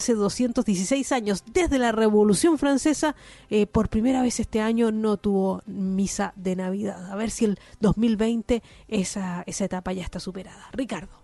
Hace 216 años, desde la Revolución Francesa, eh, por primera vez este año no tuvo misa de Navidad. A ver si el 2020 esa, esa etapa ya está superada. Ricardo.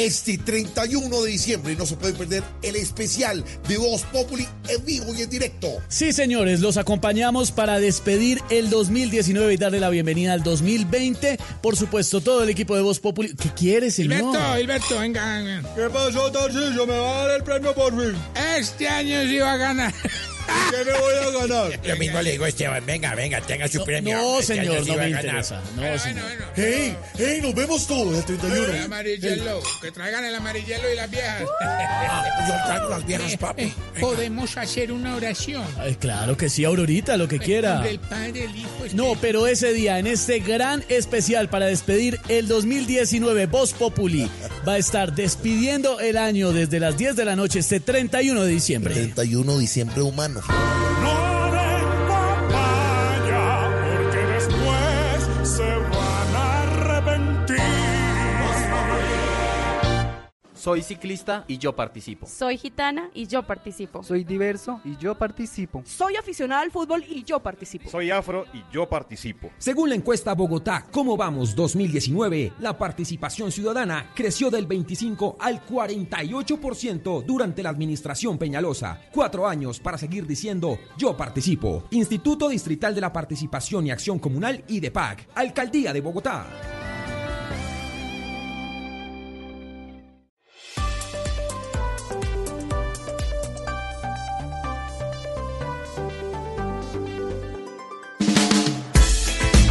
Este 31 de diciembre no se puede perder el especial de Voz Populi en vivo y en directo. Sí, señores, los acompañamos para despedir el 2019 y darle la bienvenida al 2020. Por supuesto, todo el equipo de Voz Populi. ¿Qué quiere, señor? Hilberto, Hilberto, venga, venga. ¿Qué pasó, Tarcillo? ¿Me va a dar el premio por fin? Este año sí va a ganar. ¿Qué me voy a ganar? Lo mismo le digo a Esteban, venga, venga, tenga su premio. No, Este señor, no me interesa. No, Bueno, señor. bueno, bueno. ¡Hey! ¡Hey! ¡Nos vemos todos el 31! El amarillelo, que traigan el amarillelo y las viejas. Ah, yo traigo las viejas, papi. Eh, Podemos hacer una oración. Ay, claro que sí, Aurorita, lo que quiera. Del Padre, el Hijo, No, pero ese día, en este gran especial para despedir el 2019, Voz Populi va a estar despidiendo el año desde las 10 de la noche, este 31 de diciembre. 31 de diciembre humano. Porque Soy ciclista y yo participo. Soy gitana y yo participo. Soy diverso y yo participo. Soy aficionada al fútbol y yo participo. Soy afro y yo participo. Según la encuesta Bogotá ¿Cómo vamos 2019? La participación ciudadana creció del 25 al 48% durante la administración Peñalosa. Cuatro años para seguir diciendo yo participo. Instituto Distrital de la Participación y Acción Comunal y de PAC. Alcaldía de Bogotá.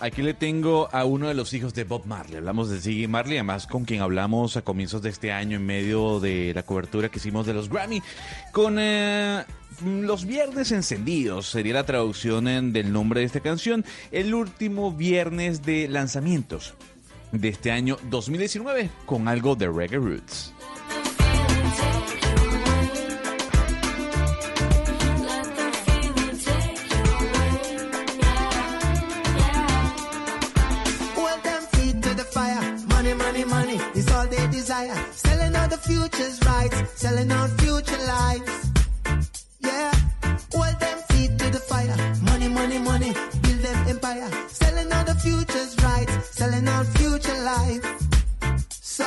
Aquí le tengo a uno de los hijos de Bob Marley. Hablamos de Ziggy Marley, además con quien hablamos a comienzos de este año en medio de la cobertura que hicimos de los Grammy, con eh, los viernes encendidos, sería la traducción del nombre de esta canción, el último viernes de lanzamientos de este año 2019, con algo de Reggae Roots. The future's rights, selling our future lives. Yeah. Hold them feet to the fire. Money, money, money, build them empire. Selling out the future's rights, selling our future life. So,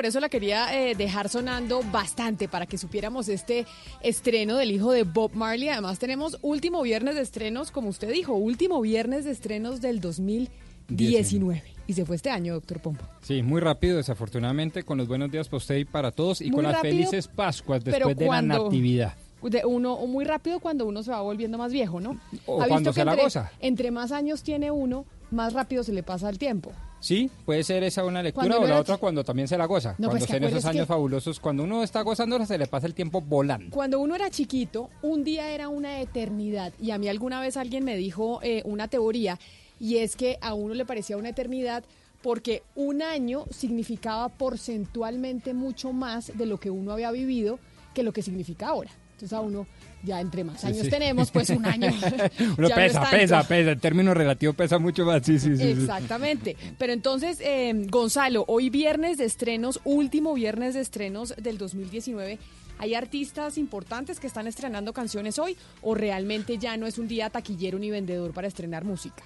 por eso la quería eh, dejar sonando bastante para que supiéramos este estreno del hijo de Bob Marley. Además tenemos último viernes de estrenos, como usted dijo, último viernes de estrenos del 2019. Y se fue este año, doctor Pompo. Sí, muy rápido, desafortunadamente, con los buenos días para usted y para todos y Muy con las felices Pascuas después de la Natividad. De uno, muy rápido cuando uno se va volviendo más viejo, ¿no? O ¿Ha cuando visto se que la entre, goza. entre más años tiene uno, más rápido se le pasa el tiempo. Sí, puede ser esa una lectura o la otra cuando también se la goza. No, cuando pues, ¿te estén esos años que- fabulosos, cuando uno está gozándola se le pasa el tiempo volando. Cuando uno era chiquito, un día era una eternidad. Y a mí alguna vez alguien me dijo eh, una teoría, y es que a uno le parecía una eternidad porque un año significaba porcentualmente mucho más de lo que uno había vivido que lo que significa ahora. Entonces a uno, ya entre más años sí. tenemos, pues un año. Uno ya pesa, pesa, pesa. En términos relativos pesa mucho más. Sí, sí, sí. sí. Exactamente. Pero entonces, eh, Gonzalo, hoy viernes de estrenos, último viernes de estrenos del 2019. ¿Hay artistas importantes que están estrenando canciones hoy o realmente ya no es un día taquillero ni vendedor para estrenar música?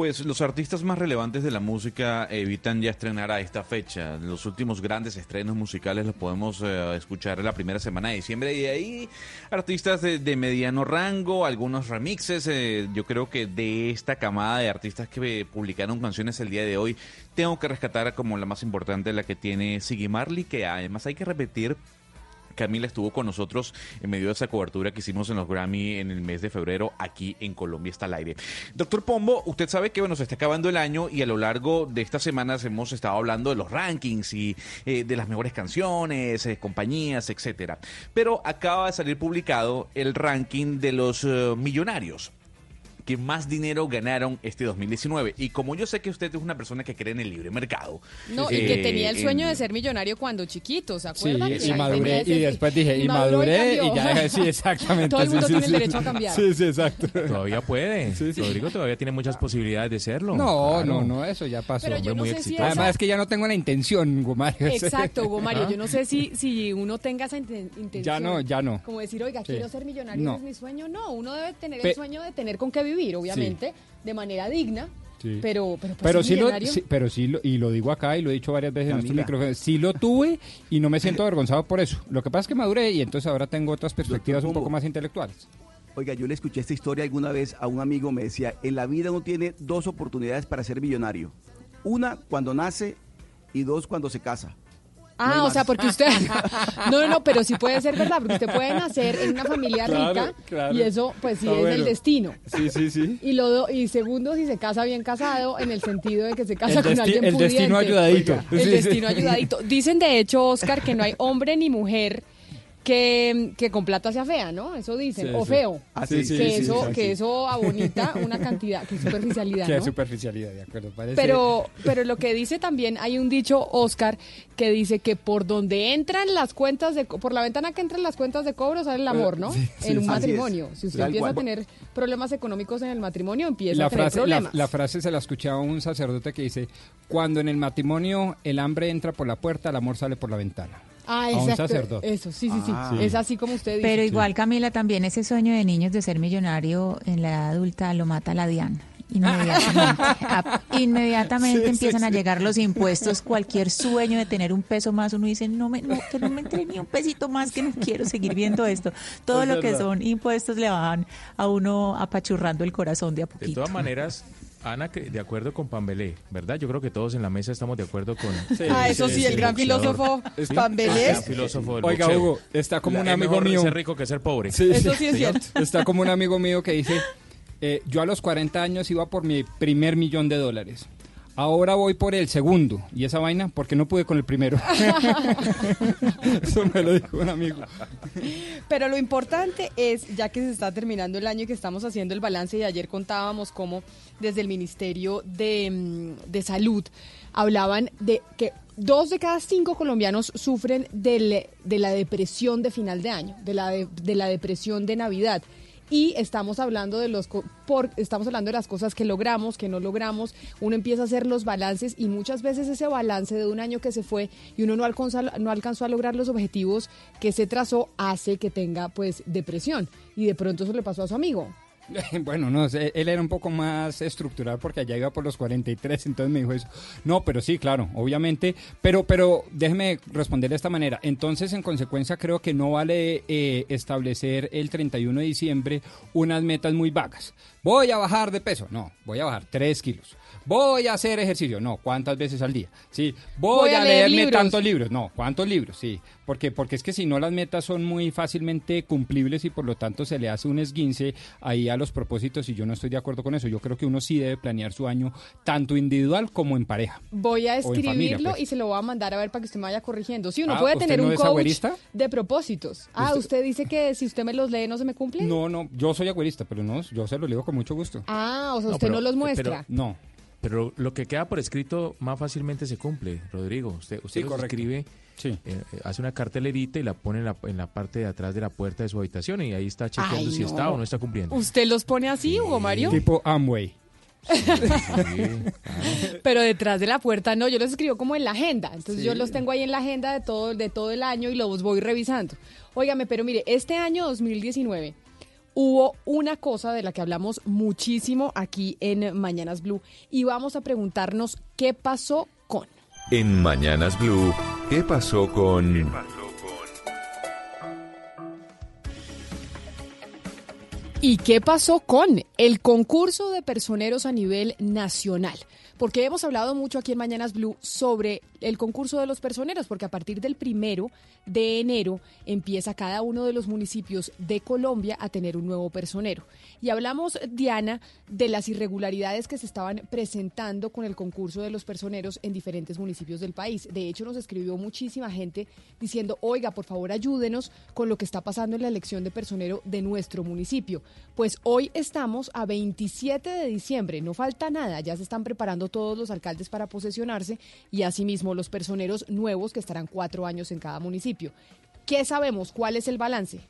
Pues los artistas más relevantes de la música evitan ya estrenar a esta fecha. Los últimos grandes estrenos musicales los podemos eh, escuchar la primera semana de diciembre y de ahí artistas de, de mediano rango, algunos remixes. eh, yo creo que de esta camada de artistas que eh, publicaron canciones el día de hoy, tengo que rescatar como la más importante la que tiene Siggy Marley, que además hay que repetir Camila estuvo con nosotros en medio de esa cobertura que hicimos en los Grammy en el mes de febrero aquí en Colombia está al aire. Doctor Pombo, usted sabe que bueno, se está acabando el año y a lo largo de estas semanas hemos estado hablando de los rankings y eh, de las mejores canciones, eh, compañías, etcétera. Pero acaba de salir publicado el ranking de los eh, millonarios que más dinero ganaron este 2019. Y como yo sé que usted es una persona que cree en el libre mercado. No, y que eh, tenía el en- sueño de ser millonario cuando chiquito, ¿se Sí, acuerdan? y Que maduré, ese- y después dije, y maduró maduré, y ya, sí, exactamente. Todo el sí, mundo sí, tiene el sí. derecho a cambiar. Sí, sí, exacto. Todavía puede. Rodrigo todavía tiene muchas posibilidades de serlo. No, Claro. no, no, eso ya pasó. Pero yo hombre, no muy sé si exitoso. esa- Además es que ya no tengo la intención, Hugo Mario. Exacto, Hugo Mario. ¿Ah? Yo no sé si, si uno tenga esa inten- intención. Ya no, ya no. Como decir, oiga, Sí. quiero ser millonario, No. es mi sueño. No, uno debe tener Pe- el sueño de tener con qué vivir, obviamente, de manera digna. Sí. Pero, pero, pues, Pero sí, lo, sí, pero sí, lo, y lo digo acá y lo he dicho varias veces en estos micrófonos, sí lo tuve y no me siento avergonzado por eso. Lo que pasa es que maduré y entonces ahora tengo otras perspectivas un poco más intelectuales. Oiga, yo le escuché esta historia alguna vez a un amigo, me decía, en la vida uno tiene dos oportunidades para ser millonario. Una cuando nace y dos cuando se casa. No Ah, o sea, porque usted... No, no, no, pero sí puede ser verdad, porque usted puede nacer en una familia Claro, rica claro. y eso, pues sí, Está es el destino. Sí, sí, sí. Y, lo do- y segundo, si se casa bien casado, en el sentido de que se casa El con alguien el pudiente. destino ayudadito. El Sí, sí. destino ayudadito. Dicen, de hecho, Oscar, que no hay hombre ni mujer que, que con plata sea fea, ¿no? Eso dicen. Sí, o sí. feo. Ah, sí, sí, que, sí, eso, sí, que sí. eso abonita una cantidad, que superficialidad, Qué ¿no? superficialidad, de acuerdo. Parece... Pero, pero lo que dice también, hay un dicho, Oscar, que dice que por donde entran las cuentas de, por la ventana que entran las cuentas de cobro sale el amor, ¿no? Sí, sí, en un matrimonio. Así es. Si usted Tal empieza cual. a tener problemas económicos en el matrimonio, empieza la a tener frase, problemas. la frase se la escuchaba a un sacerdote que dice, cuando en el matrimonio el hambre entra por la puerta, el amor sale por la ventana. Ah, a un exacto. sacerdote. Eso, sí, sí, sí. Ah. Es así como usted dice. Pero igual, Camila, también ese sueño de niños de ser millonario en la edad adulta lo mata la DIAN. Inmediatamente. A- inmediatamente Sí, sí, empiezan a sí. llegar los impuestos. Cualquier sueño de tener un peso más, uno dice, no, me, no que no me entre ni un pesito más, que no quiero seguir viendo esto. Todo Es lo que son impuestos le bajan a uno apachurrando el corazón de a De poquito. todas maneras, Ana, de acuerdo con Pambelé, ¿verdad? Yo creo que todos en la mesa estamos de acuerdo con... Ah, eso sí, el gran boxeador. filósofo Sí, Pambelé. el gran filósofo del Oiga, boxeo. Hugo, está como La- un es amigo mejor mío. ser rico que ser pobre. Sí, Eso sí es cierto. Está como un amigo mío que dice, eh, yo a los 40 años iba por mi primer millón de dólares. Ahora voy por el segundo. ¿Y esa vaina? Porque no pude con el primero. Eso me lo dijo un amigo. Pero lo importante es, ya que se está terminando el año y que estamos haciendo el balance, y ayer contábamos cómo desde el Ministerio de, mm, de Salud hablaban de que dos de cada cinco colombianos sufren del- de la depresión de final de año, de la, de, de la depresión de Navidad. Y estamos hablando de los por, estamos hablando de las cosas que logramos, que no logramos. Uno empieza a hacer los balances y muchas veces ese balance de un año que se fue y uno no alcanzó, no alcanzó a lograr los objetivos que se trazó hace que tenga pues depresión. Y de pronto eso le pasó a su amigo. Bueno, no, él era un poco más estructural porque allá iba por los 43, entonces me dijo eso. No, pero sí, claro, obviamente. Pero, pero déjeme responder de esta manera. Entonces, en consecuencia, creo que no vale eh, establecer el 31 de diciembre unas metas muy vagas. Voy a bajar de peso. No, voy a bajar 3 kilos. Voy a hacer ejercicio. No, ¿cuántas veces al día? Sí. Voy, Voy a a, leer leerme libros. tantos libros. No, ¿cuántos libros? Sí. Porque, porque es que si no las metas son muy fácilmente cumplibles y por lo tanto se le hace un esguince ahí a los propósitos y yo no estoy de acuerdo con eso. Yo creo que uno sí debe planear su año tanto individual como en pareja. Voy a familia, escribirlo pues. y se lo voy a mandar a ver para que usted me vaya corrigiendo. Sí, uno Ah, puede ¿usted tener no un es coach agüerista? de propósitos. Ah, usted dice que si usted me los lee no se me cumple. No, no, yo soy agüerista, pero no, yo se lo leo con mucho gusto. Ah, o sea, No, usted pero- no los eh, muestra. No. Pero lo que queda por escrito más fácilmente se cumple, Rodrigo. Usted, usted Sí, los correcto. escribe, Sí. eh, hace una cartelerita y la pone en la, en la parte de atrás de la puerta de su habitación y ahí está chequeando Ay, si no. está o no está cumpliendo. ¿Usted los pone así, Hugo Mario? Tipo Amway. Pero detrás de la puerta no, yo los escribo como en la agenda. Entonces Sí. yo los tengo ahí en la agenda de todo, de todo el año y los voy revisando. Óigame, pero mire, este año 2019 hubo una cosa de la que hablamos muchísimo aquí en Mañanas Blue y vamos a preguntarnos qué pasó con. En Mañanas Blue, ¿qué pasó con... ¿Y qué pasó con el concurso de personeros a nivel nacional? Porque hemos hablado mucho aquí en Mañanas Blue sobre el concurso de los personeros, porque a partir del primero de enero empieza cada uno de los municipios de Colombia a tener un nuevo personero. Y hablamos, Diana, de las irregularidades que se estaban presentando con el concurso de los personeros en diferentes municipios del país. De hecho, nos escribió muchísima gente diciendo, oiga, por favor ayúdenos con lo que está pasando en la elección de personero de nuestro municipio. Pues hoy estamos a 27 de diciembre, no falta nada, ya se están preparando todos los alcaldes para posesionarse y asimismo los personeros nuevos que estarán cuatro años en cada municipio. ¿Qué sabemos? ¿Cuál es el balance?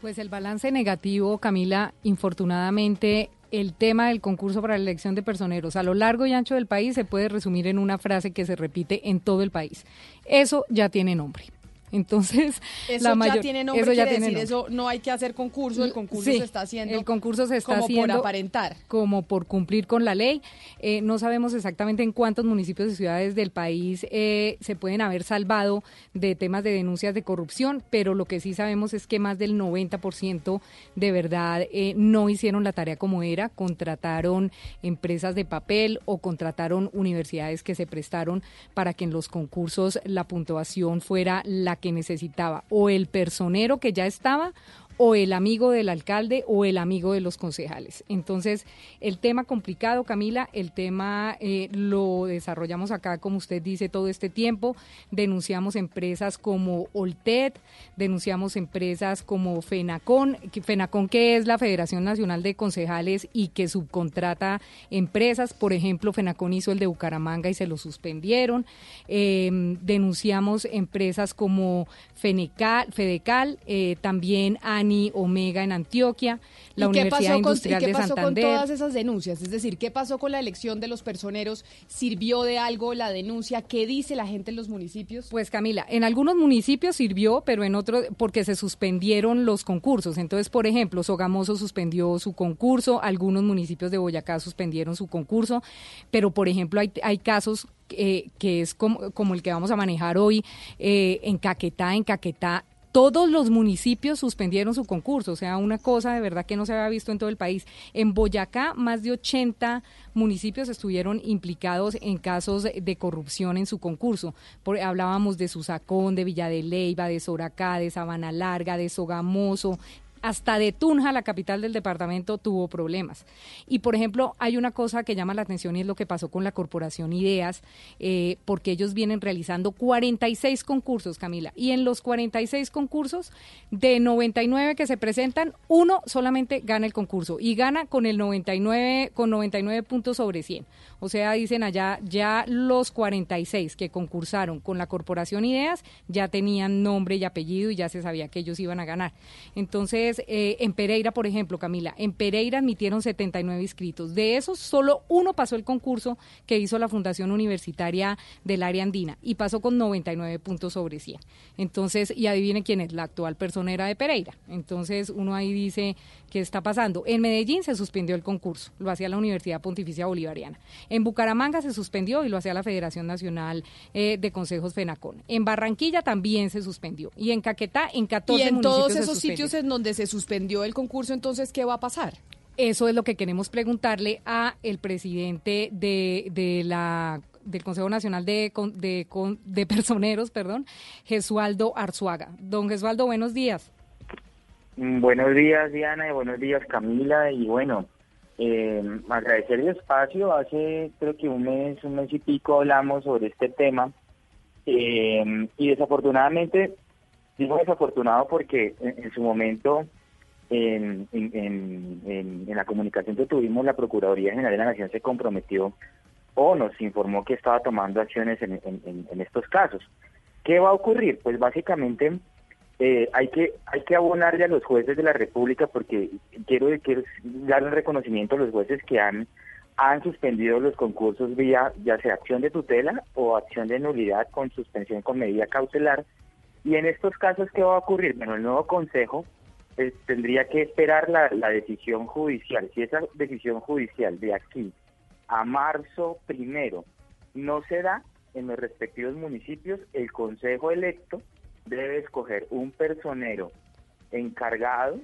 Pues el balance negativo, Camila, infortunadamente el tema del concurso para la elección de personeros a lo largo y ancho del país se puede resumir en una frase que se repite en todo el país. Eso ya tiene nombre. Entonces, Eso la ya mayor- tiene nombre, eso ya tiene decir, nombre. eso no hay que hacer concurso, el concurso Sí, se está haciendo El concurso se está como haciendo por aparentar. como por cumplir con la ley. Eh, no sabemos exactamente en cuántos municipios y ciudades del país eh, se pueden haber salvado de temas de denuncias de corrupción, pero lo que sí sabemos es que más del 90% de verdad eh, no hicieron la tarea como era, contrataron empresas de papel o contrataron universidades que se prestaron para que en los concursos la puntuación fuera la que necesitaba o el personero que ya estaba o el amigo del alcalde o el amigo de los concejales. Entonces, el tema complicado, Camila, el tema eh, lo desarrollamos acá, como usted dice, todo este tiempo. Denunciamos empresas como Oltet, denunciamos empresas como FENACON, que- FENACON que es la Federación Nacional de Concejales y que subcontrata empresas. Por ejemplo, FENACON hizo el de Bucaramanga y se lo suspendieron. Eh, denunciamos empresas como Fenecal, Fedecal, eh, también ANI Omega en Antioquia, la ¿Y qué Universidad pasó, con, y Industrial qué de pasó con Santander. todas esas denuncias? Es decir, ¿qué pasó con la elección de los personeros? ¿Sirvió de algo la denuncia? ¿Qué dice la gente en los municipios? Pues Camila, en algunos municipios sirvió, pero en otros porque se suspendieron los concursos. Entonces, por ejemplo, Sogamoso suspendió su concurso, algunos municipios de Boyacá suspendieron su concurso, pero por ejemplo hay, hay casos eh, que es como, como el que vamos a manejar hoy eh, en Caquetá, en Caquetá todos los municipios suspendieron su concurso, o sea, una cosa de verdad que no se había visto en todo el país. En Boyacá, más de 80 municipios estuvieron implicados en casos de corrupción en su concurso. Por- hablábamos de Susacón, de Villa de Leyva, de Soracá, de Sabana Larga, de Sogamoso, hasta de Tunja, la capital del departamento, tuvo problemas. Y, por ejemplo, hay una cosa que llama la atención y es lo que pasó con la Corporación Ideas, eh, porque ellos vienen realizando 46 concursos, Camila, y en los 46 concursos, de 99 que se presentan, uno solamente gana el concurso y gana con el 99, con 99 puntos sobre 100. O sea, dicen allá, ya los 46 que concursaron con la Corporación Ideas ya tenían nombre y apellido y ya se sabía que ellos iban a ganar. Entonces, Entonces, eh, en Pereira, por ejemplo, Camila, en Pereira admitieron 79 inscritos. De esos, solo uno pasó el concurso que hizo la Fundación Universitaria del Área Andina y pasó con 99 puntos sobre 100. Entonces, y adivinen quién es, la actual personera de Pereira. Entonces, uno ahí dice, ¿qué está pasando? En Medellín se suspendió el concurso, lo hacía la Universidad Pontificia Bolivariana. En Bucaramanga se suspendió y lo hacía la Federación Nacional eh, de Consejos FENACON. En Barranquilla también se suspendió. Y en Caquetá, en 14 Y en municipios todos esos sitios en donde se suspendió el concurso, entonces, ¿qué va a pasar? Eso es lo que queremos preguntarle a el presidente de, de la del Consejo Nacional de, Con- de, Con- de Personeros, perdón, Jesualdo Arzuaga. Don Jesualdo, buenos días. Mm, Buenos días, Diana, y buenos días, Camila. Y bueno, eh, agradecer el espacio. Hace creo que un mes, un mes y pico hablamos sobre este tema. Eh, y desafortunadamente, digo desafortunado porque en, su momento, en, en- la comunicación que tuvimos, la Procuraduría General de la Nación se comprometió o nos informó que estaba tomando acciones en estos casos. ¿Qué va a ocurrir? Pues básicamente eh, hay que hay que abonarle a los jueces de la República porque quiero, quiero dar un reconocimiento a los jueces que han han suspendido los concursos vía ya sea acción de tutela o acción de nulidad con suspensión con medida cautelar y en estos casos qué va a ocurrir bueno el nuevo consejo eh, tendría que esperar la, la decisión judicial si esa decisión judicial de aquí a marzo primero no se da en los respectivos municipios el consejo electo debe escoger un personero encargado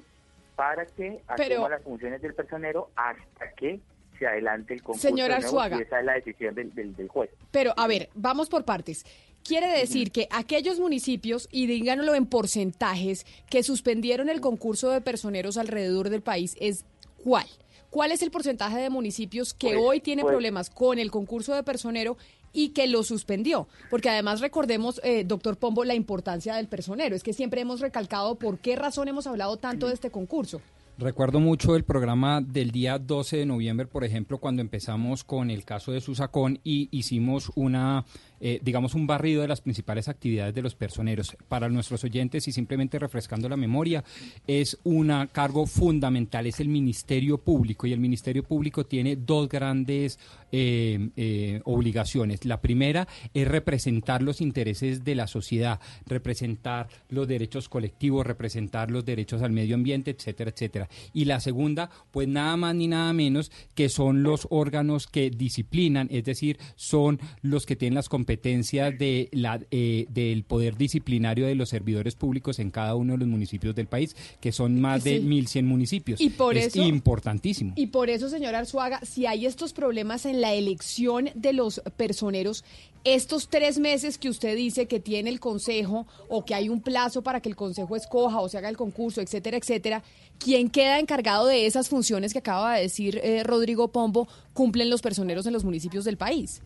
para que Pero- asuma las funciones del personero hasta que se adelante el concurso. Señor de nuevo, Arzuaga. y esa es la decisión del, del, del juez. Pero, a ver, vamos por partes. Quiere decir que aquellos municipios, y díganlo en porcentajes, que suspendieron el concurso de personeros alrededor del país, ¿es cuál? ¿Cuál es el porcentaje de municipios que Pues- hoy tiene pues- problemas con el concurso de personero y que lo suspendió? Porque además recordemos, eh, doctor Pombo, la importancia del personero. Es que siempre hemos recalcado por qué razón hemos hablado tanto de este concurso. Recuerdo mucho el programa del día 12 de noviembre, por ejemplo, cuando empezamos con el caso de Susacón y hicimos una, eh, digamos, un barrido de las principales actividades de los personeros. Para nuestros oyentes y simplemente refrescando la memoria, es un cargo fundamental, es el Ministerio Público y el Ministerio Público tiene dos grandes eh, eh, obligaciones. La primera es representar los intereses de la sociedad, representar los derechos colectivos, representar los derechos al medio ambiente, etcétera, etcétera. Y la segunda, pues nada más ni nada menos que son los órganos que disciplinan, es decir, son los que tienen las competencias de la, eh, del poder disciplinario de los servidores públicos en cada uno de los municipios del país, que son más de Sí. 1.100 municipios. Y por es eso- importantísimo. Y por eso, señor Arzuaga, si hay estos problemas en la elección de los personeros, estos tres meses que usted dice que tiene el Consejo o que hay un plazo para que el Consejo escoja o se haga el concurso, etcétera, etcétera, ¿quién queda encargado de esas funciones que acaba de decir eh, Rodrigo Pombo cumplen los personeros en los municipios del país?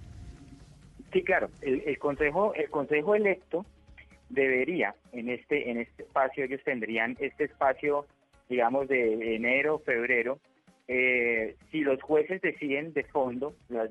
Sí, claro, el, consejo el consejo electo debería en este en este espacio ellos tendrían este espacio digamos de enero febrero eh, si los jueces deciden de fondo las,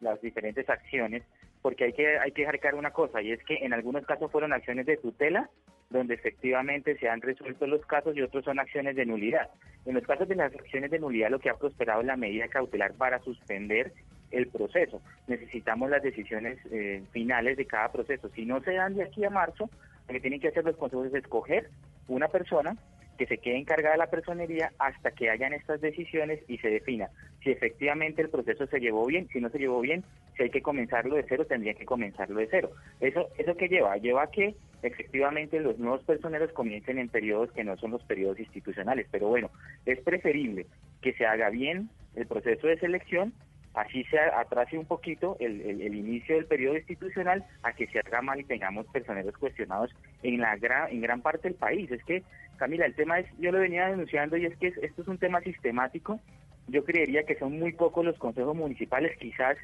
las, diferentes acciones porque hay que hay que dejar una cosa y es que en algunos casos fueron acciones de tutela donde efectivamente se han resuelto los casos y otros son acciones de nulidad. En los casos de las acciones de nulidad lo que ha prosperado es la medida cautelar para suspender el proceso. Necesitamos las decisiones eh, finales de cada proceso. Si no se dan de aquí a marzo, lo que tienen que hacer los consejos es escoger una persona que se quede encargada de la personería hasta que hayan estas decisiones y se defina si efectivamente el proceso se llevó bien, si no se llevó bien, si hay que comenzarlo de cero, tendría que comenzarlo de cero. ¿Eso, eso qué lleva? Lleva a que efectivamente los nuevos personeros comiencen en periodos que no son los periodos institucionales, pero bueno, es preferible que se haga bien el proceso de selección así se atrase un poquito el, el, inicio del periodo institucional a que se mal y tengamos personeros cuestionados en la gran, en gran parte del país. Es que, Camila, el tema es, yo lo venía denunciando y es que esto es un tema sistemático. Yo creería que son muy pocos los consejos municipales, quizás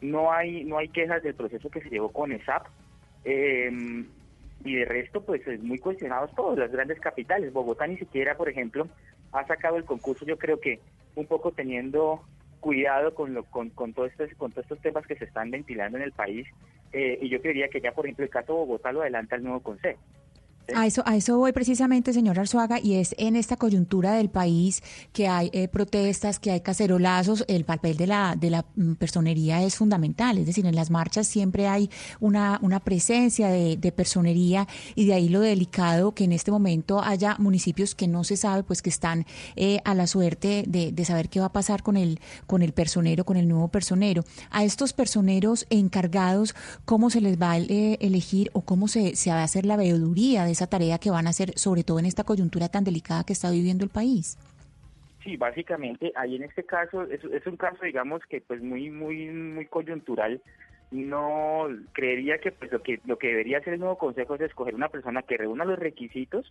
no hay no hay quejas del proceso que se llevó con ESAP. Eh, y de resto, pues es muy cuestionados todos, las grandes capitales. Bogotá ni siquiera, por ejemplo, ha sacado el concurso, yo creo que un poco teniendo cuidado con, lo, con, con, todo este, con todos estos temas que se están ventilando en el país. Eh, y yo creería que ya, por ejemplo, el caso Bogotá lo adelanta el nuevo consejo. A eso, a eso voy precisamente, señor Arzuaga, y es en esta coyuntura del país que hay eh, protestas, que hay cacerolazos, el papel de la, de la mm, personería es fundamental, es decir, en las marchas siempre hay una, una presencia de, de personería y de ahí lo delicado que en este momento haya municipios que no se sabe, pues que están eh, a la suerte de, de saber qué va a pasar con el, con el personero, con el nuevo personero. A estos personeros encargados, ¿cómo se les va a eh, elegir o cómo se, se va a hacer la veeduría de esa tarea que van a hacer, sobre todo en esta coyuntura tan delicada que está viviendo el país? Sí, básicamente, ahí en este caso, es, un caso, digamos, que pues muy, muy, muy coyuntural. No creería que pues lo que lo que debería hacer el nuevo consejo es escoger una persona que reúna los requisitos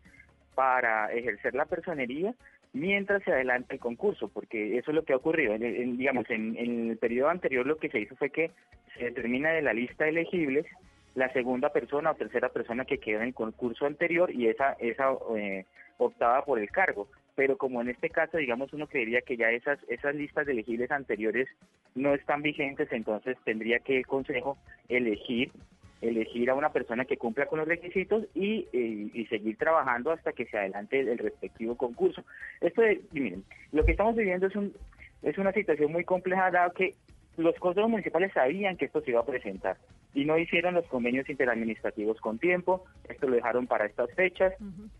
para ejercer la personería mientras se adelanta el concurso, porque eso es lo que ha ocurrido. En, digamos, en, en el periodo anterior lo que se hizo fue que se determina de la lista de elegibles la segunda persona o tercera persona que quedó en el concurso anterior y esa esa eh, optaba por el cargo. Pero como en este caso, digamos, uno creería que ya esas esas listas de elegibles anteriores no están vigentes, entonces tendría que el consejo elegir elegir a una persona que cumpla con los requisitos y, eh, y seguir trabajando hasta que se adelante el, el respectivo concurso. Esto y miren, lo que estamos viviendo es un es una situación muy compleja dado que los consejos municipales sabían que esto se iba a presentar y no hicieron los convenios interadministrativos con tiempo, esto lo dejaron para estas fechas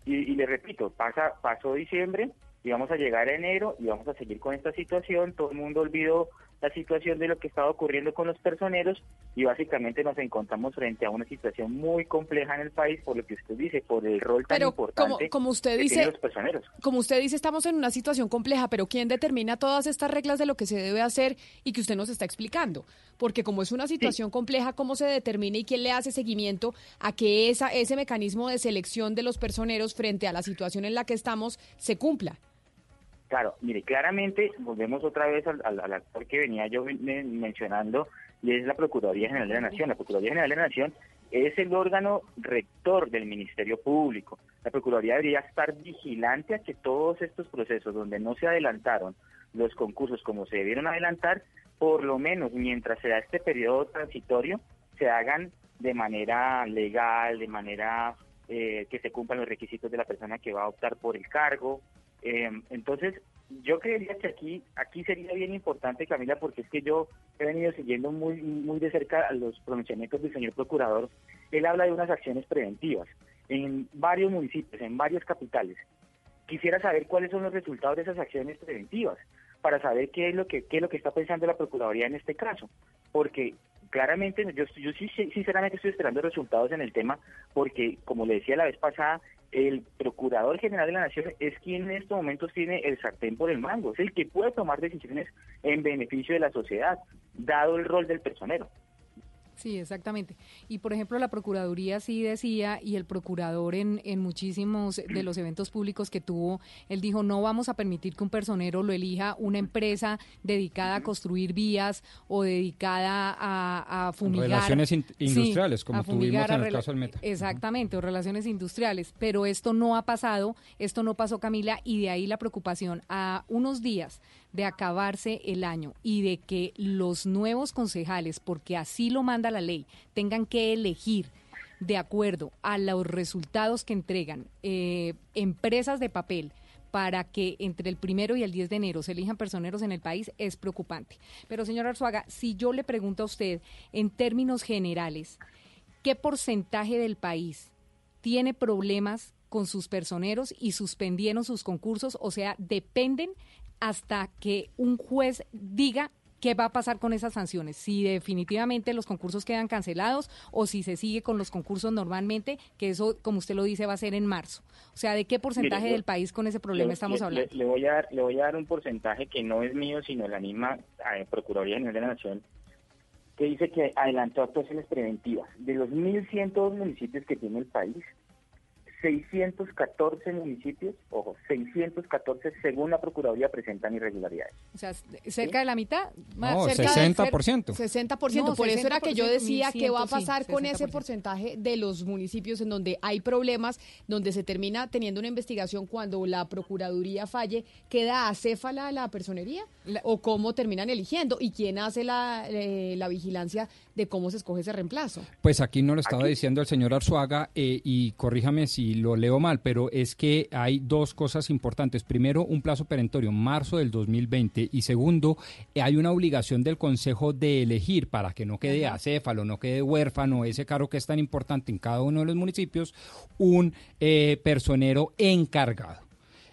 y, y le repito, pasa pasó diciembre y vamos a llegar a enero y vamos a seguir con esta situación, todo el mundo olvidó la situación de lo que estaba ocurriendo con los personeros y básicamente nos encontramos frente a una situación muy compleja en el país por lo que usted dice, por el rol tan Pero importante como usted que dice, tienen los personeros. como usted dice, estamos en una situación compleja, pero ¿quién determina todas estas reglas de lo que se debe hacer y que usted nos está explicando? Porque como es una situación compleja, ¿cómo se determina y quién le hace seguimiento a que esa, ese mecanismo de selección de los personeros frente a la situación en la que estamos se cumpla? Claro, mire, claramente volvemos otra vez al, actor que venía yo me- mencionando, y es la Procuraduría General de la Nación. La Procuraduría General de la Nación es el órgano rector del Ministerio Público. La Procuraduría debería estar vigilante a que todos estos procesos donde no se adelantaron los concursos como se debieron adelantar, por lo menos mientras se da este periodo transitorio, se hagan de manera legal, de manera eh, que se cumplan los requisitos de la persona que va a optar por el cargo. Eh, entonces, yo creería que aquí aquí sería bien importante, Camila, porque es que yo he venido siguiendo muy muy de cerca a los pronunciamientos del señor procurador. Él habla de unas acciones preventivas en varios municipios, en varias capitales. Quisiera saber cuáles son los resultados de esas acciones preventivas para saber qué es lo que qué es lo que está pensando la procuraduría en este caso, porque claramente yo yo sí sinceramente estoy esperando resultados en el tema porque como le decía la vez pasada el Procurador General de la Nación es quien en estos momentos tiene el sartén por el mango, es el que puede tomar decisiones en beneficio de la sociedad, dado el rol del personero. Sí, exactamente. Y por ejemplo, la Procuraduría sí decía, y el procurador en, en muchísimos de los eventos públicos que tuvo, él dijo, no vamos a permitir que un personero lo elija una empresa dedicada a construir vías o dedicada a, a fumigar. Relaciones in- Sí, industriales, como tuvimos en el caso del Meta. Exactamente, o relaciones industriales. Pero esto no ha pasado, esto no pasó, Camila, y de ahí la preocupación. A unos días de acabarse el año y de que los nuevos concejales, porque así lo manda la ley, tengan que elegir de acuerdo a los resultados que entregan eh, empresas de papel para que entre el primero y el 10 de enero se elijan personeros en el país es preocupante. Pero señor Arzuaga, si yo le pregunto a usted en términos generales, ¿qué porcentaje del país tiene problemas con sus personeros y suspendieron sus concursos? O sea, dependen hasta que un juez diga qué va a pasar con esas sanciones, si definitivamente los concursos quedan cancelados o si se sigue con los concursos normalmente, que eso, como usted lo dice, va a ser en marzo. O sea, ¿de qué porcentaje Mire, del país con ese problema Le- estamos le- hablando? Le, le voy a dar, le voy a dar un porcentaje que no es mío, sino la misma eh, Procuraduría General de la Nación, que dice que adelantó actuaciones preventivas. De los 1.102 municipios que tiene el país, 614 municipios, ojo, 614 según la Procuraduría presentan irregularidades. O sea, cerca de la mitad. más No, cerca de- 60%. 60%. No, por eso era que yo 60%, decía qué va a 1100, pasar sí, con ese 60%. porcentaje de los municipios en donde hay problemas, donde se termina teniendo una investigación cuando la Procuraduría falle, ¿queda acéfala la personería? ¿O cómo terminan eligiendo? ¿Y quién hace la, eh, la vigilancia de cómo se escoge ese reemplazo. Pues aquí no lo estaba diciendo el señor Arzuaga eh, y corríjame si lo leo mal, pero es que hay dos cosas importantes. Primero, un plazo perentorio, marzo del 2020 y segundo, hay una obligación del Consejo de elegir para que no quede acéfalo, no quede huérfano ese cargo que es tan importante en cada uno de los municipios, un eh, personero encargado.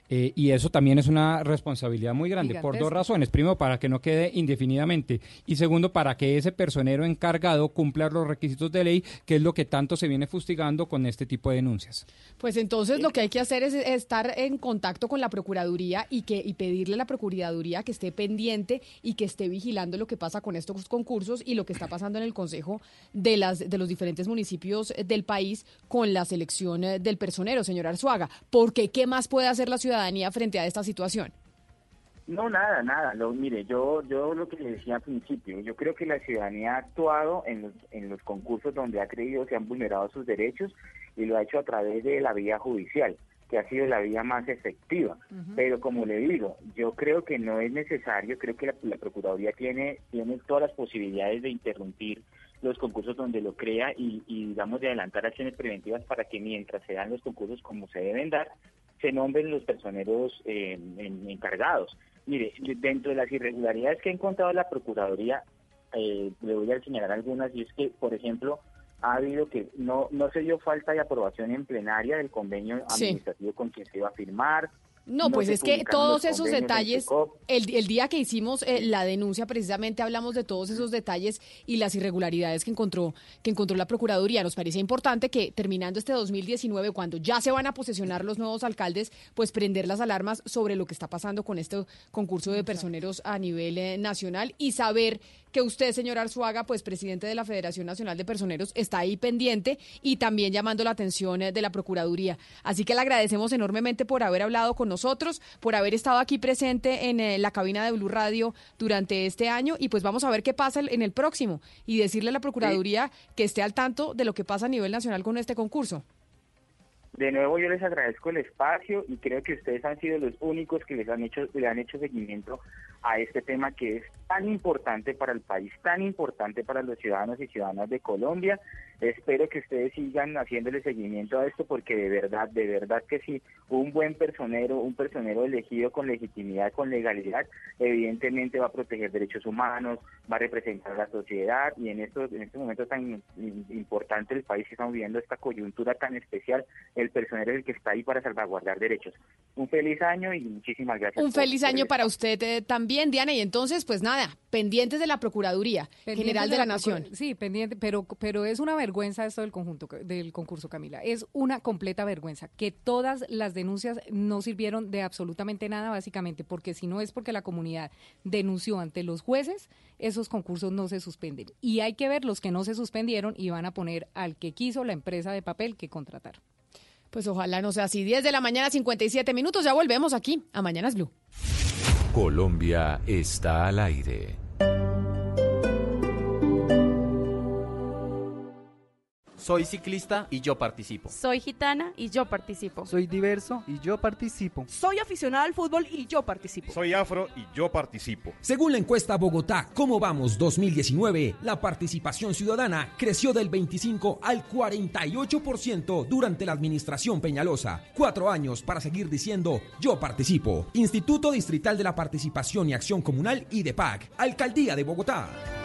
Eh, y eso también es una responsabilidad muy grande por dos razones. Primero, para que no quede indefinidamente. Y segundo, para que ese personero encargado cumpla los requisitos de ley, que es lo que tanto se viene fustigando con este tipo de denuncias. Pues entonces lo que hay que hacer es estar en contacto con la Procuraduría y, que, y pedirle a la Procuraduría que esté pendiente y que esté vigilando lo que pasa con estos concursos y lo que está pasando en el Consejo de, las, de los diferentes municipios del país con la selección del personero, señor Arzuaga. Porque, ¿qué más puede hacer la ciudadanía frente a esta situación? No, nada, nada. Lo, mire, yo, yo lo que le decía al principio, yo creo que la ciudadanía ha actuado en los, en los concursos donde ha creído que han vulnerado sus derechos y lo ha hecho a través de la vía judicial, que ha sido la vía más efectiva. Pero como le digo, yo creo que no es necesario, creo que la, la Procuraduría tiene, tiene todas las posibilidades de interrumpir los concursos donde lo crea y, y, digamos, de adelantar acciones preventivas para que mientras se dan los concursos como se deben dar, se nombren los personeros eh, en- encargados. Mire, dentro de las irregularidades que ha encontrado la Procuraduría, eh, le voy a señalar algunas, y es que, por ejemplo, ha habido que no, no se dio falta de aprobación en plenaria del convenio Sí. administrativo con quien se iba a firmar. No, pues es que todos esos detalles, el, el día que hicimos eh, la denuncia, precisamente hablamos de todos esos detalles y las irregularidades que encontró, que encontró la Procuraduría. Nos parecía importante que terminando este 2019, cuando ya se van a posesionar los nuevos alcaldes, pues prender las alarmas sobre lo que está pasando con este concurso de personeros a nivel eh, nacional y saber que usted, señor Arzuaga, pues presidente de la Federación Nacional de Personeros, está ahí pendiente y también llamando la atención eh, de la Procuraduría. Así que le agradecemos enormemente por haber hablado con nosotros, por haber estado aquí presente en eh, la cabina de Blue Radio durante este año y pues vamos a ver qué pasa en el próximo y decirle a la Procuraduría que esté al tanto de lo que pasa a nivel nacional con este concurso. De nuevo yo les agradezco el espacio y creo que ustedes han sido los únicos que les han hecho le han hecho seguimiento a este tema que es tan importante para el país, tan importante para los ciudadanos y ciudadanas de Colombia. Espero que ustedes sigan haciéndole seguimiento a esto porque de verdad, de verdad que sí, un buen personero, un personero elegido con legitimidad, con legalidad, evidentemente va a proteger derechos humanos, va a representar a la sociedad y en estos en este momento tan in- importante del país que estamos viviendo esta coyuntura tan especial, el personero es el que está ahí para salvaguardar derechos. Un feliz año y muchísimas gracias. Un feliz año para usted eh, también, Diana. Y entonces, pues nada, pendientes de la Procuraduría Pendientes General de la procura- Nación. Sí, pendiente, pero, pero es una vergüenza esto del conjunto del concurso, Camila. Es una completa vergüenza que todas las denuncias no sirvieron de absolutamente nada, básicamente, porque si no es porque la comunidad denunció ante los jueces, esos concursos no se suspenden. Y hay que ver los que no se suspendieron y van a poner al que quiso la empresa de papel que contratar. Pues ojalá no sea así. 10 de la mañana, 57 minutos. Ya volvemos aquí a Mañanas Blue. Colombia está al aire. Soy ciclista y yo participo. Soy gitana y yo participo. Soy diverso y yo participo. Soy aficionada al fútbol y yo participo. Soy afro y yo participo. Según la encuesta Bogotá ¿Cómo vamos 2019? La participación ciudadana creció del 25 al 48% durante la administración Peñalosa. Cuatro años para seguir diciendo yo participo. Instituto Distrital de la Participación y Acción Comunal y de PAC. Alcaldía de Bogotá.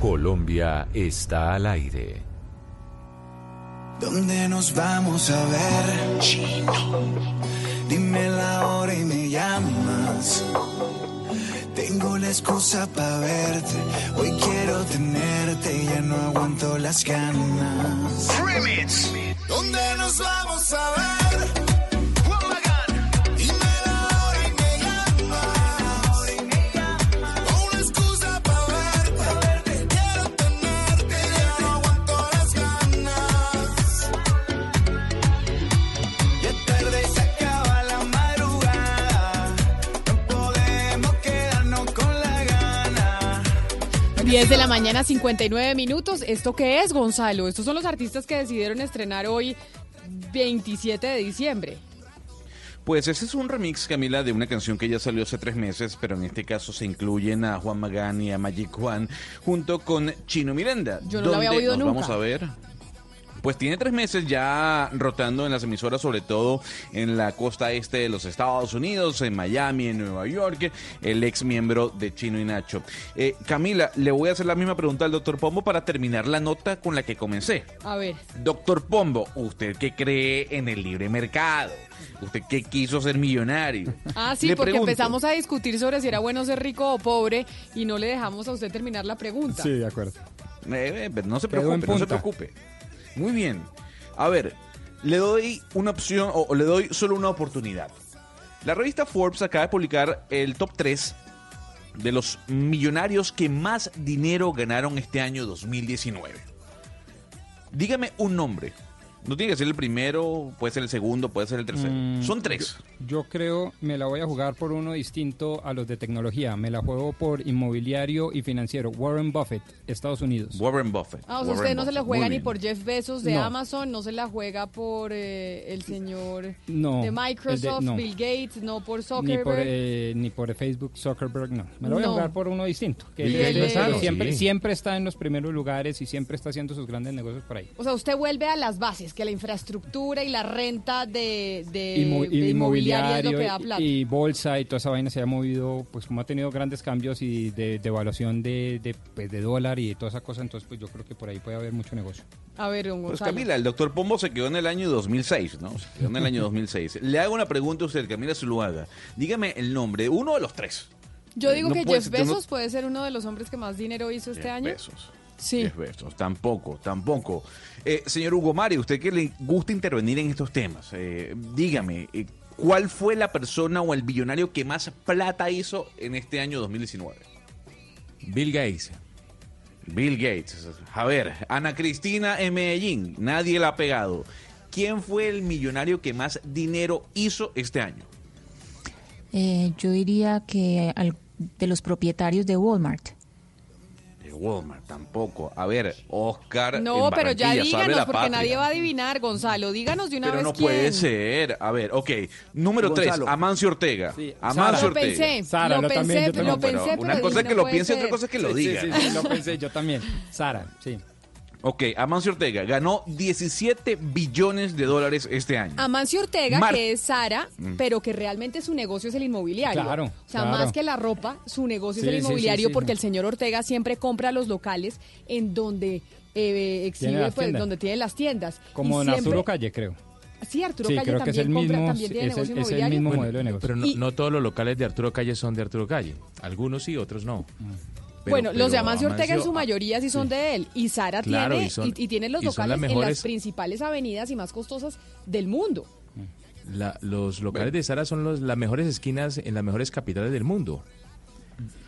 Colombia está al aire. ¿Dónde nos vamos a ver? Chino. Dime la hora y me llamas. Tengo la excusa para verte. Hoy quiero tenerte, ya no aguanto las ganas. ¿Dónde nos vamos a ver? 10 de la mañana, 59 minutos. ¿Esto qué es, Gonzalo? Estos son los artistas que decidieron estrenar hoy, 27 de diciembre. Pues ese es un remix, Camila, de una canción que ya salió hace tres meses, pero en este caso se incluyen a Juan Magán y a Magic Juan junto con Chino Miranda. Yo no la había oído nunca. Vamos a ver. Pues tiene tres meses ya rotando en las emisoras, sobre todo en la costa este de los Estados Unidos, en Miami, en Nueva York, el ex miembro de Chino y Nacho. Eh, Camila, le voy a hacer la misma pregunta al doctor Pombo para terminar la nota con la que comencé. A ver. Doctor Pombo, ¿usted qué cree en el libre mercado? ¿Usted qué quiso ser millonario? Ah, sí, Le porque pregunto. empezamos a discutir sobre si era bueno ser rico o pobre y no le dejamos a usted terminar la pregunta. Sí, de acuerdo. Eh, eh, pero no se preocupe, no se preocupe. Muy bien. A ver, le doy una opción o, le doy solo una oportunidad. La revista Forbes acaba de publicar el top 3 de los millonarios que más dinero ganaron este año 2019. Dígame un nombre. No tiene que ser el primero, puede ser el segundo, puede ser el tercero. Mm, Son tres. Yo, yo creo, me la voy a jugar por uno distinto a los de tecnología. Me la juego por inmobiliario y financiero. Warren Buffett, Estados Unidos. Warren Buffett. Ah, o sea, usted no se la juega ni por Jeff Bezos de No. Amazon, no se la juega por eh, el señor No, de Microsoft, no. Bill Gates, no por Ni Zuckerberg. por, eh, ni por Facebook, Zuckerberg, no. Me lo voy No. a jugar por uno distinto. Que siempre, Sí. siempre está en los primeros lugares y siempre está haciendo sus grandes negocios por ahí. O sea, usted vuelve a las bases, que la infraestructura y la renta de, de, Inmo- de inmobiliaria es lo que da y- plata. y bolsa y toda esa vaina se ha movido, pues como ha tenido grandes cambios y de devaluación de, de, pues, de dólar y de toda esa cosa, entonces pues yo creo que por ahí puede haber mucho negocio. A ver, don Pues Gonzalo. Camila, el doctor Pombo se quedó en el año 2006, ¿no? Se quedó en el año 2006. Le hago una pregunta a usted, Camila Zuluaga. Dígame el nombre de uno de los tres. Yo digo No que Jeff ser- no- Bezos puede ser uno de los hombres que más dinero hizo este Jeff año. Bezos. Sí. Jeff Bezos. Tampoco, tampoco. Eh, señor Hugo Mario, usted que le gusta intervenir en estos temas, eh, dígame, eh, ¿cuál fue la persona o el billonario que más plata hizo en este año 2019? Bill Gates. Bill Gates. A ver, Ana Cristina en Medellín, nadie la ha pegado. ¿Quién fue el millonario que más dinero hizo este año? Eh, yo diría que al- de los propietarios de Walmart. Walmart, tampoco. A ver, Oscar. No, en pero ya díganos, la porque patria. nadie va a adivinar, Gonzalo. Díganos de una Pero vez no quién. puede ser. A ver, ok. Número tres. Amancio Ortega. Sara. Amancio Lo Ortega. pensé, Sara, lo lo pensé, también, yo lo también. No, pero pensé, una pero cosa es que no lo piense, otra ser. cosa es que lo Sí, diga. Sí, sí, sí, lo pensé, yo también. Sara, sí. Ok, Amancio Ortega ganó 17 billones de dólares este año. Amancio Ortega, Mar- que es Sara, Mm. pero que realmente su negocio es el inmobiliario. Claro, O sea, claro. más que la ropa, su negocio Sí, es el inmobiliario sí, sí, porque sí. el señor Ortega siempre compra los locales en donde eh, exhibe, pues, donde tiene las tiendas. Como Y siempre- Arturo Calle, creo. Sí, Arturo Sí, Calle creo que es también el compra, mismo, también tiene es el- negocio es el mismo modelo de negocio. Pero no, Y- no todos los locales de Arturo Calle son de Arturo Calle. Algunos sí, otros no. Pero- bueno, los de pero Amancio Ortega en su Amancio- mayoría sí son de él. Y Sara Claro, tiene, y son- y, y tiene los y locales las en las principales avenidas y más costosas del mundo. La- los locales de Sara son los, las mejores esquinas en las mejores capitales del mundo.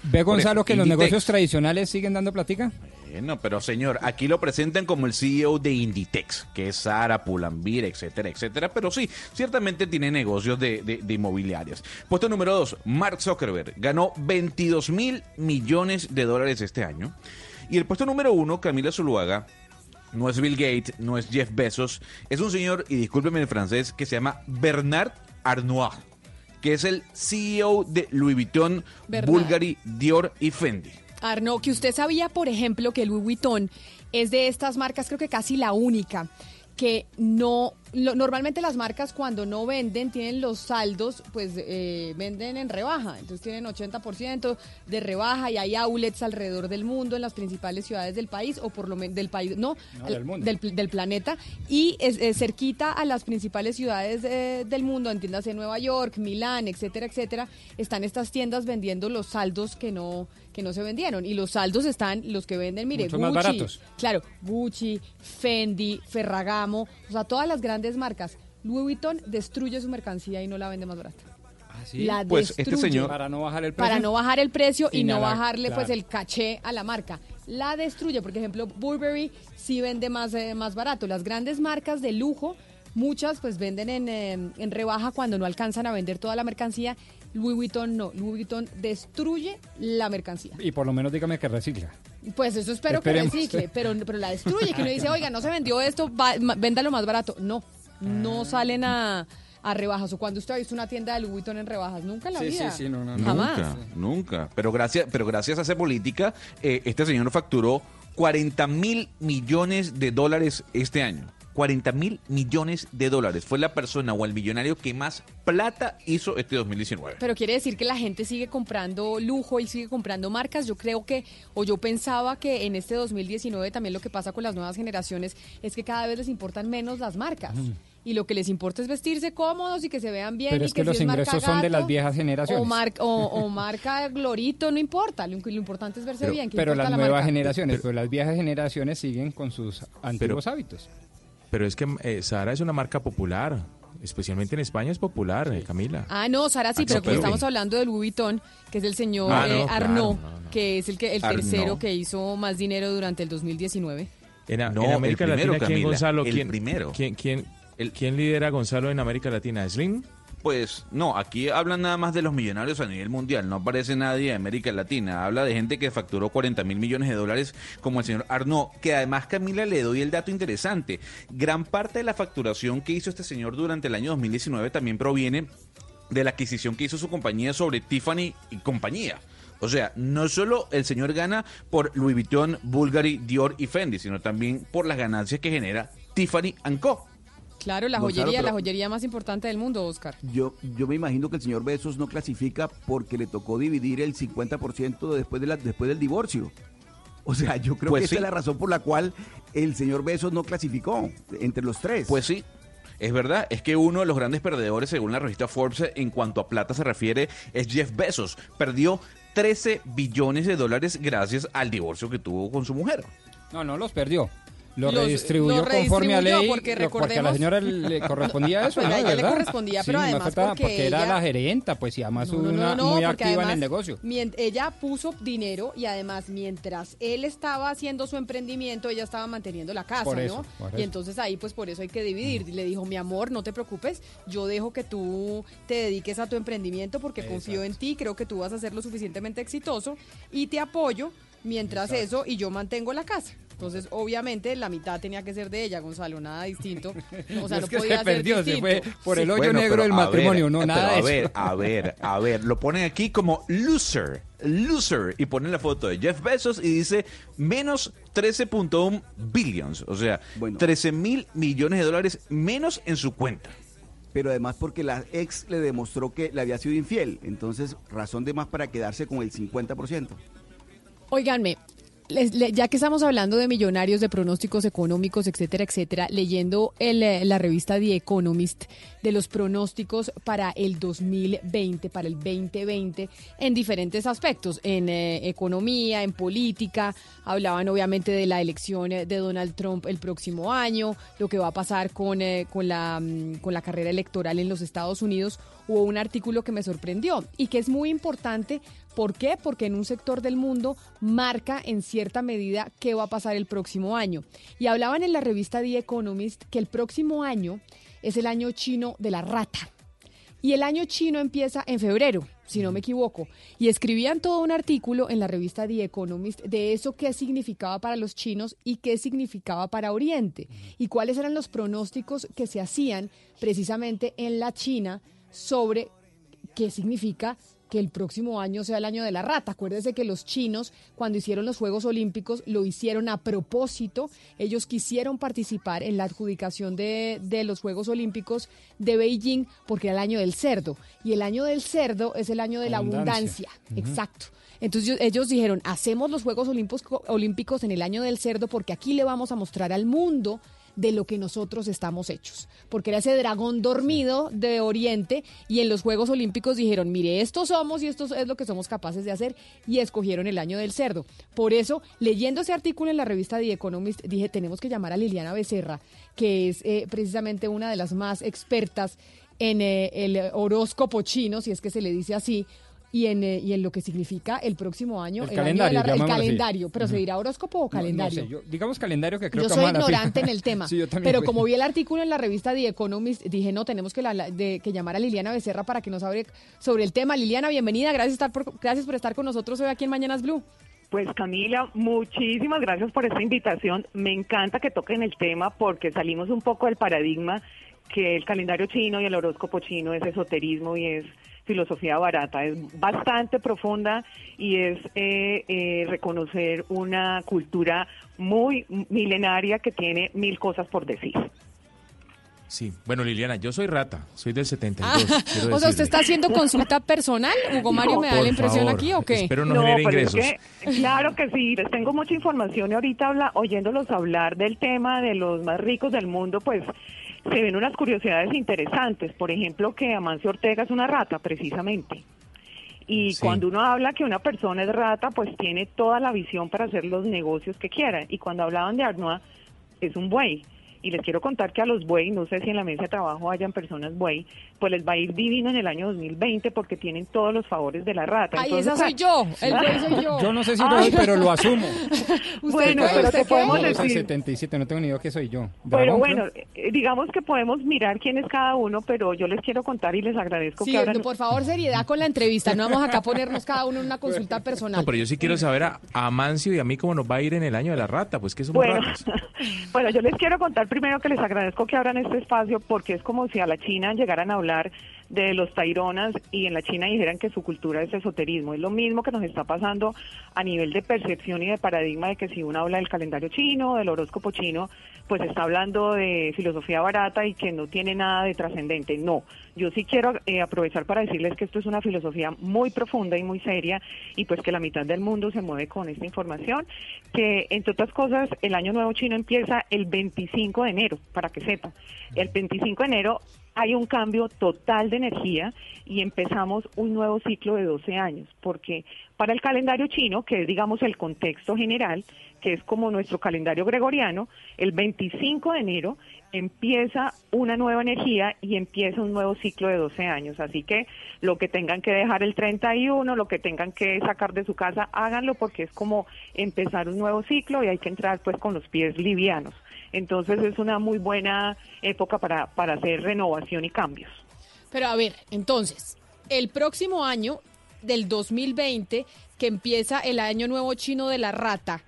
¿Ve Gonzalo que los Inditex. negocios tradicionales siguen dando platica? Bueno, pero señor, aquí lo presentan como el CEO de Inditex, que es Sara, Pulambir, etcétera, etcétera. Pero sí, ciertamente tiene negocios de, de- de inmobiliarias. Puesto número dos, Mark Zuckerberg ganó 22 mil millones de dólares este año. Y el puesto número uno, Camila Zuluaga, no es Bill Gates, no es Jeff Bezos, es un señor, y discúlpeme el francés, que se llama Bernard Arnault, que es el CEO de Louis Vuitton. Bulgari, Dior y Fendi. Arno, que usted sabía, por ejemplo, que Louis Vuitton es de estas marcas, creo que casi la única, que no lo- normalmente las marcas cuando no venden tienen los saldos, pues eh, venden en rebaja. Entonces tienen 80% de rebaja y hay outlets alrededor del mundo en las principales ciudades del país o por lo menos del país, no, No, al- del mundo. del, del planeta y es, es cerquita a las principales ciudades eh, del mundo, en tiendas de Nueva York, Milán, etcétera, etcétera, están estas tiendas vendiendo los saldos que no que no se vendieron y los saldos están los que venden, mire, Mucho Gucci, más baratos. claro, Gucci, Fendi, Ferragamo, o sea, todas las grandes marcas. Louis Vuitton destruye su mercancía y no la vende más barata. La Pues este destruye señor- Para no bajar el precio. para no bajar el precio y, Y no nada, bajarle pues el caché a la marca. La destruye, por ejemplo, Burberry sí vende más, eh, más barato. Las grandes marcas de lujo, muchas pues venden en, eh, en rebaja cuando no alcanzan a vender toda la mercancía. Louis Vuitton no, Louis Vuitton destruye la mercancía. Y por lo menos dígame que recicla. Pues eso espero Esperemos. que recicle, pero, pero la destruye, que uno dice, oiga, no se vendió esto, va- véndalo más barato. No, no salen a, a rebajas. O cuando usted ha visto una tienda de Louis Vuitton en rebajas, nunca en la Sí, vida. sí, sí, no, no, no. Jamás. Nunca, nunca. Pero gracias, pero gracias a esa política, eh, este señor facturó 40 mil millones de dólares este año. 40 mil millones de dólares. Fue la persona o el millonario que más plata hizo este 2019. Pero quiere decir que la gente sigue comprando lujo y sigue comprando marcas. Yo creo que, o yo pensaba que en este 2019 también lo que pasa con las nuevas generaciones es que cada vez les importan menos las marcas. Y lo que les importa es vestirse cómodos y que se vean bien. Pero y es que si los marca ingresos son de las viejas generaciones. O, mar- o- o marca Glorito, no importa. Lo, lo importante es verse bien. ¿qué Pero las la nuevas marca? generaciones, pero las viejas generaciones siguen con sus antiguos hábitos. Pero es que eh, Sara es una marca popular, especialmente en España es popular, eh, Camila. Ah, no, Sara sí, Ah, pero no, estamos hablando del Louis Vuitton, que es el señor Ah, no, eh, claro, Arnaud, no, que es el que el Arnaud. tercero que hizo más dinero durante el 2019. En, a- No, en el América primero, Latina, ¿quién, Camila, Gonzalo? el ¿Quién, primero. ¿quién, quién, ¿Quién lidera Gonzalo en América Latina? ¿Slim? Pues no, aquí hablan nada más de los millonarios a nivel mundial, no aparece nadie de América Latina, habla de gente que facturó 40 mil millones de dólares como el señor Arnaud, que además Camila le doy el dato interesante, gran parte de la facturación que hizo este señor durante el año 2019 también proviene de la adquisición que hizo su compañía sobre Tiffany y compañía. O sea, no solo el señor gana por Louis Vuitton, Bulgari, Dior y Fendi, sino también por las ganancias que genera Tiffany Co. Claro, la Gonzalo, joyería, la joyería más importante del mundo, Oscar. Yo, yo me imagino que el señor Besos no clasifica porque le tocó dividir el 50% después, de la, después del divorcio. O sea, yo creo Pues que esa es la razón por la cual el señor Besos no clasificó entre los tres. Pues sí. Es verdad, es que uno de los grandes perdedores, según la revista Forbes, en cuanto a plata se refiere, es Jeff Bezos. Perdió 13 billones de dólares gracias al divorcio que tuvo con su mujer. No, no los perdió. Lo Los- redistribuyó lo conforme a ley, porque porque a la señora le correspondía eso, Pues ¿no? a ella le correspondía, Sí, pero no además faltaba, porque porque era la gerenta, pues y además No, no, una muy porque activa en además, el negocio. ella puso dinero y además mientras él estaba haciendo su emprendimiento, ella estaba manteniendo la casa, Por eso, ¿no? por Y entonces ahí pues por eso hay que dividir. Y Le dijo, mi amor, no te preocupes, yo dejo que tú te dediques a tu emprendimiento porque confío en ti, creo que tú vas a ser lo suficientemente exitoso y te apoyo mientras eso y yo mantengo la casa. Entonces, obviamente, la mitad tenía que ser de ella, Gonzalo, nada distinto. O sea, Es no que podía se ser perdió, se distinto. fue por el hoyo Bueno, negro del a matrimonio, ver, no nada a de eso. ver, a ver, a ver, lo ponen aquí como loser, loser, y ponen la foto de Jeff Bezos y dice menos 13.1 billions, o sea, 13 mil millones de dólares menos en su cuenta. Pero además porque la ex le demostró que le había sido infiel. Entonces, razón de más para quedarse con el 50%. Óiganme, les- le- ya que estamos hablando de millonarios, de pronósticos económicos, etcétera, etcétera, leyendo el, eh, la revista The Economist de los pronósticos para el 2020, para el 2020, en diferentes aspectos, en eh, economía, en política, hablaban obviamente de la elección eh, de Donald Trump el próximo año, lo que va a pasar con, mm, con la carrera electoral en los Estados Unidos. Hubo un artículo que me sorprendió y que es muy importante ¿Por qué? Porque en un sector del mundo marca en cierta medida qué va a pasar el próximo año. Y hablaban en la revista The Economist que el próximo año es el año chino de la rata. Y el año chino empieza en febrero, si no me equivoco. Y escribían todo un artículo en la revista The Economist de eso qué significaba para los chinos y qué significaba para Oriente. Y cuáles eran los pronósticos que se hacían precisamente en la China sobre qué significa que el próximo año sea el año de la rata. Acuérdese que los chinos, cuando hicieron los Juegos Olímpicos, lo hicieron a propósito. Ellos quisieron participar en la adjudicación de, de los Juegos Olímpicos de Beijing porque era el año del cerdo. Y el año del cerdo es el año de la Abundancia. abundancia. Exacto. Entonces ellos dijeron, hacemos los Juegos Olímpicos en el año del cerdo porque aquí le vamos a mostrar al mundo de lo que nosotros estamos hechos. Porque era ese dragón dormido de Oriente y en los Juegos Olímpicos dijeron, mire, estos somos y esto es lo que somos capaces de hacer y escogieron el año del cerdo. Por eso, leyendo ese artículo en la revista The Economist, dije, tenemos que llamar a Liliana Becerra, que es eh, precisamente una de las más expertas en eh, el horóscopo chino, si es que se le dice así, y en, eh, y en lo que significa el próximo año, El el, año de calendario, la- el calendario, pero se dirá horóscopo o No, no calendario. sé, yo- digamos calendario que creo Yo que soy ignorante en el tema, Sí, yo también pero fui. como vi el artículo en la revista The Economist, dije, no, tenemos que, la- la- de- que llamar a Liliana Becerra para que nos hable sobre el tema. Liliana, bienvenida, gracias, estar por, gracias por estar con nosotros hoy aquí en Mañanas Blue. Pues Camila, muchísimas gracias por esta invitación. Me encanta que toquen el tema porque salimos un poco del paradigma que el calendario chino y el horóscopo chino es esoterismo y es filosofía barata. Es bastante profunda y es eh, eh, reconocer una cultura muy milenaria que tiene mil cosas por decir. Sí. Bueno, Liliana, yo soy rata, soy del 72. Ah, o sea. ¿usted está haciendo consulta personal? Hugo Mario, ¿me da la impresión favor, aquí o qué? espero no genere es ingresos. que, claro que sí, les tengo mucha información y ahorita habla, oyéndolos hablar del tema de los más ricos del mundo, pues se ven unas curiosidades interesantes. Por ejemplo, que Amancio Ortega es una rata, precisamente. Y Sí. cuando uno habla que una persona es rata, pues tiene toda la visión para hacer los negocios que quiera. Y cuando hablaban de Arnoa, es un buey. Y les quiero contar que a los buey, no sé si en la mesa de trabajo hayan personas buey, pues les va a ir divino en el año 2020 porque tienen todos los favores de la rata. Ay, Entonces, esa soy yo, el buey soy yo. Yo no sé si lo soy, pero lo asumo. Bueno, pero ¿Usted te podemos No, decir... 77, no tengo ni idea qué soy yo. Pero bueno, creo. eh, digamos que podemos mirar quién es cada uno, pero yo les quiero contar y les agradezco Sí, que no, por favor, seriedad con la entrevista. No vamos acá a ponernos cada uno en una consulta personal. No, pero yo sí quiero saber a, a Amancio y a mí cómo nos va a ir en el año de la rata, pues que somos Bueno, ratas. bueno, yo les quiero contar primero que les agradezco que abran este espacio porque es como si a la China llegaran a hablar de los taironas y en la China dijeran que su cultura es esoterismo. Es lo mismo que nos está pasando a nivel de percepción y de paradigma de que si uno habla del calendario chino, del horóscopo chino, pues está hablando de filosofía barata y que no tiene nada de trascendente. No, yo sí quiero eh, aprovechar para decirles que esto es una filosofía muy profunda y muy seria y pues que la mitad del mundo se mueve con esta información, que entre otras cosas el año nuevo chino empieza el 25 de enero, para que sepan. El 25 de enero hay un cambio total de energía y empezamos un nuevo ciclo de 12 años, porque para el calendario chino, que es digamos el contexto general, que es como nuestro calendario gregoriano, el 25 de enero empieza una nueva energía y empieza un nuevo ciclo de 12 años. Así que lo que tengan que dejar el 31, lo que tengan que sacar de su casa, háganlo porque es como empezar un nuevo ciclo y hay que entrar pues con los pies livianos. Entonces es una muy buena época para, para hacer renovación y cambios. Pero a ver, entonces, el próximo año del 2020, que empieza el año nuevo chino de la rata,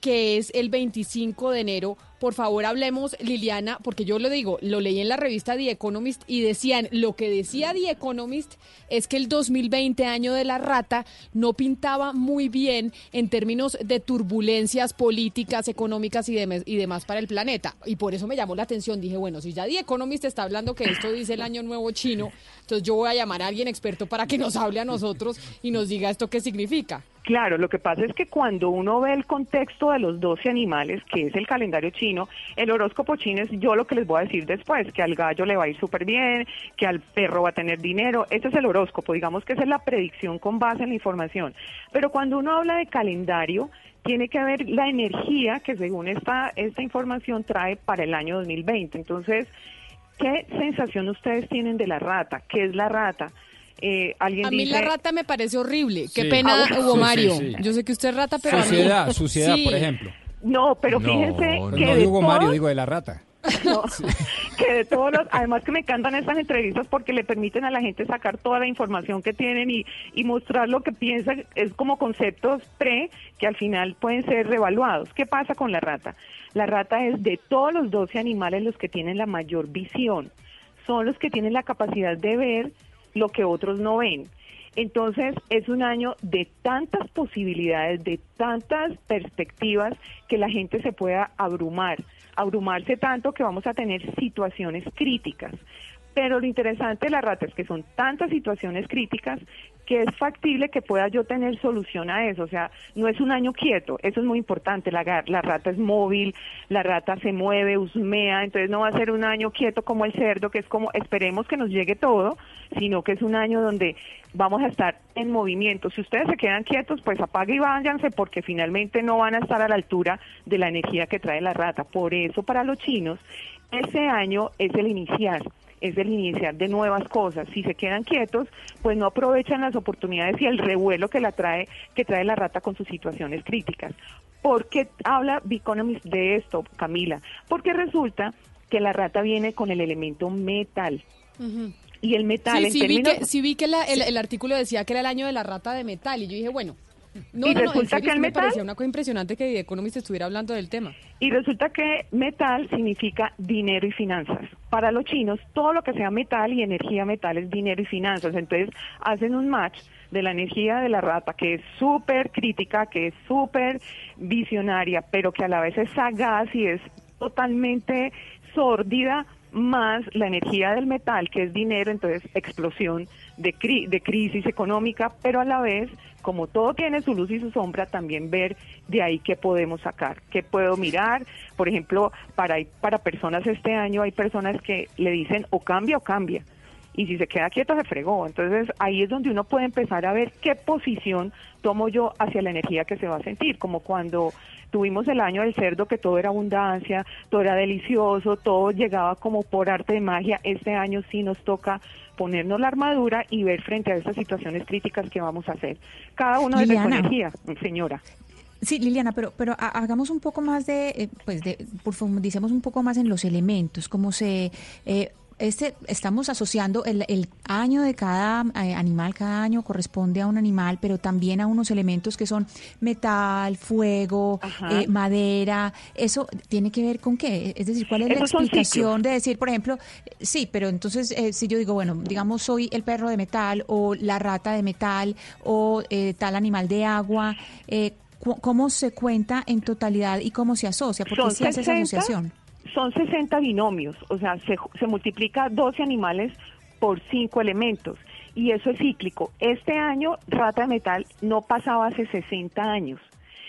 que es el 25 de enero, por favor hablemos, Liliana, porque yo lo digo, lo leí en la revista The Economist y decían, lo que decía The Economist es que el 2020, año de la rata, no pintaba muy bien en términos de turbulencias políticas, económicas y, dem- y demás para el planeta. Y por eso me llamó la atención, dije, bueno, si ya The Economist está hablando que esto dice el año nuevo chino, entonces yo voy a llamar a alguien experto para que nos hable a nosotros y nos diga esto qué significa. Claro, lo que pasa es que cuando uno ve el contexto de los 12 animales, que es el calendario chino, el horóscopo chino es yo lo que les voy a decir después, que al gallo le va a ir súper bien, que al perro va a tener dinero, ese es el horóscopo, digamos que esa es la predicción con base en la información. Pero cuando uno habla de calendario, tiene que ver la energía que según esta, esta información trae para el año 2020. Entonces, ¿qué sensación ustedes tienen de la rata? ¿Qué es la rata? Eh, alguien A mí dice, la rata me parece horrible. Qué Sí. pena, Ah, Hugo Mario. sí, sí. Yo sé que usted es rata, pero a mí- Suciedad, suciedad, Sí. por ejemplo. No, pero No, fíjense no, que no de digo Mario, todos- digo de la rata. No, que de todos los, además que me encantan estas entrevistas porque le permiten a la gente sacar toda la información que tienen y, y mostrar lo que piensan, es como conceptos pre que al final pueden ser revaluados. ¿Qué pasa con la rata? La rata es de todos los 12 animales los que tienen la mayor visión, son los que tienen la capacidad de ver lo que otros no ven. Entonces es un año de tantas posibilidades, de tantas perspectivas que la gente se pueda abrumar, abrumarse tanto que vamos a tener situaciones críticas. Pero lo interesante de la rata es que son tantas situaciones críticas que es factible que pueda yo tener solución a eso. O sea, no es un año quieto, eso es muy importante. La, la rata es móvil, la rata se mueve, husmea, entonces no va a ser un año quieto como el cerdo, que es como esperemos que nos llegue todo, sino que es un año donde vamos a estar en movimiento. Si ustedes se quedan quietos, pues apague y váyanse porque finalmente no van a estar a la altura de la energía que trae la rata. Por eso para los chinos, ese año es el iniciar es el iniciar de nuevas cosas. Si se quedan quietos, pues no aprovechan las oportunidades y el revuelo que la trae que trae la rata con sus situaciones críticas. ¿Por qué habla Biconomist de esto, Camila? Porque resulta que la rata viene con el elemento metal. Y el metal Sí, en sí, vi términos- que, sí vi que la- el, el artículo decía que era el año de la rata de metal y yo dije, bueno, no, Y no, no, resulta serio, que el sí me metal- parecía una cosa impresionante que The Economist estuviera hablando del tema. Y resulta que metal significa dinero y finanzas. Para los chinos, todo lo que sea metal y energía metal es dinero y finanzas. Entonces, hacen un match de la energía de la rata, que es súper crítica, que es súper visionaria, pero que a la vez es sagaz y es totalmente sórdida, más la energía del metal, que es dinero, entonces explosión de, cri- de crisis económica, pero a la vez, como todo tiene su luz y su sombra, también ver de ahí qué podemos sacar, qué puedo mirar. Por ejemplo, para, para personas este año hay personas que le dicen o cambia o cambia. Y si se queda quieto se fregó. Entonces ahí es donde uno puede empezar a ver qué posición tomo yo hacia la energía que se va a sentir, como cuando tuvimos el año del cerdo que todo era abundancia, todo era delicioso, todo llegaba como por arte de magia. Este año sí nos toca ponernos la armadura y ver frente a estas situaciones críticas que vamos a hacer. Cada uno su Liliana. energía, señora. Sí, Liliana, pero, pero ha- hagamos un poco más de, eh, pues, de, profundicemos un poco más en los elementos, cómo se, eh, este, estamos asociando el, el año de cada eh, animal, cada año corresponde a un animal, pero también a unos elementos que son metal, fuego, eh, madera, eso tiene que ver con qué, es decir, cuál es Esos la explicación de decir, por ejemplo, sí, pero entonces eh, si yo digo, bueno, digamos soy el perro de metal o la rata de metal o eh, tal animal de agua, eh, ¿cómo se cuenta en totalidad y cómo se asocia? Porque Son se hace esa 60, asociación. Son 60 binomios, o sea, se, se multiplica 12 animales por 5 elementos y eso es cíclico. Este año rata de metal no pasaba hace 60 años.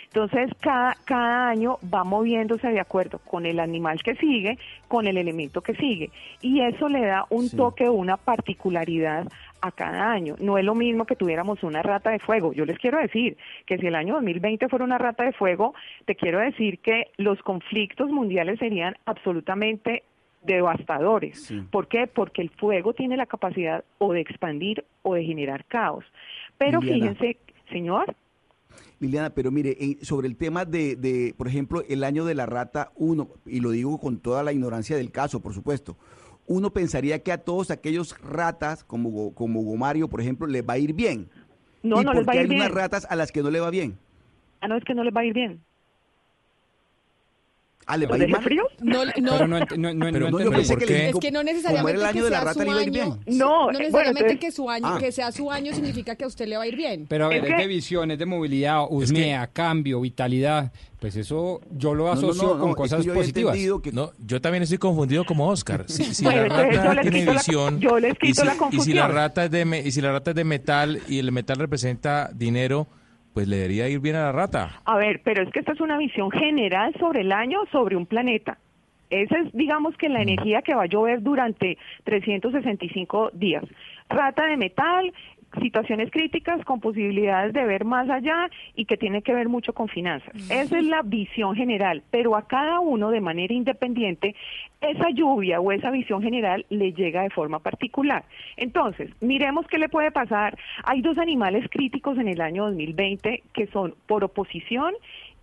Entonces, cada, cada año va moviéndose de acuerdo con el animal que sigue, con el elemento que sigue. Y eso le da un Sí. toque, una particularidad a cada año. No es lo mismo que tuviéramos una rata de fuego. Yo les quiero decir que si el año 2020 fuera una rata de fuego, te quiero decir que los conflictos mundiales serían absolutamente devastadores. ¿Por qué? Porque el fuego tiene la capacidad o de expandir o de generar caos. Pero Liliana. fíjense, señor, Liliana, pero mire, sobre el tema de, de, por ejemplo, el año de la rata 1, y lo digo con toda la ignorancia del caso, por supuesto, uno pensaría que a todos aquellos ratas, como, como Gomario, por ejemplo, les va a ir bien. No, ¿Y no les va a qué ir hay unas ratas a las que no le va bien? ah, no es que no les va a ir bien. Ah, ¿les va a ¿De ir mal? frío? No, no, Pero no, no, no, Pero no no, yo entendí pensé por que qué. le- Es que no necesariamente era el año que de la sea rata, su le iba a ir año, bien. No, no eh, bueno, necesariamente entonces- que su año, Ah. que sea su año significa que a usted le va a ir bien. Pero a ver, Es es, que- de visión, es de movilidad, usmea, cambio, vitalidad. Pues eso yo lo no, asocio no, no, con es que cosas yo había positivas. entendido que- No, yo también estoy confundido como Oscar. Si, si Bueno, la entonces yo rata les tiene quito la- visión yo les y quito si, la y si la confusión. rata es de me- y si la rata es de metal y el metal representa dinero, pues le debería ir bien a la rata. A ver, pero es que esta es una visión general sobre el año, sobre un planeta. Esa es, digamos que la energía que va a llover durante 365 días. Rata de metal, situaciones críticas con posibilidades de ver más allá y que tiene que ver mucho con finanzas. Esa es la visión general, pero a cada uno de manera independiente esa lluvia o esa visión general le llega de forma particular. Entonces, miremos qué le puede pasar. Hay dos animales críticos en el año 2020 que son por oposición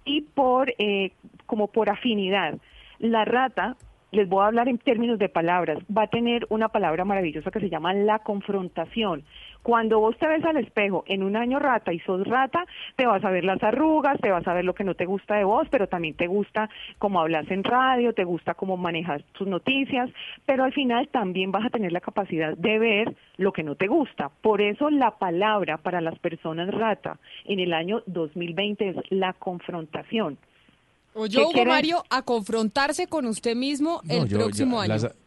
y por eh, como por afinidad. La rata les voy a hablar en términos de palabras, va a tener una palabra maravillosa que se llama la confrontación. Cuando vos te ves al espejo en un año rata y sos rata, te vas a ver las arrugas, te vas a ver lo que no te gusta de vos, pero también te gusta cómo hablas en radio, te gusta cómo manejas tus noticias, pero al final también vas a tener la capacidad de ver lo que no te gusta. Por eso la palabra para las personas rata en el año 2020 es la confrontación. O yo, Hugo Mario, a confrontarse con usted mismo el próximo año. Las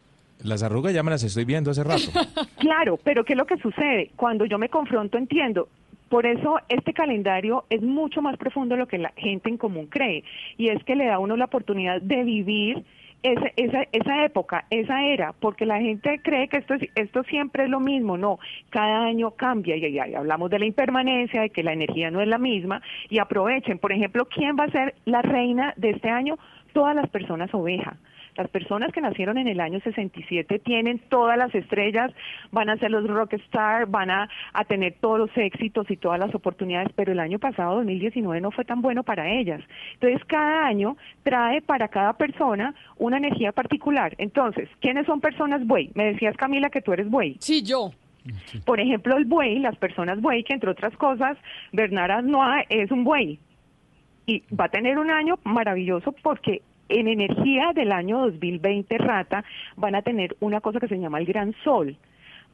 arrugas ya me las estoy viendo hace rato. claro, pero ¿qué es lo que sucede? Cuando yo me confronto entiendo. Por eso este calendario es mucho más profundo de lo que la gente en común cree. Y es que le da a uno la oportunidad de vivir esa, esa, esa época, esa era, porque la gente cree que esto, es, esto siempre es lo mismo, no, cada año cambia y, y, hablamos de la impermanencia, de que la energía no es la misma y aprovechen, por ejemplo, ¿quién va a ser la reina de este año? Todas las personas oveja. Las personas que nacieron en el año 67 tienen todas las estrellas, van a ser los rockstar, van a, a tener todos los éxitos y todas las oportunidades, pero el año pasado, 2019, no fue tan bueno para ellas. Entonces, cada año trae para cada persona una energía particular. Entonces, ¿quiénes son personas buey? Me decías, Camila, que tú eres buey. Sí, yo. Por ejemplo, el buey, las personas buey, que entre otras cosas, Bernard Noa es un buey. Y va a tener un año maravilloso porque en energía del año 2020 rata van a tener una cosa que se llama el gran sol.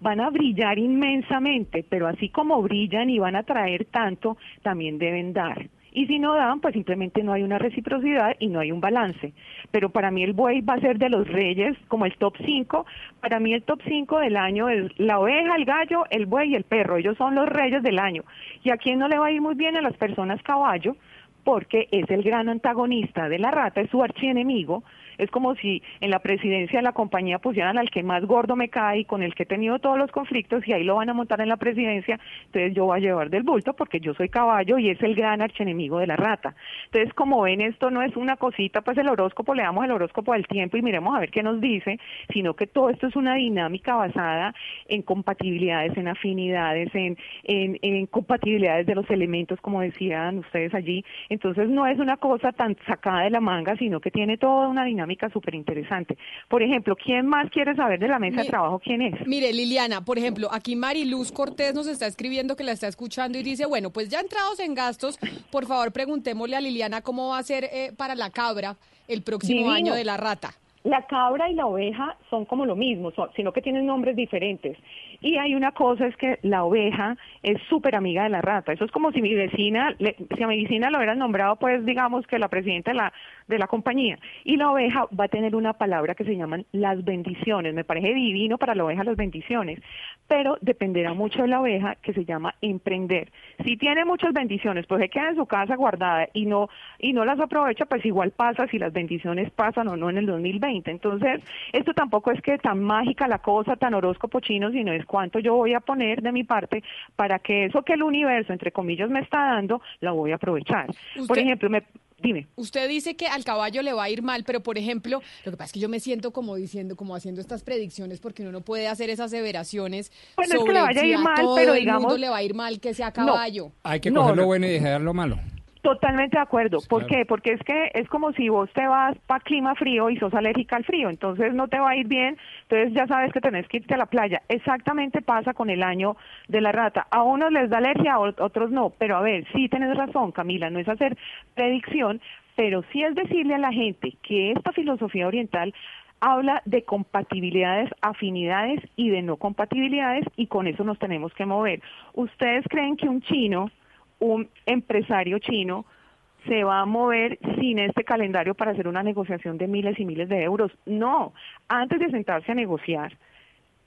Van a brillar inmensamente, pero así como brillan y van a traer tanto, también deben dar. Y si no dan, pues simplemente no hay una reciprocidad y no hay un balance. Pero para mí el buey va a ser de los reyes, como el top 5. Para mí el top 5 del año es la oveja, el gallo, el buey y el perro. Ellos son los reyes del año. ¿Y a quién no le va a ir muy bien? A las personas caballo, porque es el gran antagonista de la rata, es su archienemigo, es como si en la presidencia de la compañía pusieran al que más gordo me cae y con el que he tenido todos los conflictos y ahí lo van a montar en la presidencia, entonces yo voy a llevar del bulto porque yo soy caballo y es el gran archenemigo de la rata. Entonces, como ven, esto no es una cosita, pues el horóscopo, le damos el horóscopo del tiempo y miremos a ver qué nos dice, sino que todo esto es una dinámica basada en compatibilidades, en afinidades, en, en, en compatibilidades de los elementos, como decían ustedes allí. Entonces, no es una cosa tan sacada de la manga, sino que tiene toda una dinámica súper interesante. Por ejemplo, ¿quién más quiere saber de la mesa de trabajo? ¿Quién es? Mire, Liliana, por ejemplo, aquí Mariluz Cortés nos está escribiendo que la está escuchando y dice, bueno, pues ya entrados en gastos, por favor preguntémosle a Liliana cómo va a ser eh, para la cabra el próximo año de la rata. La cabra y la oveja son como lo mismo, sino que tienen nombres diferentes. Y hay una cosa, es que la oveja es súper amiga de la rata. Eso es como si mi vecina, si a mi vecina lo hubieran nombrado, pues digamos que la presidenta de la, de la compañía. Y la oveja va a tener una palabra que se llaman las bendiciones. Me parece divino para la oveja las bendiciones, pero dependerá mucho de la oveja que se llama emprender. Si tiene muchas bendiciones, pues se queda en su casa guardada y no, y no las aprovecha, pues igual pasa si las bendiciones pasan o no en el 2020. Entonces, esto tampoco es que tan mágica la cosa, tan horóscopo chino, sino es cuánto yo voy a poner de mi parte para que eso que el universo, entre comillas, me está dando, lo voy a aprovechar. Por ejemplo, me, Dime. Usted dice que al caballo le va a ir mal, pero por ejemplo, lo que pasa es que yo me siento como diciendo, como haciendo estas predicciones, porque uno no puede hacer esas aseveraciones bueno, sobre es que le vaya a ir mal, pero digamos, mundo le va a ir mal que sea caballo. Hay que coger lo bueno y dejar lo malo. Totalmente de acuerdo. ¿Por qué? Porque es que es como si vos te vas para clima frío y sos alérgica al frío, entonces no te va a ir bien, entonces ya sabes que tenés que irte a la playa. Exactamente pasa con el año de la rata. A unos les da alergia, a otros no. Pero a ver, sí tenés razón, Camila, no es hacer predicción, pero sí es decirle a la gente que esta filosofía oriental habla de compatibilidades, afinidades y de no compatibilidades y con eso nos tenemos que mover. ¿Ustedes creen que un chino un empresario chino se va a mover sin este calendario para hacer una negociación de miles y miles de euros. No, antes de sentarse a negociar,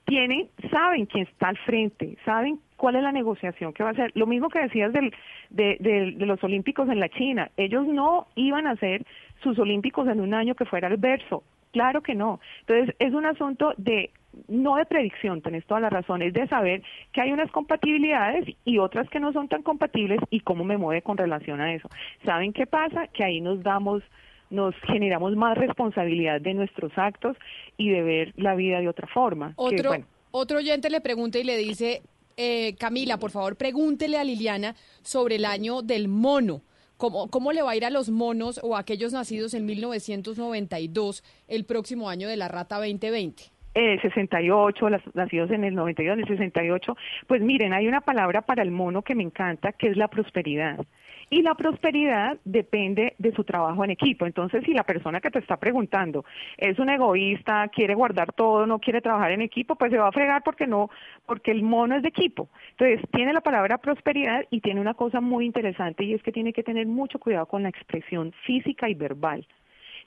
tienen, saben quién está al frente, saben cuál es la negociación que va a hacer. Lo mismo que decías del, de, de, los Olímpicos en la China, ellos no iban a hacer sus Olímpicos en un año que fuera el verso, claro que no. Entonces es un asunto de no de predicción, tenés toda la razón, es de saber que hay unas compatibilidades y otras que no son tan compatibles y cómo me mueve con relación a eso. ¿Saben qué pasa? Que ahí nos damos nos generamos más responsabilidad de nuestros actos y de ver la vida de otra forma. Otro, otro oyente le pregunta y le dice, eh, Camila, por favor, pregúntele a Liliana sobre el año del mono ¿Cómo, ¿Cómo le va a ir a los monos o a aquellos nacidos en 1992 el próximo año de la rata 2020? Eh, 68, las, nacidos en el 92, en el 68. Pues miren, hay una palabra para el mono que me encanta, que es la prosperidad. Y la prosperidad depende de su trabajo en equipo. Entonces, si la persona que te está preguntando es un egoísta, quiere guardar todo, no quiere trabajar en equipo, pues se va a fregar porque no, porque el mono es de equipo. Entonces, tiene la palabra prosperidad y tiene una cosa muy interesante y es que tiene que tener mucho cuidado con la expresión física y verbal.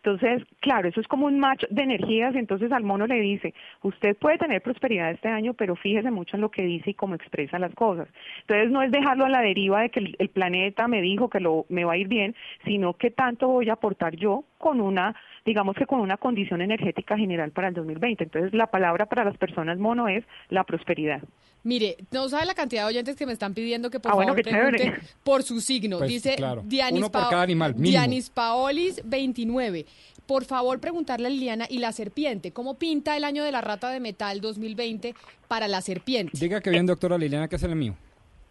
Entonces, claro, eso es como un match de energías, entonces al mono le dice, usted puede tener prosperidad este año, pero fíjese mucho en lo que dice y cómo expresa las cosas. Entonces, no es dejarlo a la deriva de que el, el planeta me dijo que lo, me va a ir bien, sino que tanto voy a aportar yo con una, digamos que con una condición energética general para el 2020. Entonces, la palabra para las personas mono es la prosperidad. Mire, no sabe la cantidad de oyentes que me están pidiendo que por Ah, favor pregunte por su signo. Pues, Dice claro. Dianis, Uno por Pao- cada animal, mínimo. Dianis Paolis 29. Por favor, preguntarle a Liliana y la serpiente, ¿cómo pinta el año de la rata de metal 2020 para la serpiente? Diga que bien, doctora Liliana, que es el mío.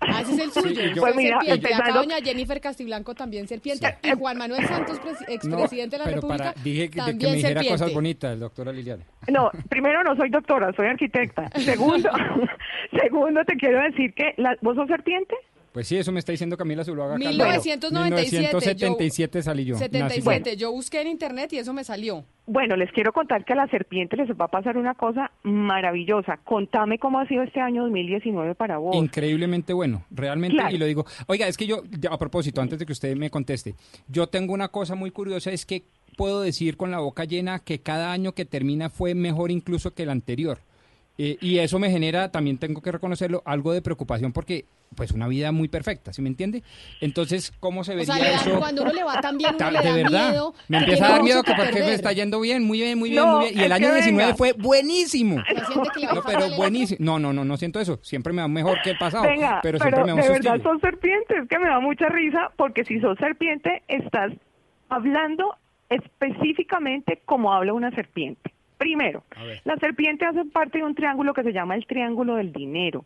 Ah, ese es el suyo. Sí, yo- Pues es mira, serpiente. Acá empezando- doña Jennifer Castiblanco también serpiente. Y Juan Manuel Santos, presi- expresidente de la pero República, para, dije que, de que también me dijera serpiente. cosas bonitas, doctora Liliana. No, primero no soy doctora, soy arquitecta. Segundo, segundo te quiero decir que la, vos sos serpiente. Pues sí, eso me está diciendo Camila Zuluaga. Calderón. 1997, 1977 salí yo. nací. 77. Yo busqué en internet y eso me salió. Bueno, les quiero contar que a la serpiente les va a pasar una cosa maravillosa. Contame cómo ha sido este año 2019 para vos. Increíblemente bueno, realmente, Claro. y lo digo. Oiga, es que yo, a propósito, antes de que usted me conteste, yo tengo una cosa muy curiosa, es que puedo decir con la boca llena que cada año que termina fue mejor incluso que el anterior. Eh, y eso me genera, también tengo que reconocerlo, algo de preocupación porque, pues, una vida muy perfecta, ¿sí me entiende? Entonces, ¿cómo se O vería sea, le da- eso? cuando uno le va tan bien, uno Ta- le de da verdad, miedo. me que empieza a dar miedo que porque me está yendo bien, muy bien, muy bien, No, muy bien. Y el año que 19 venga. fue buenísimo. ¿No que va No, pero buenísimo. No, no, no, no siento eso. Siempre me va mejor que el pasado. Venga, pero pero, siempre me un de verdad sustillo. sos serpiente, es que me da mucha risa porque si sos serpiente estás hablando específicamente como habla una serpiente. Primero, las serpientes hacen parte de un triángulo que se llama el triángulo del dinero.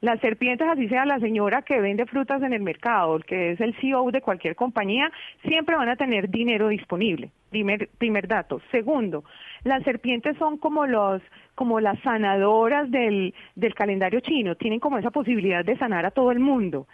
Las serpientes, así sea la señora que vende frutas en el mercado, el que es el CEO de cualquier compañía, siempre van a tener dinero disponible. Primer, primer dato. Segundo, las serpientes son como los como las sanadoras del, del calendario chino, tienen como esa posibilidad de sanar a todo el mundo,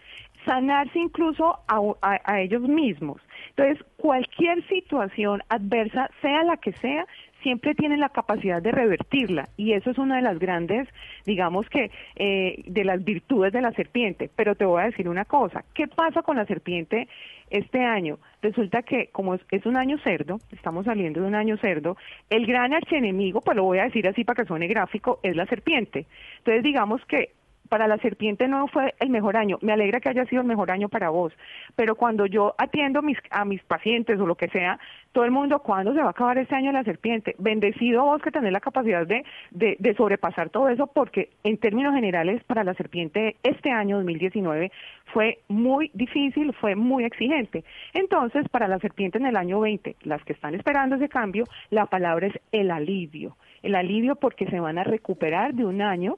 sanarse incluso a, a- a ellos mismos. Entonces, cualquier situación adversa, sea la que sea, siempre tienen la capacidad de revertirla y eso es una de las grandes, digamos que, eh, de las virtudes de la serpiente. Pero te voy a decir una cosa, ¿qué pasa con la serpiente este año? Resulta que como es, un año cerdo, estamos saliendo de un año cerdo, el gran archienemigo, pues lo voy a decir así para que suene gráfico, es la serpiente. Entonces digamos que para la serpiente no fue el mejor año. Me alegra que haya sido el mejor año para vos. Pero cuando yo atiendo mis, a mis pacientes o lo que sea, todo el mundo, ¿cuándo se va a acabar este año la serpiente? Bendecido vos que tenés la capacidad de, de, de sobrepasar todo eso, porque en términos generales para la serpiente este año 2019 fue muy difícil, fue muy exigente. Entonces, para la serpiente en el año 20, las que están esperando ese cambio, la palabra es el alivio. El alivio porque se van a recuperar de un año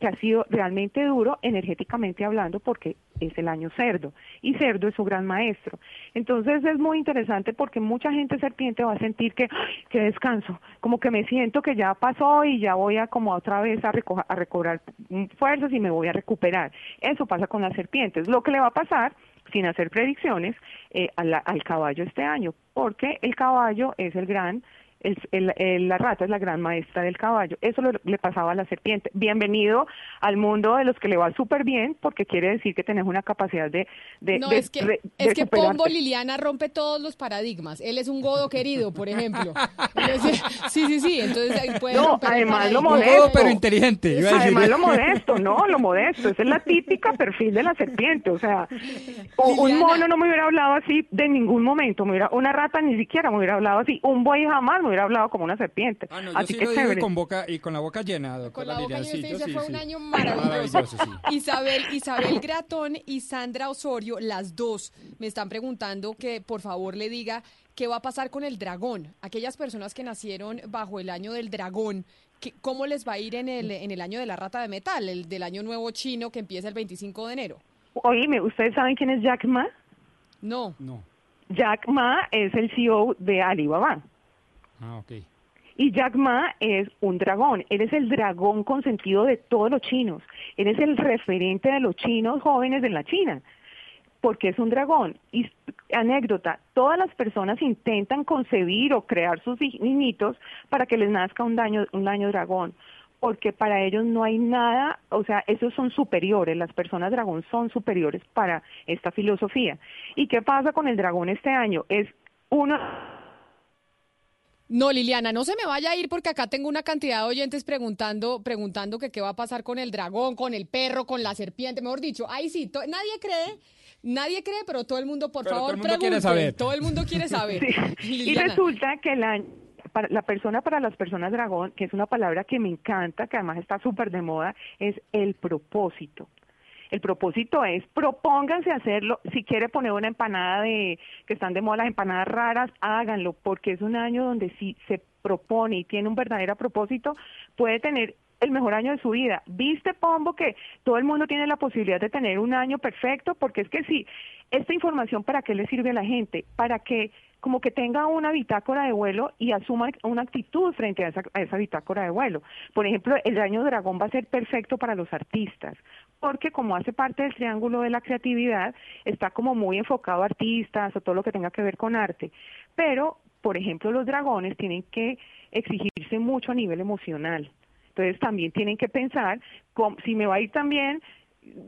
que ha sido realmente duro energéticamente hablando porque es el año cerdo y cerdo es su gran maestro. Entonces es muy interesante porque mucha gente serpiente va a sentir que, ¡ay, que descanso, como que me siento que ya pasó y ya voy a como otra vez a, a recobrar fuerzas y me voy a recuperar. Eso pasa con las serpientes. Lo que le va a pasar sin hacer predicciones eh, a la- al caballo este año, porque el caballo es el gran el- el- el- la rata es la gran maestra del caballo. Eso lo- le pasaba a la serpiente. Bienvenido al mundo de los que le va súper bien, porque quiere decir que tenés una capacidad de... de No, de- es que, de- es que. Pombo Liliana rompe todos los paradigmas. Él es un godo querido, por ejemplo. Sí, sí, sí. Entonces ahí puede No, además lo modesto. pero inteligente. iba a decir. Además lo modesto, no, lo modesto. Esa es la típica perfil de la serpiente. O sea, un mono no me hubiera hablado así de ningún momento. Me hubiera, una rata ni siquiera me hubiera hablado así. Un buey jamás me hubiera hablado como una serpiente. Ah, no, yo así sí que lo digo con, boca, y con la boca llena, doctora Con la boca Liliana. llena, Sí, usted yo dice, sí, fue sí. un año maravilloso. Maravilloso, sí. Isabel, Isabel Gratón y Sandra Osorio, las dos, me están preguntando que por favor le diga qué va a pasar con el dragón. Aquellas personas que nacieron bajo el año del dragón, que- ¿cómo les va a ir en el, en el año de la rata de metal, el del año nuevo chino que empieza el 25 de enero? Oíme, ¿ustedes saben quién es Jack Ma? No. No. Jack Ma es el CEO de Alibaba. Ah, ok. Y Jack Ma es un dragón. Él es el dragón consentido de todos los chinos. Él es el referente de los chinos jóvenes en la China. Porque es un dragón. Y anécdota, todas las personas intentan concebir o crear sus niñitos para que les nazca un daño, un daño dragón. Porque para ellos no hay nada, o sea, esos son superiores, las personas dragón son superiores para esta filosofía. ¿Y qué pasa con el dragón este año? Es uno No, Liliana, no se me vaya a ir porque acá tengo una cantidad de oyentes preguntando, preguntando que qué va a pasar con el dragón, con el perro, con la serpiente, mejor dicho. Ahí sí, nadie cree, nadie cree, pero todo el mundo, por Pero todo favor, el mundo quiere saber. Todo el mundo quiere saber. Y resulta que la, para, la persona para las personas dragón, que es una palabra que me encanta, que además está súper de moda, es el propósito. El propósito es propónganse hacerlo. Si quiere poner una empanada de que están de moda las empanadas raras, háganlo, porque es un año donde si se propone y tiene un verdadero propósito, puede tener el mejor año de su vida. ¿Viste, Pombo, que todo el mundo tiene la posibilidad de tener un año perfecto? Porque es que sí, esta información, ¿para qué le sirve a la gente? Para que como que tenga una bitácora de vuelo y asuma una actitud frente a esa, a esa bitácora de vuelo. Por ejemplo, el año dragón va a ser perfecto para los artistas, porque como hace parte del triángulo de la creatividad, está como muy enfocado a artistas o todo lo que tenga que ver con arte. Pero, por ejemplo, los dragones tienen que exigirse mucho a nivel emocional. Entonces también tienen que pensar si me va a ir también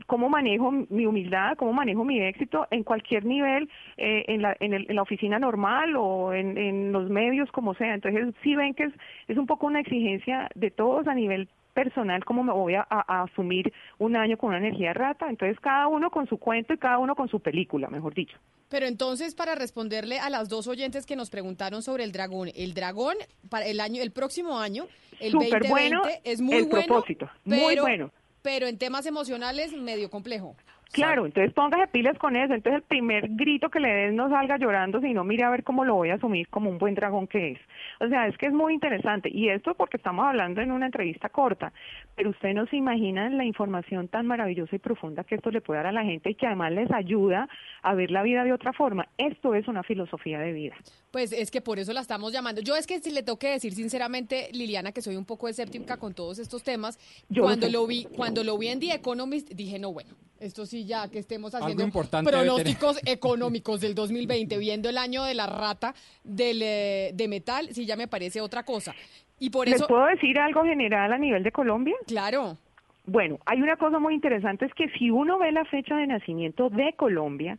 cómo manejo mi humildad, cómo manejo mi éxito en cualquier nivel, eh, en, la, en, el- en la oficina normal o en, en los medios, como sea. Entonces, sí ven que es, es un poco una exigencia de todos a nivel personal, cómo me voy a, asumir un año con una energía rata. Entonces, cada uno con su cuento y cada uno con su película, mejor dicho. Pero entonces, para responderle a las dos oyentes que nos preguntaron sobre el dragón, el dragón para el año, el próximo año, el Súper 2020 bueno es muy el bueno, propósito, muy pero- bueno. Pero en temas emocionales, medio complejo. Claro, entonces póngase pilas con eso. Entonces el primer grito que le des no salga llorando, sino mire a ver cómo lo voy a asumir como un buen dragón que es. O sea, es que es muy interesante. Y esto porque estamos hablando en una entrevista corta, pero usted no se imagina la información tan maravillosa y profunda que esto le puede dar a la gente y que además les ayuda a ver la vida de otra forma. Esto es una filosofía de vida. Pues es que por eso la estamos llamando. Yo es que si le tengo que decir sinceramente, Liliana, que soy un poco escéptica con todos estos temas. Yo lo cuando sé. lo vi, cuando lo vi en The Economist, dije, no, bueno, esto sí ya que estemos haciendo pronósticos económicos del 2020, viendo el año de la rata del, eh, de metal, sí ya me parece otra cosa. Y por ¿Les eso, puedo decir algo general a nivel de Colombia? claro, Bueno, hay una cosa muy interesante, es que si uno ve la fecha de nacimiento de Colombia,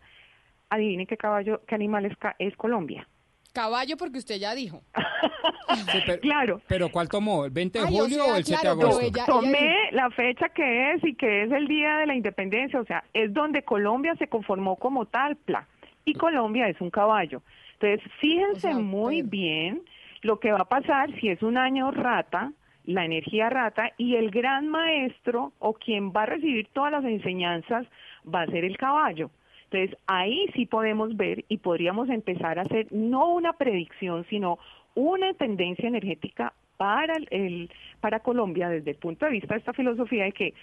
adivinen qué caballo, qué animal es, ca- es Colombia. Caballo porque usted ya dijo. Sí, pero, Claro. ¿Pero cuál tomó? ¿El 20 de Ay, o julio sea, o el 7 claro, de pero agosto? ella- Tomé la fecha que es y que es el día de la independencia, o sea, es donde Colombia se conformó como tal, pla, y Colombia es un caballo. Entonces, fíjense muy bien lo que va a pasar si es un año rata, la energía rata, y el gran maestro o quien va a recibir todas las enseñanzas va a ser el caballo. Entonces, ahí sí podemos ver y podríamos empezar a hacer no una predicción, sino una tendencia energética para el, para Colombia desde el punto de vista de esta filosofía de que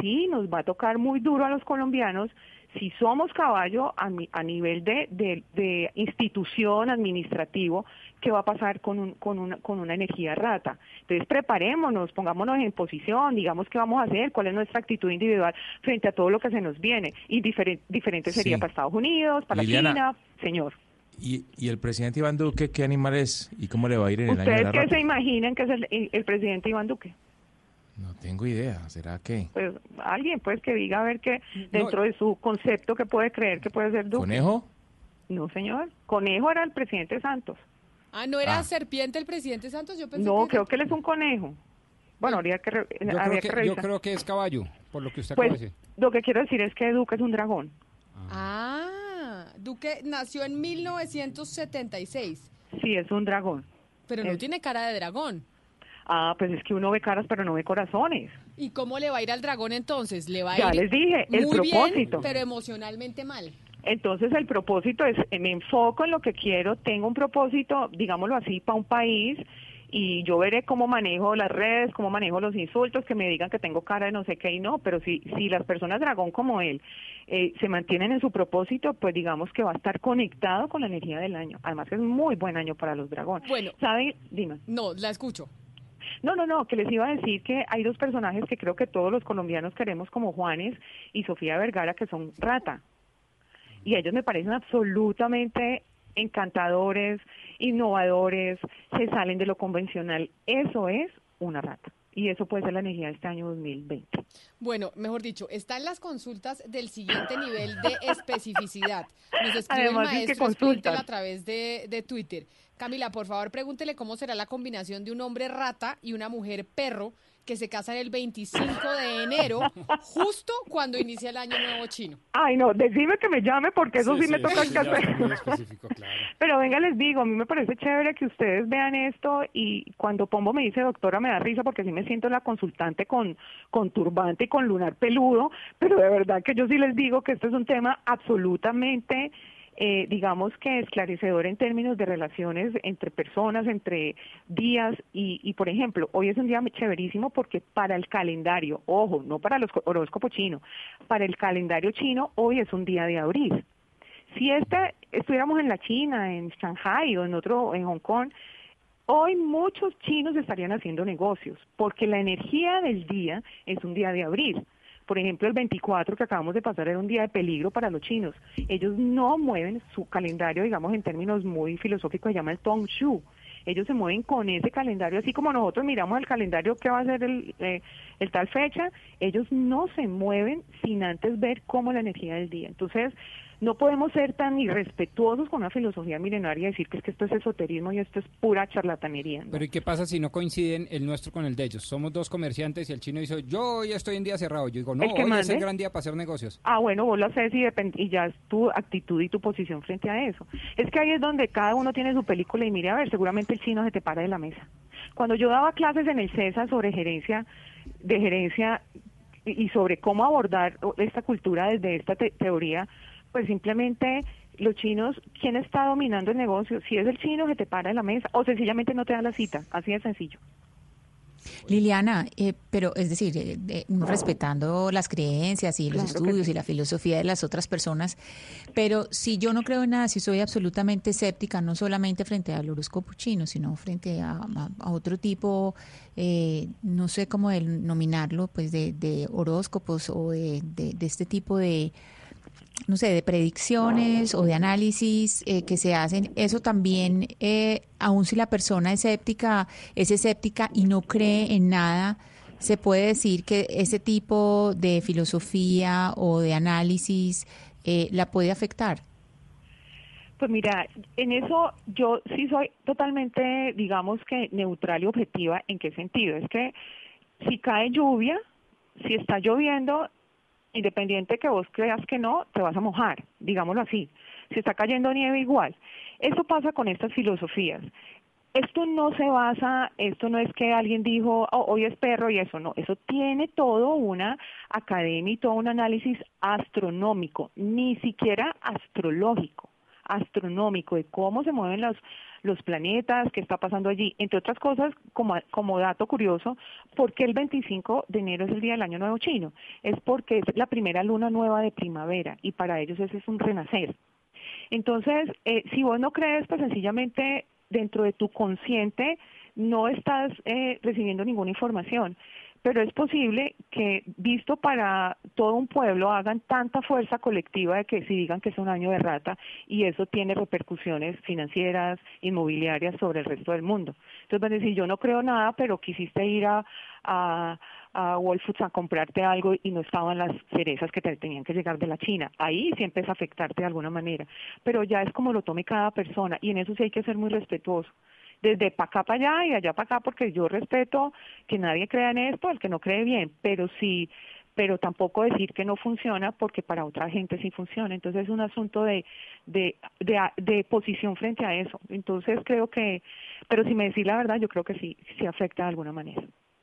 sí nos va a tocar muy duro a los colombianos si somos caballo a, mi- a nivel de, de- de institución administrativo, ¿qué va a pasar con, un- con, una, con una energía rata? Entonces preparémonos, pongámonos en posición, digamos qué vamos a hacer, cuál es nuestra actitud individual frente a todo lo que se nos viene. Y diferente, diferente sería Sí. para Estados Unidos, para Liliana. China, señor. ¿Y, y el presidente Iván Duque qué animal es y cómo le va a ir en el año de ¿Ustedes la qué rata? se imaginan que es el presidente Iván Duque? No tengo idea. ¿Será que Pues alguien pues que diga a ver que dentro de su concepto que puede creer que puede ser Duque. conejo? No, señor. Conejo era el presidente Santos. Ah, ¿no era Ah. serpiente el presidente Santos? Yo pensé No, que... creo que él es un conejo. Bueno, habría que, re- Yo habría creo, que que, yo revisar. creo que es caballo, por lo que usted Pues decir. lo que quiero decir es que Duque es un dragón. Ah, Duque nació en 1976, Sí, es un dragón. pero no tiene cara de dragón. Ah, pues es que uno ve caras pero no ve corazones. ¿Y cómo le va a ir al dragón entonces? Le va a Ya ir les dije, el muy propósito. bien, pero emocionalmente mal. Entonces el propósito es, me enfoco en lo que quiero, tengo un propósito, digámoslo así, para un país y yo veré cómo manejo las redes, cómo manejo los insultos, que me digan que tengo cara de no sé qué y no, pero si, si las personas dragón como él eh, se mantienen en su propósito, pues digamos que va a estar conectado con la energía del año. Además que es muy buen año para los dragones. Bueno. ¿Sabe? Dime. No, la escucho. No, no, no, que les iba a decir que hay dos personajes que creo que todos los colombianos queremos como Juanes y Sofía Vergara, que son rata. Y ellos me parecen absolutamente encantadores, innovadores, se salen de lo convencional. Eso es una rata. Y eso puede ser la energía de este año 2020. Bueno, mejor dicho, están las consultas del siguiente nivel de especificidad. Nos escribe Además, el es que maestro a través de, de Twitter. Camila, por favor, pregúntele cómo será la combinación de un hombre rata y una mujer perro que se casan el 25 de enero, justo cuando inicia el año nuevo chino. Ay, no, decime que me llame porque eso sí, Sí, me toca sí, hacer. claro. Pero venga, les digo, a mí me parece chévere que ustedes vean esto y cuando Pombo me dice doctora me da risa porque sí me siento la consultante con, con turbante y con lunar peludo, pero de verdad que yo sí les digo que este es un tema absolutamente, eh, digamos que esclarecedor en términos de relaciones entre personas, entre días y, y, por ejemplo, hoy es un día chéverísimo porque para el calendario, ojo, no para los horóscopo chino, para el calendario chino hoy es un día de abril. Si este estuviéramos en la China, en Shanghai o en otro, en Hong Kong, hoy muchos chinos estarían haciendo negocios, porque la energía del día es un día de abril. Por ejemplo, el 24 que acabamos de pasar era un día de peligro para los chinos. Ellos no mueven su calendario, digamos, en términos muy filosóficos, se llama el Tong Shu. Ellos se mueven con ese calendario, así como nosotros miramos el calendario que va a ser el, eh, el tal fecha, ellos no se mueven sin antes ver cómo la energía del día. Entonces, no podemos ser tan irrespetuosos con una filosofía milenaria y decir que es que esto es esoterismo y esto es pura charlatanería. ¿no? Pero ¿y qué pasa si no coinciden el nuestro con el de ellos? Somos dos comerciantes y el chino dice, yo hoy estoy en día cerrado. Yo digo, no, hoy es mande. el gran día para hacer negocios. Ah, bueno, vos lo haces y, y ya es tu actitud y tu posición frente a eso. Es que ahí es donde cada uno tiene su película y mire, a ver, seguramente el chino se te para de la mesa. Cuando yo daba clases en el CESA sobre gerencia, de gerencia y y sobre cómo abordar esta cultura desde esta te- teoría, pues simplemente los chinos, ¿quién está dominando el negocio? Si es el chino, se te para de la mesa o sencillamente no te da la cita, así de sencillo. Liliana, eh, pero es decir, eh, eh, respetando las creencias y los Claro estudios sí. y la filosofía de las otras personas, pero si yo no creo en nada, si soy absolutamente escéptica, no solamente frente al horóscopo chino, sino frente a, a- a otro tipo, eh, no sé cómo denominarlo, pues de, de horóscopos o de, de- de este tipo de, no sé, de predicciones o de análisis eh, que se hacen, eso también, eh, aun si la persona es escéptica, es escéptica y no cree en nada, se puede decir que ese tipo de filosofía o de análisis eh, la puede afectar. Pues mira, en eso yo sí soy totalmente, digamos que neutral y objetiva. ¿En qué sentido? Es que si cae lluvia, si está lloviendo, independiente que vos creas que no, te vas a mojar, digámoslo así. Si está cayendo nieve igual. Eso pasa con estas filosofías. Esto no se basa, esto no es que alguien dijo, "Oh, hoy es perro y eso no, eso tiene todo una academia y todo un análisis astronómico, ni siquiera astrológico astronómico de cómo se mueven los, los planetas, qué está pasando allí. Entre otras cosas, como, como dato curioso, ¿por qué el 25 de enero es el Día del Año Nuevo Chino? Es porque es la primera luna nueva de primavera y para ellos ese es un renacer. Entonces, eh, si vos no crees, pues sencillamente dentro de tu consciente no estás eh, recibiendo ninguna información. Pero es posible que, visto para todo un pueblo, hagan tanta fuerza colectiva de que si digan que es un año de rata y eso tiene repercusiones financieras, inmobiliarias sobre el resto del mundo. Entonces van a decir, yo no creo nada, pero quisiste ir a, a, a Foods a comprarte algo y no estaban las cerezas que te tenían que llegar de la China. Ahí sí empieza a afectarte de alguna manera. Pero ya es como lo tome cada persona y en eso sí hay que ser muy respetuoso desde para acá para allá y allá para acá porque yo respeto que nadie crea en esto, el que no cree bien, pero sí, pero tampoco decir que no funciona porque para otra gente sí funciona. Entonces es un asunto de, de, de, de posición frente a eso. Entonces creo que, pero si me decís la verdad, yo creo que sí, sí afecta de alguna manera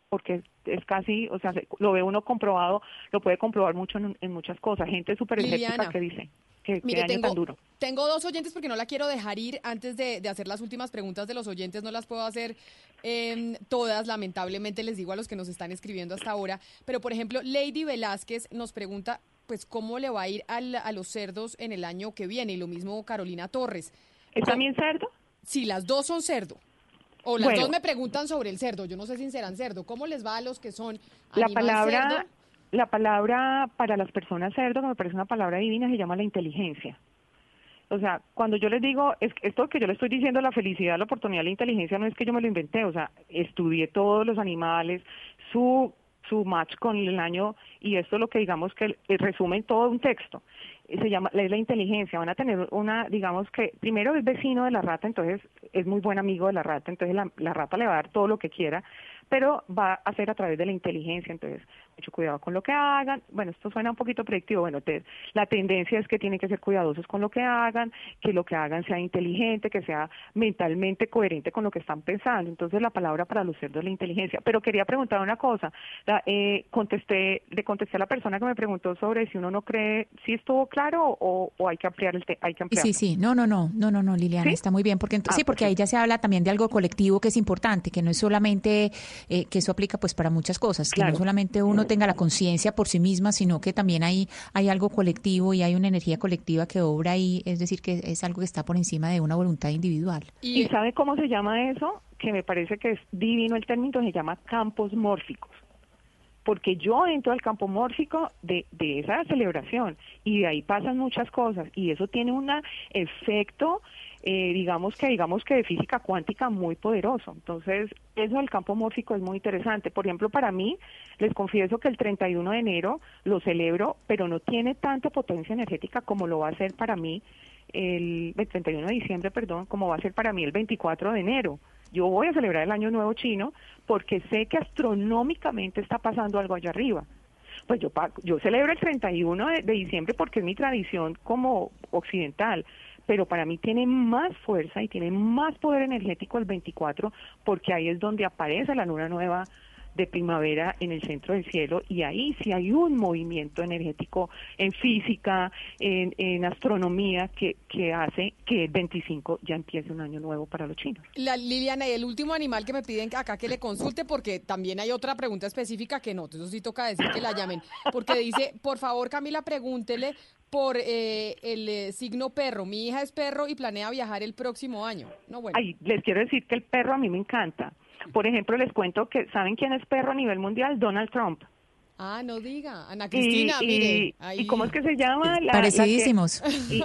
porque es casi, o sea, se- lo ve uno comprobado, lo puede comprobar mucho en, en muchas cosas. Gente súper escéptica que dice. Qué Mire, año tengo, tan duro. tengo dos oyentes porque no la quiero dejar ir antes de, de hacer las últimas preguntas de los oyentes. No las puedo hacer em, todas, lamentablemente les digo a los que nos están escribiendo hasta ahora. Pero, por ejemplo, Lady Velázquez nos pregunta, pues, ¿cómo le va a ir al- a los cerdos en el año que viene? Y lo mismo Carolina Torres. ¿Es también cerdo? Sí, las dos son cerdo. O las Bueno. dos me preguntan sobre el cerdo. Yo no sé si serán cerdo. ¿Cómo les va a los que son La palabra, cerdo? La palabra para las personas cerdo, que me parece una palabra divina, se llama la inteligencia. O sea, cuando yo les digo, es, esto que yo le estoy diciendo, la felicidad, la oportunidad, la inteligencia, no es que yo me lo inventé, o sea, estudié todos los animales, su, su match con el año, y esto es lo que digamos que resume en todo un texto. Eh, Se llama, es la inteligencia, van a tener una, digamos que, primero es vecino de la rata, entonces es muy buen amigo de la rata, entonces la rata le va a dar todo lo que quiera, pero va a hacer a través de la inteligencia, entonces mucho cuidado con lo que hagan. Bueno, esto suena un poquito predictivo, bueno, te- la tendencia es que tienen que ser cuidadosos con lo que hagan, que lo que hagan sea inteligente, que sea mentalmente coherente con lo que están pensando. Entonces la palabra para los cerdos es la inteligencia. Pero quería preguntar una cosa, La- eh, contesté, le contesté a la persona que me preguntó sobre si uno no cree, si estuvo claro o, o hay que ampliar el te- hay que ampliar. Sí, sí, no, no, no, no, no, no, Liliana, ¿Sí? está muy bien, porque Ah, sí, porque ahí ya se habla también de algo colectivo que es importante, que no es solamente, eh, que eso aplica pues para muchas cosas, que Claro. no solamente uno tenga la conciencia por sí misma, sino que también hay, hay algo colectivo y hay una energía colectiva que obra ahí, es decir, que es algo que está por encima de una voluntad individual. ¿Y sabe cómo se llama eso? Que me parece que es divino el término, se llama campos mórficos. Porque yo entro al campo mórfico de, de esa celebración y de ahí pasan muchas cosas y eso tiene un efecto, eh, digamos que digamos que de física cuántica muy poderoso. Entonces, eso del campo mórfico es muy interesante. Por ejemplo, para mí, les confieso que el 31 de enero lo celebro, pero no tiene tanta potencia energética como lo va a ser para mí el, el 31 de diciembre, perdón, como va a ser para mí el 24 de enero. Yo voy a celebrar el Año Nuevo Chino porque sé que astronómicamente está pasando algo allá arriba. Pues yo, yo celebro el 31 de, de diciembre porque es mi tradición como occidental, pero para mí tiene más fuerza y tiene más poder energético el 24 porque ahí es donde aparece la luna nueva de primavera en el centro del cielo y ahí sí hay un movimiento energético en física, en, en astronomía que, que hace que el 25 ya empiece un año nuevo para los chinos. La, Liliana, y el último animal que me piden acá que le consulte, porque también hay otra pregunta específica que no, eso sí toca decir que la llamen, porque dice, por favor Camila, pregúntele por eh, el eh, signo perro. Mi hija es perro y planea viajar el próximo año. No, bueno. Ay, les quiero decir que el perro a mí me encanta. Por ejemplo, les cuento que, ¿saben quién es perro a nivel mundial? Donald Trump. Ah, no diga. Ana Cristina, y, mire. y ahí- cómo es que se llama? La- la que- Parecidísimos. y-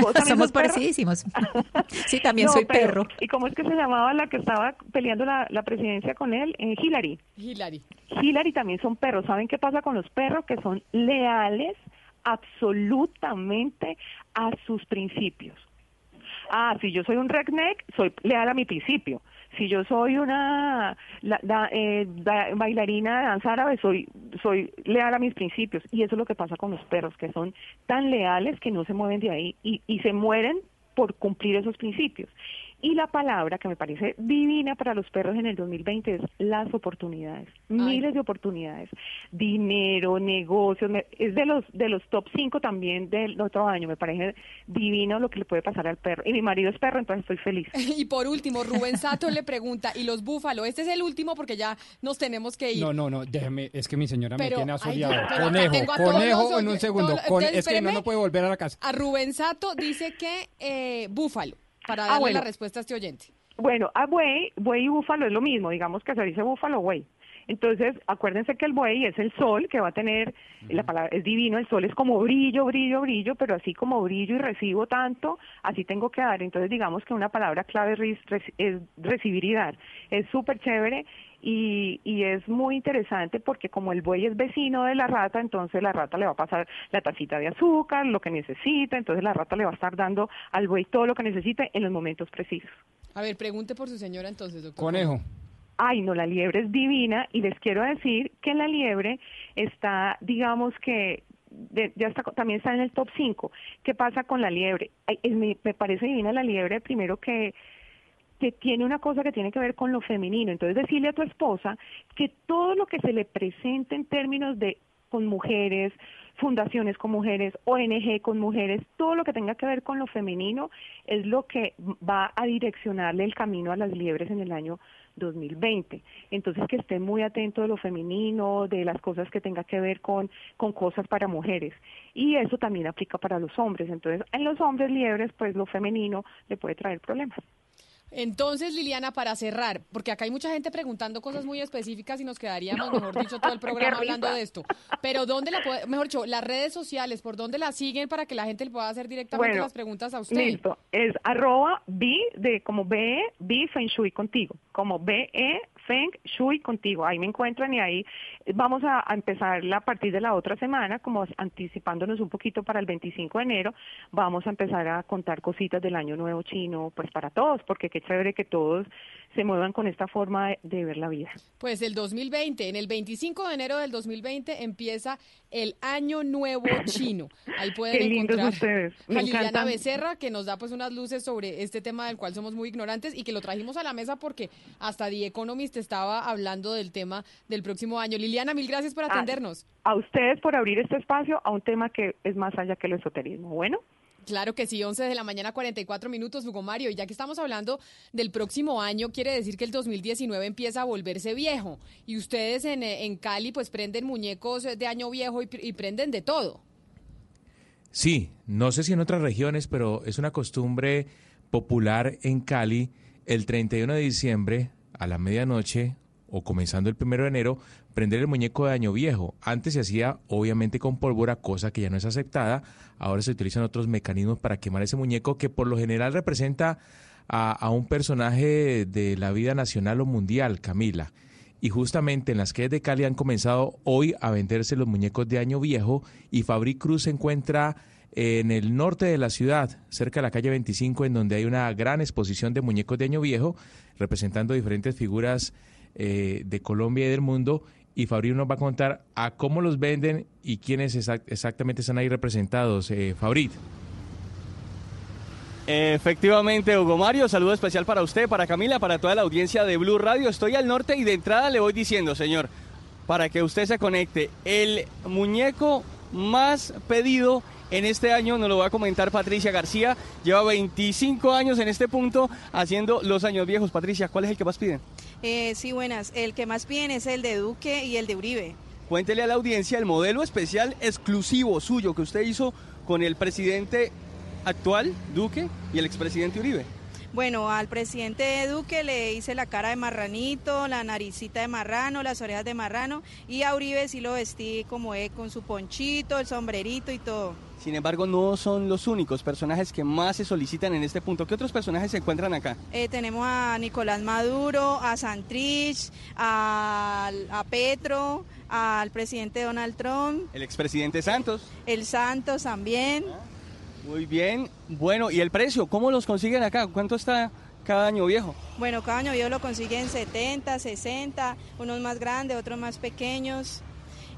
¿vos también Somos parecidísimos. Sí, también No, soy pero- perro. ¿Y cómo es que se llamaba la que estaba peleando la, la presidencia con él? Eh, Hillary. Hillary. Hillary también son perros. ¿Saben qué pasa con los perros? Que son leales absolutamente a sus principios. Ah, si yo soy un redneck, soy leal a mi principio. Si yo soy una la- eh, bailarina de danza árabe, soy, soy leal a mis principios. Y eso es lo que pasa con los perros, que son tan leales que no se mueven de ahí y, y se mueren por cumplir esos principios. Y la palabra que me parece divina para los perros en el 2020 es las oportunidades, miles de oportunidades, dinero, negocios, me- es de los de los top 5 también del otro año, me parece divino lo que le puede pasar al perro. Y mi marido es perro, entonces estoy feliz. Y por último, Rubén Sato le pregunta, ¿y los búfalos? Este es el último porque ya nos tenemos que ir. No, no, no, déjeme, es que mi señora Pero, me tiene asoleado. conejo, tengo a todos conejo los en un segundo. todo- Con- entonces, es que no, no puede volver a la casa. A Rubén Sato dice que eh, búfalo, para Ah, darle bueno. la respuesta a este oyente. Bueno, a buey, buey y búfalo es lo mismo, digamos que se dice búfalo, buey. Entonces, acuérdense que el buey es el sol que va a tener, la palabra es divino, el sol es como brillo, brillo, brillo, pero así como brillo y recibo tanto, así tengo que dar. Entonces, digamos que una palabra clave es recibir y dar. Es súper chévere y, y es muy interesante porque como el buey es vecino de la rata, entonces la rata le va a pasar la tacita de azúcar, lo que necesita, entonces la rata le va a estar dando al buey todo lo que necesite en los momentos precisos. A ver, pregunte por su señora entonces, doctor. Conejo. Ay, no, la liebre es divina y les quiero decir que la liebre está, digamos que de- ya está, también está en el top 5. ¿Qué pasa con la liebre? Ay, es- me, me parece divina la liebre, primero que que tiene una cosa que tiene que ver con lo femenino. Entonces decirle a tu esposa que todo lo que se le presente en términos de con mujeres, fundaciones con mujeres, ONG con mujeres, todo lo que tenga que ver con lo femenino es lo que va a direccionarle el camino a las liebres en el año 2020. Entonces que esté muy atento de lo femenino, de las cosas que tenga que ver con, con cosas para mujeres. Y eso también aplica para los hombres. Entonces en los hombres liebres, pues lo femenino le puede traer problemas. Entonces, Liliana, para cerrar, porque acá hay mucha gente preguntando cosas muy específicas y nos quedaríamos, mejor dicho, todo el programa hablando de esto. Pero ¿dónde la puede, mejor dicho, las redes sociales, por dónde la siguen para que la gente le pueda hacer directamente Bueno, las preguntas a usted? Listo, es arroba B de como B, B Feng Shui contigo, como B E Feng Shui contigo. Ahí me encuentran y ahí vamos a, empezar a partir de la otra semana, como anticipándonos un poquito para el 25 de enero, vamos a empezar a contar cositas del año nuevo chino, pues para todos, porque qué chévere que todos se muevan con esta forma de, de ver la vida. Pues el 2020, en el 25 de enero del 2020 empieza el Año Nuevo Chino. Ahí pueden Qué lindos encontrar ustedes, me a Liliana encantan. Becerra, que nos da pues unas luces sobre este tema del cual somos muy ignorantes y que lo trajimos a la mesa porque hasta The Economist estaba hablando del tema del próximo año. Liliana, mil gracias por atendernos. A ustedes por abrir este espacio a un tema que es más allá que el esoterismo. Bueno. Claro que sí, 11 de la mañana, 44 minutos, Hugo Mario. Y ya que estamos hablando del próximo año, quiere decir que el 2019 empieza a volverse viejo. Y ustedes en, eh, en Cali, pues prenden muñecos de año viejo y, y prenden de todo. Sí, no sé si en otras regiones, pero es una costumbre popular en Cali el 31 de diciembre a la medianoche o comenzando el primero de enero, prender el muñeco de año viejo. Antes se hacía obviamente con pólvora, cosa que ya no es aceptada. Ahora se utilizan otros mecanismos para quemar ese muñeco que por lo general representa a, un personaje de la vida nacional o mundial, Camila. Y justamente en las calles de Cali han comenzado hoy a venderse los muñecos de año viejo y Fabri Cruz se encuentra en el norte de la ciudad, cerca de la calle 25, en donde hay una gran exposición de muñecos de año viejo, representando diferentes figuras eh, de Colombia y del mundo. Y Fabri nos va a contar a cómo los venden y quiénes exac- exactamente están ahí representados. Eh. Efectivamente, Hugo Mario, saludo especial para usted, para Camila, para toda la audiencia de Blue Radio. Estoy al norte y de entrada le voy diciendo, señor, para que usted se conecte, el muñeco más pedido en este año, nos lo va a comentar Patricia García, lleva 25 años en este punto haciendo los años viejos. Patricia, ¿cuál es el que más piden? Eh, sí, buenas. El que más piden es el de Duque y el de Uribe. Cuéntele a la audiencia el modelo especial exclusivo suyo que usted hizo con el presidente actual, Duque, y el expresidente Uribe. Bueno, al presidente Duque le hice la cara de marranito, la naricita de marrano, las orejas de marrano, y a Uribe sí lo vestí como él, con su ponchito, el sombrerito y todo. Sin embargo, no son los únicos personajes que más se solicitan en este punto. ¿Qué otros personajes se encuentran acá? Eh, tenemos a Nicolás Maduro, a Santrich, a, a Petro, al presidente Donald Trump, El expresidente Santos. el Santos también. Muy bien. Bueno, ¿y el precio? ¿Cómo los consiguen acá? ¿Cuánto está cada año viejo? Bueno, cada año yo lo consiguen 70, 60, unos más grandes, otros más pequeños.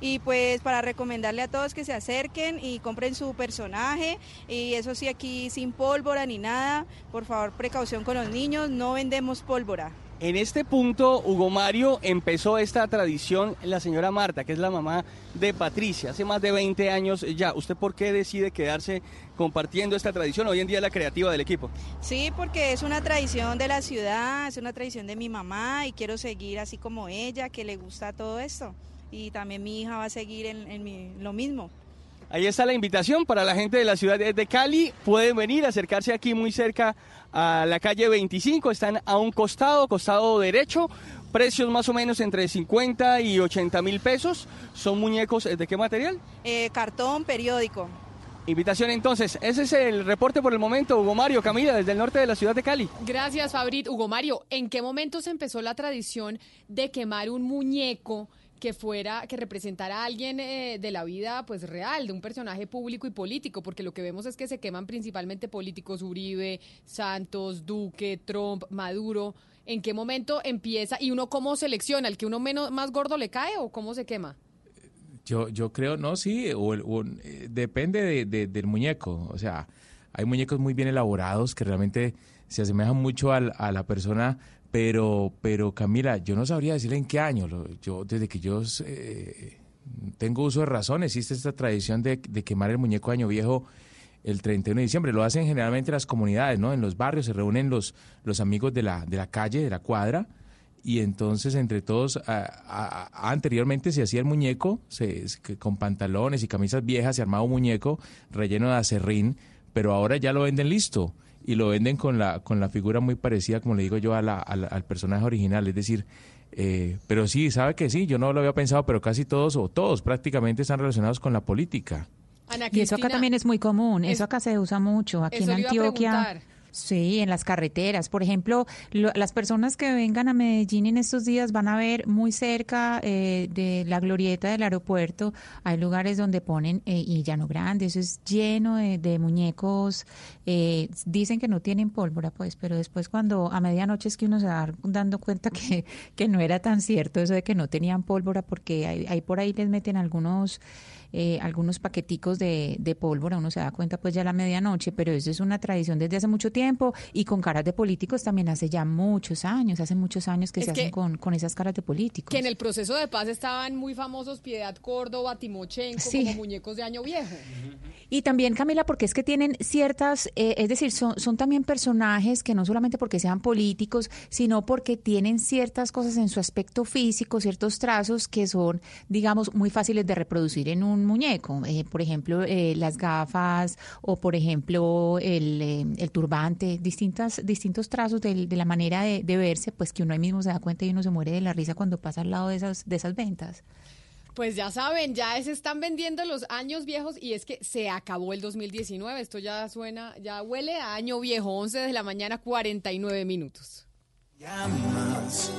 Y pues para recomendarle a todos que se acerquen y compren su personaje. Y eso sí, aquí sin pólvora ni nada. Por favor, precaución con los niños, no vendemos pólvora. En este punto, Hugo Mario empezó esta tradición, la señora Marta, que es la mamá de Patricia, hace más de 20 años ya. ¿Usted por qué decide quedarse compartiendo esta tradición? Hoy en día es la creativa del equipo. Sí, porque es una tradición de la ciudad, es una tradición de mi mamá y quiero seguir así como ella, que le gusta todo esto. Y también mi hija va a seguir en, en mi- lo mismo. Ahí está la invitación para la gente de la ciudad de Cali. Pueden venir, acercarse aquí muy cerca a la calle 25. Están a un costado, costado derecho. Precios más o menos entre 50 y 80 mil pesos. Son muñecos eh, de qué material? Eh, cartón, periódico. Invitación entonces. Ese es el reporte por el momento. Hugo Mario, Camila, desde el norte de la ciudad de Cali. Gracias, Fabrit. Hugo Mario, ¿en qué momento se empezó la tradición de quemar un muñeco que fuera, que representara a alguien eh, de la vida pues real, de un personaje público y político? Porque lo que vemos es que se queman principalmente políticos, Uribe, Santos, Duque, Trump, Maduro. ¿En qué momento empieza y uno cómo selecciona? ¿El que uno menos, más gordo le cae o cómo se quema? Yo, yo creo, no, sí, o eh, depende de- de- del muñeco. O sea, hay muñecos muy bien elaborados que realmente se asemejan mucho al- a la persona, pero, pero Camila, yo no sabría decirle en qué año. Yo, desde que yo eh, tengo uso de razón, existe esta tradición de, quemar el muñeco Año Viejo el 31 de diciembre. Lo hacen generalmente las comunidades, ¿no? En los barrios se reúnen los, los amigos de la, de la calle, de la cuadra, y entonces entre todos, anteriormente se hacía el muñeco, se- con pantalones y camisas viejas, se armaba un muñeco relleno de acerrín, pero ahora ya lo venden listo y lo venden con la, con la figura muy parecida, como le digo yo, a la- a la- al personaje original, es decir... eh, pero sí, sabe que sí, yo no lo había pensado, pero casi todos o todos prácticamente están relacionados con la política. Y eso acá también es muy común, es- eso acá se usa mucho, aquí Eso en le iba a Antioquia. Sí, en las carreteras. Por ejemplo, lo- las personas que vengan a Medellín en estos días van a ver muy cerca eh, de la glorieta del aeropuerto, hay lugares donde ponen, eh, y Llano Grande, eso es lleno de, de muñecos, eh, dicen que no tienen pólvora, pues, pero después cuando a medianoche es que uno se va dando cuenta que, que no era tan cierto eso de que no tenían pólvora, porque ahí por ahí les meten algunos eh, algunos paqueticos de, de pólvora, uno se da cuenta pues ya a la medianoche, pero eso es una tradición desde hace mucho tiempo y con caras de políticos también hace ya muchos años, hace muchos años que Es se que- hacen con, con esas caras de políticos. que en el proceso de paz estaban muy famosos Piedad Córdoba, Timochenko, Sí. como muñecos de año viejo. Y también, Camila, porque es que tienen ciertas, eh, es decir, son, son también personajes que no solamente porque sean políticos, sino porque tienen ciertas cosas en su aspecto físico, ciertos trazos que son, digamos, muy fáciles de reproducir en un muñeco. Eh, por ejemplo, eh, las gafas o, por ejemplo, el, eh, el turbante, distintas, distintos trazos de, la manera de, de verse, pues que uno ahí mismo se da cuenta y uno se muere de la risa cuando pasa al lado de esas, de esas ventas. Pues ya saben, ya se están vendiendo los años viejos y es que se acabó el 2019. Esto ya suena, ya huele a año viejo, 11 de la mañana, 49 minutos. llamas.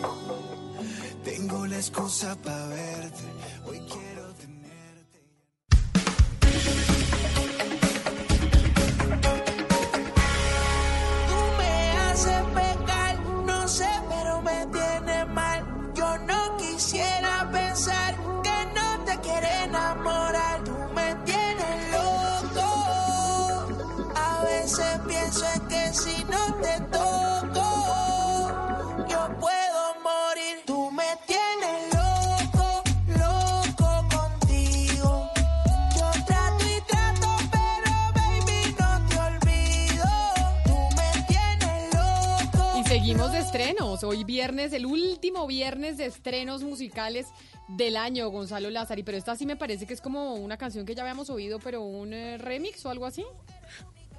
Tengo la excusa para verte. Hoy quiero Hoy viernes, el último viernes de estrenos musicales del año, Gonzalo Lázari. Pero esta sí me parece que es como una canción que ya habíamos oído, pero un eh, remix o algo así.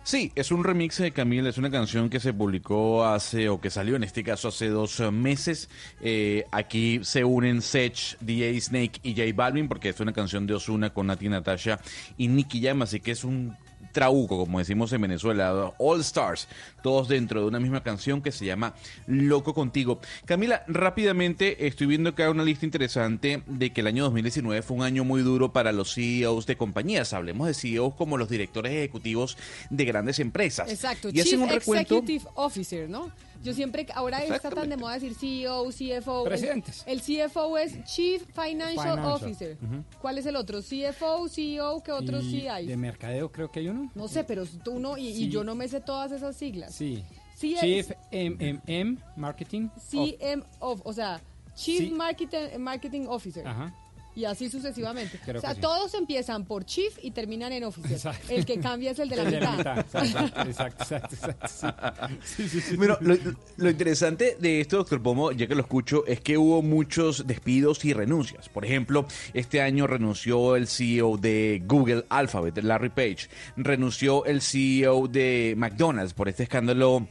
Sí, es un remix de Camila, es una canción que se publicó hace, o que salió en este caso hace dos eh, meses. Eh, aquí se unen Sech, DJ Snake y J Balvin, porque es una canción de Osuna con Nati Natasha y Nicky Jam, así que es un trauco, como decimos en Venezuela, All Stars, todos dentro de una misma canción que se llama Loco Contigo. Camila, rápidamente estoy viendo acá una lista interesante de que el año 2019 fue un año muy duro para los CEOs de compañías. Hablemos de CEOs como los directores ejecutivos de grandes empresas. Exacto, Y hacen un recuento. Executive Officer, ¿no? Yo siempre, ahora está tan de moda decir CEO, CFO. El- Presidentes. El, CFO es Chief Financial, Financial. Officer. ¿Cuál es el otro? CFO, CEO, ¿qué otros Y sí hay? De mercadeo creo que hay uno. No sé, pero tú no, y, yo no me sé todas esas siglas. Sí. Sí, Chief MMM Marketing. CMO, o sea, Chief Sí. Marketing, Marketing Officer. Ajá. Y así sucesivamente. Creo o sea, sí. todos empiezan por Chief y terminan en Officer. Exacto. El que cambia es el de la mitad. Exacto, exacto, exacto, sí, sí. Bueno, lo, lo interesante de esto, doctor Pomo, ya que lo escucho, es que hubo muchos despidos y renuncias. Por ejemplo, este año renunció el CEO de Google Alphabet, Larry Page. Renunció el CEO de McDonald's por este escándalo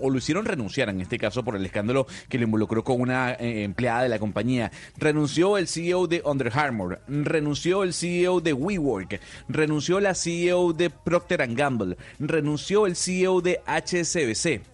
o lo hicieron renunciar en este caso por el escándalo que le involucró con una eh, empleada de la compañía. Renunció el CEO de Under Armour, renunció el CEO de WeWork, renunció la CEO de Procter Gamble, renunció el CEO de HSBC.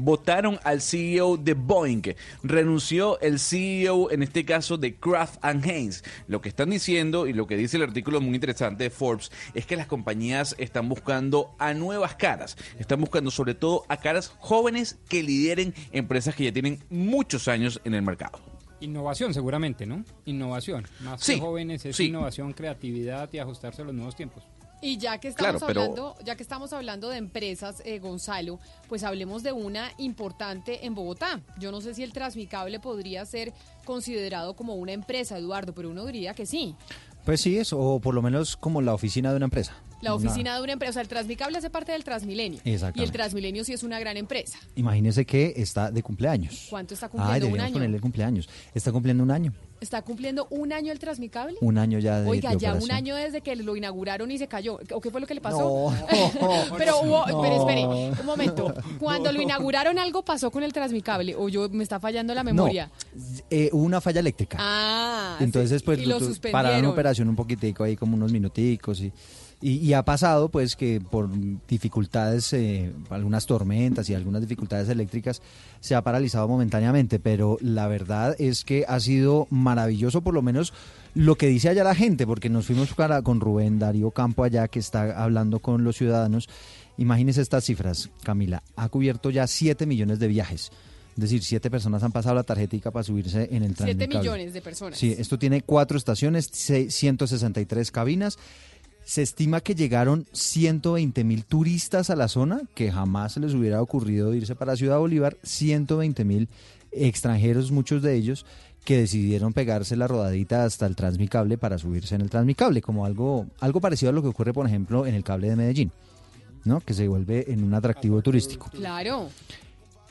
Votaron al CEO de Boeing, renunció el CEO en este caso de Kraft and Heinz. Lo que están diciendo y lo que dice el artículo muy interesante de Forbes es que las compañías están buscando a nuevas caras, están buscando sobre todo a caras jóvenes que lideren empresas que ya tienen muchos años en el mercado. Innovación seguramente, ¿no? Innovación. Más Sí, que jóvenes es sí. innovación, creatividad y ajustarse a los nuevos tiempos. Y ya que estamos Claro, pero- hablando, ya que estamos hablando de empresas, eh, Gonzalo, pues hablemos de una importante en Bogotá. Yo no sé si el Transmicable podría ser considerado como una empresa, Eduardo, pero uno diría que sí. Pues sí, es, o por lo menos como la oficina de una empresa. La Una- oficina de una empresa, o sea, el Transmicable hace parte del Transmilenio. Y el. Transmilenio sí es una gran empresa. Imagínese que está de cumpleaños. ¿Cuánto está cumpliendo? un deberíamos año. ponerle cumpleaños. Está cumpliendo un año. ¿Está cumpliendo un año el Transmicable? Un año ya de Oiga, de ya un año desde que lo inauguraron y se cayó. ¿O qué fue lo que le pasó? No. pero hubo, No. pero espere, un momento. Cuando lo inauguraron algo pasó con el Transmicable o yo me está fallando la memoria. Eh, hubo una falla eléctrica. Ah, Entonces, sí. pues y lo suspendieron. pararon operación un poquitico ahí, como unos minuticos. Y, y, y ha pasado, pues, que por dificultades, eh, algunas tormentas y algunas dificultades eléctricas, se ha paralizado momentáneamente. Pero la verdad es que ha sido maravilloso, por lo menos lo que dice allá la gente, porque nos fuimos para- con Rubén Darío Campo allá, que está hablando con los ciudadanos. Imagínense estas cifras, Camila. Ha cubierto ya 7 millones de viajes. Es decir, siete personas han pasado la tarjetica para subirse en el Siete Transmicable. millones de personas. Sí, esto tiene cuatro estaciones, se- 163 cabinas. Se estima que llegaron 120 mil turistas a la zona, que jamás se les hubiera ocurrido irse para Ciudad Bolívar. 120 mil extranjeros, muchos de ellos, que decidieron pegarse la rodadita hasta el Transmicable para subirse en el Transmicable, como algo, algo parecido a lo que ocurre, por ejemplo, en el cable de Medellín, ¿no? que se vuelve en un atractivo turístico. Claro.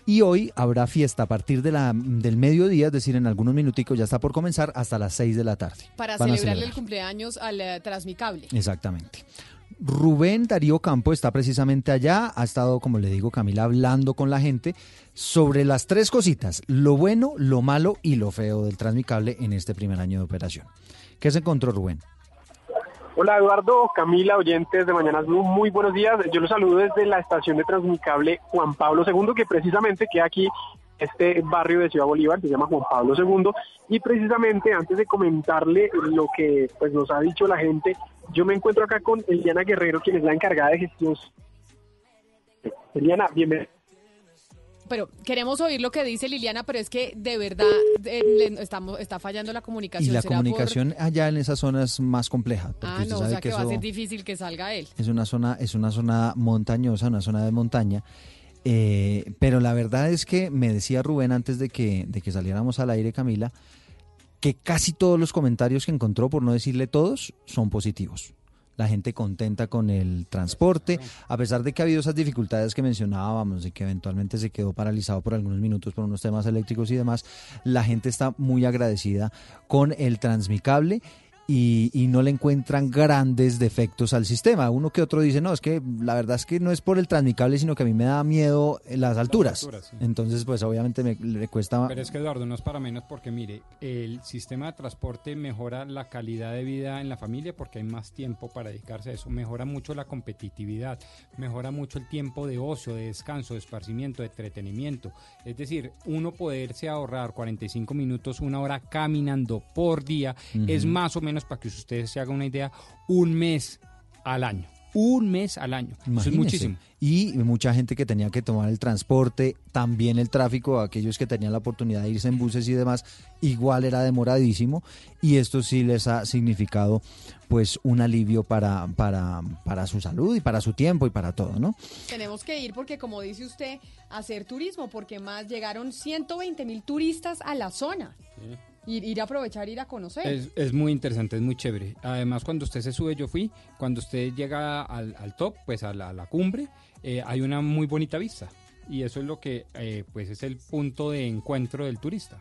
Y hoy habrá fiesta a partir de la, del mediodía, es decir, en algunos minuticos ya está por comenzar hasta las 6 de la tarde. Para Van celebrarle el celebrar. cumpleaños al eh, Transmicable. Exactamente. Rubén Darío Campo está precisamente allá, ha estado, como le digo, Camila, hablando con la gente sobre las tres cositas, lo bueno, lo malo y lo feo del Transmicable en este primer año de operación. ¿Qué se encontró Rubén? Hola Eduardo, Camila, oyentes de Mañanas Blue, muy buenos días. Yo los saludo desde la estación de Transmicable Juan Pablo II, que precisamente queda aquí, este barrio de Ciudad Bolívar, se llama Juan Pablo II. Y precisamente antes de comentarle lo que pues nos ha dicho la gente, yo me encuentro acá con Eliana Guerrero, quien es la encargada de gestión. Eliana, bienvenida. Pero queremos oír lo que dice Liliana, pero es que de verdad eh, le- estamos, está fallando la Y comunicación. la ¿Será por- comunicación allá en esa zona es más compleja. porque Ah, no, o sabe sea que, va a ser difícil que salga él. Es una zona, es una zona montañosa, una zona de montaña. eh, pero la verdad es que me decía Rubén antes de que, de que saliéramos al aire, Camila, que casi todos los comentarios que encontró, por no decirle todos, son positivos. La gente contenta con el transporte, a pesar de que ha habido esas dificultades que mencionábamos y que eventualmente se quedó paralizado por algunos minutos por unos temas eléctricos y demás, la gente está muy agradecida con el Transmicable y, y no le encuentran grandes defectos al sistema. Uno que otro dice, no, es que la verdad es que no es por el Transmicable, sino que a mí me da miedo las alturas. alturas, sí. Entonces, pues obviamente me, le cuesta... Pero es que Eduardo, no es para menos porque mire, el sistema de transporte mejora la calidad de vida en la familia porque hay más tiempo para dedicarse a eso, mejora mucho la competitividad, mejora mucho el tiempo de ocio, de descanso, de esparcimiento, de entretenimiento. Es decir, uno poderse ahorrar 45 minutos, una hora caminando por día, es más o menos para que ustedes se hagan una idea, un mes al año. Un mes al año. Eso es muchísimo. Y mucha gente que tenía que tomar el transporte, también el tráfico, aquellos que tenían la oportunidad de irse en buses y demás, igual era demoradísimo. Y esto sí les ha significado pues un alivio para, para, para su salud y para su tiempo y para todo, ¿no? Tenemos que ir porque, como dice usted, hacer turismo, porque más llegaron 120 mil turistas a la zona. Ir, ir a aprovechar, ir a conocer. Es, es muy interesante, es muy chévere. Además, cuando usted se sube, yo fui, cuando usted llega al, al top, pues a la, a la cumbre, eh, hay una muy bonita vista. Y eso es lo que, eh, pues es el punto de encuentro del turista.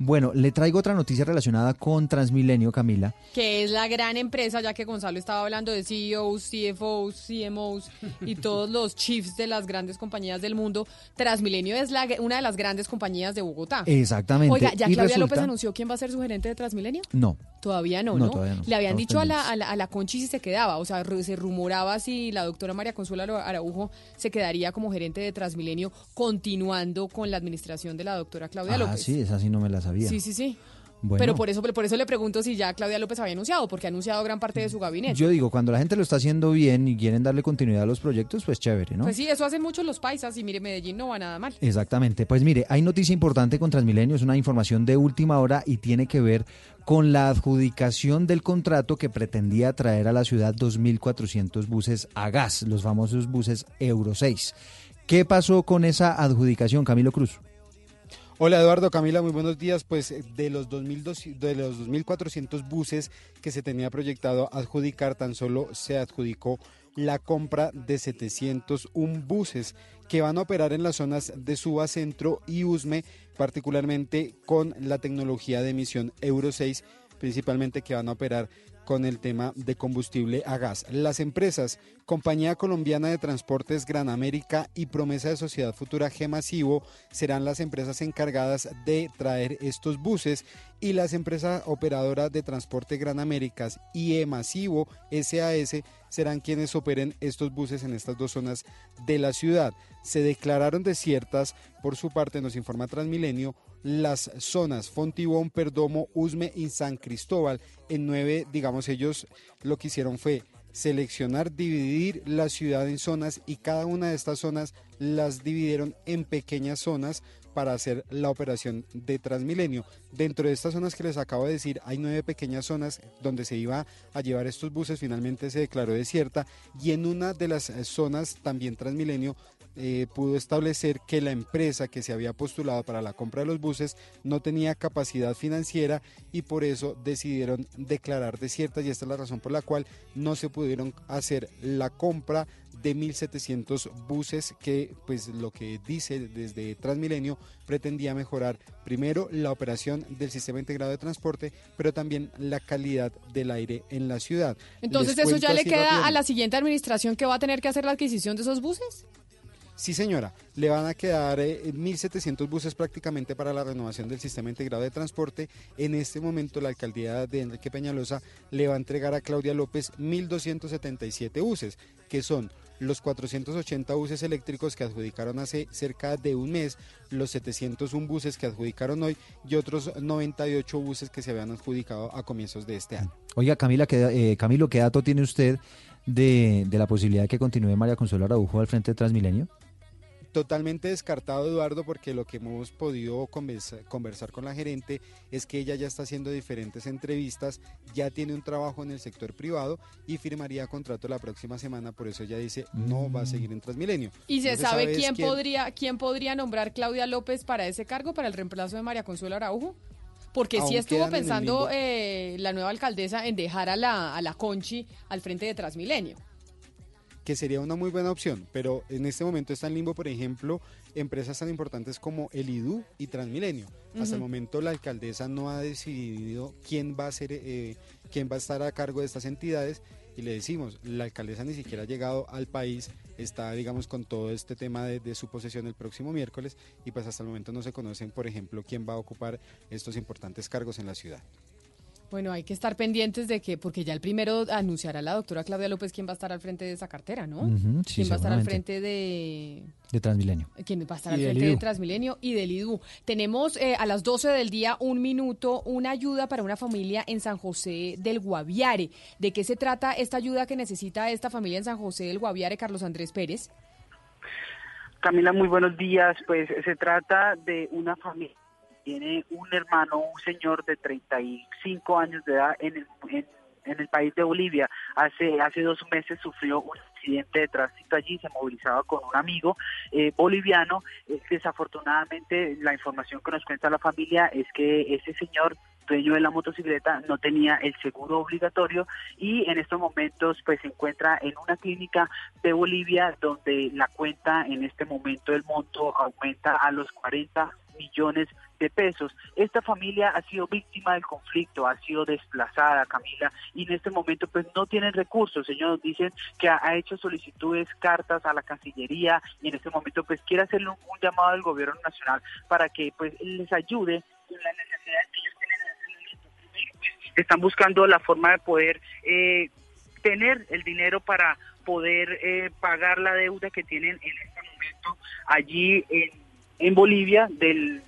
Bueno, le traigo otra noticia relacionada con Transmilenio, Camila. que es la gran empresa, ya que Gonzalo estaba hablando de CEOs, CFOs, CMOs y todos los chiefs de las grandes compañías del mundo. Transmilenio es la, una de las grandes compañías de Bogotá. Exactamente. Oiga, ¿ya Y Claudia resulta- López anunció quién va a ser su gerente de Transmilenio? No. Todavía no, No, ¿no? todavía no. Le habían dicho a la, a, la, a la Conchi si se quedaba, o sea, se rumoraba si la doctora María Consuela Araujo se quedaría como gerente de Transmilenio, continuando con la administración de la doctora Claudia Ah, López. sí, esa sí no me la sabía. sí, sí, sí. Bueno. Pero por eso, por eso le pregunto si ya Claudia López había anunciado, porque ha anunciado gran parte de su gabinete. Yo digo, cuando la gente lo está haciendo bien y quieren darle continuidad a los proyectos, pues chévere, ¿no? Pues sí, eso hacen muchos los paisas y mire, Medellín no va nada mal. Exactamente. Pues mire, hay noticia importante con Transmilenio, es una información de última hora y tiene que ver con la adjudicación del contrato que pretendía traer a la ciudad 2.400 buses a gas, los famosos buses Euro 6. ¿Qué pasó con esa adjudicación, Camilo Cruz? Hola Eduardo, Camila, muy buenos días. Pues de los 2.200 de los 2.400 buses que se tenía proyectado adjudicar, tan solo se adjudicó la compra de 701 buses que van a operar en las zonas de Suba Centro y Usme, particularmente con la tecnología de emisión Euro 6, principalmente que van a operar con el tema de combustible a gas. Las empresas Compañía Colombiana de Transportes Gran América y Promesa de Sociedad Futura G Masivo serán las empresas encargadas de traer estos buses y las empresas operadoras de transporte Gran Américas y E Masivo SAS serán quienes operen estos buses en estas dos zonas de la ciudad. Se declararon desiertas, por su parte nos informa Transmilenio, las zonas Fontibón, Perdomo, Usme y San Cristóbal. En nueve, digamos, ellos lo que hicieron fue seleccionar, dividir la ciudad en zonas y cada una de estas zonas las dividieron en pequeñas zonas para hacer la operación de Transmilenio. Dentro de estas zonas que les acabo de decir, hay nueve pequeñas zonas donde se iba a llevar estos buses, finalmente se declaró desierta y en una de las zonas también Transmilenio eh, pudo establecer que la empresa que se había postulado para la compra de los buses no tenía capacidad financiera y por eso decidieron declarar desiertas y esta es la razón por la cual no se pudieron hacer la compra de 1.700 buses que pues lo que dice desde Transmilenio pretendía mejorar primero la operación del sistema integrado de transporte pero también la calidad del aire en la ciudad. Entonces Les eso ya le queda a la siguiente administración que va a tener que hacer la adquisición de esos buses. Sí, señora. Le van a quedar eh, 1.700 buses prácticamente para la renovación del sistema integrado de transporte. En este momento, la alcaldía de Enrique Peñalosa le va a entregar a Claudia López 1.277 buses, que son los 480 buses eléctricos que adjudicaron hace cerca de un mes, los 701 buses que adjudicaron hoy y otros 98 buses que se habían adjudicado a comienzos de este año. Oiga, Camila, ¿qué, eh, Camilo, ¿qué dato tiene usted de, de la posibilidad de que continúe María Consuelo Araujo al frente de Transmilenio? Totalmente descartado, Eduardo, porque lo que hemos podido conversa- conversar con la gerente es que ella ya está haciendo diferentes entrevistas, ya tiene un trabajo en el sector privado y firmaría contrato la próxima semana, por eso ella dice no va a seguir en Transmilenio. ¿Y se No sabe quién podría quién podría nombrar Claudia López para ese cargo, para el reemplazo de María Consuelo Araujo? Porque sí estuvo pensando eh, la nueva alcaldesa en dejar a la, a la Conchi al frente de Transmilenio. Que sería una muy buena opción, pero en este momento está en limbo, por ejemplo, empresas tan importantes como el IDU y Transmilenio. Hasta el momento la alcaldesa no ha decidido quién va a ser, eh, quién va a estar a cargo de estas entidades y le decimos, la alcaldesa ni siquiera ha llegado al país, está digamos con todo este tema de, de su posesión el próximo miércoles y pues hasta el momento no se conocen, por ejemplo, quién va a ocupar estos importantes cargos en la ciudad. Bueno, hay que estar pendientes de que, porque ya el primero anunciará la doctora Claudia López quién va a estar al frente de esa cartera, ¿no? Ujú, sí, quién va a estar al frente de, De Transmilenio. quien va a estar Y al frente de. Transmilenio y del IDU. Tenemos eh, a las 12 del día un minuto, una ayuda para una familia en San José del Guaviare. ¿De qué se trata esta ayuda que necesita esta familia en San José del Guaviare, Carlos Andrés Pérez? Camila, muy buenos días. Pues se trata de una familia tiene un hermano, un señor de 35 años de edad en el, en, en el país de Bolivia. Hace, hace dos meses sufrió un accidente de tránsito allí, se movilizaba con un amigo eh, boliviano. Eh, desafortunadamente, la información que nos cuenta la familia es que ese señor dueño de la motocicleta no tenía el seguro obligatorio y en estos momentos pues se encuentra en una clínica de Bolivia donde la cuenta en este momento el monto aumenta a los 40 millones de pesos. Esta familia ha sido víctima del conflicto, ha sido desplazada, Camila, y en este momento pues no tienen recursos. Señor, dicen que ha, hecho solicitudes, cartas a la Cancillería y en este momento pues quiere hacerle un, llamado al gobierno nacional para que pues les ayude con las necesidades que ellos tienen en este momento. Pues, están buscando la forma de poder eh, tener el dinero para poder eh, pagar la deuda que tienen en este momento allí en, en Bolivia del,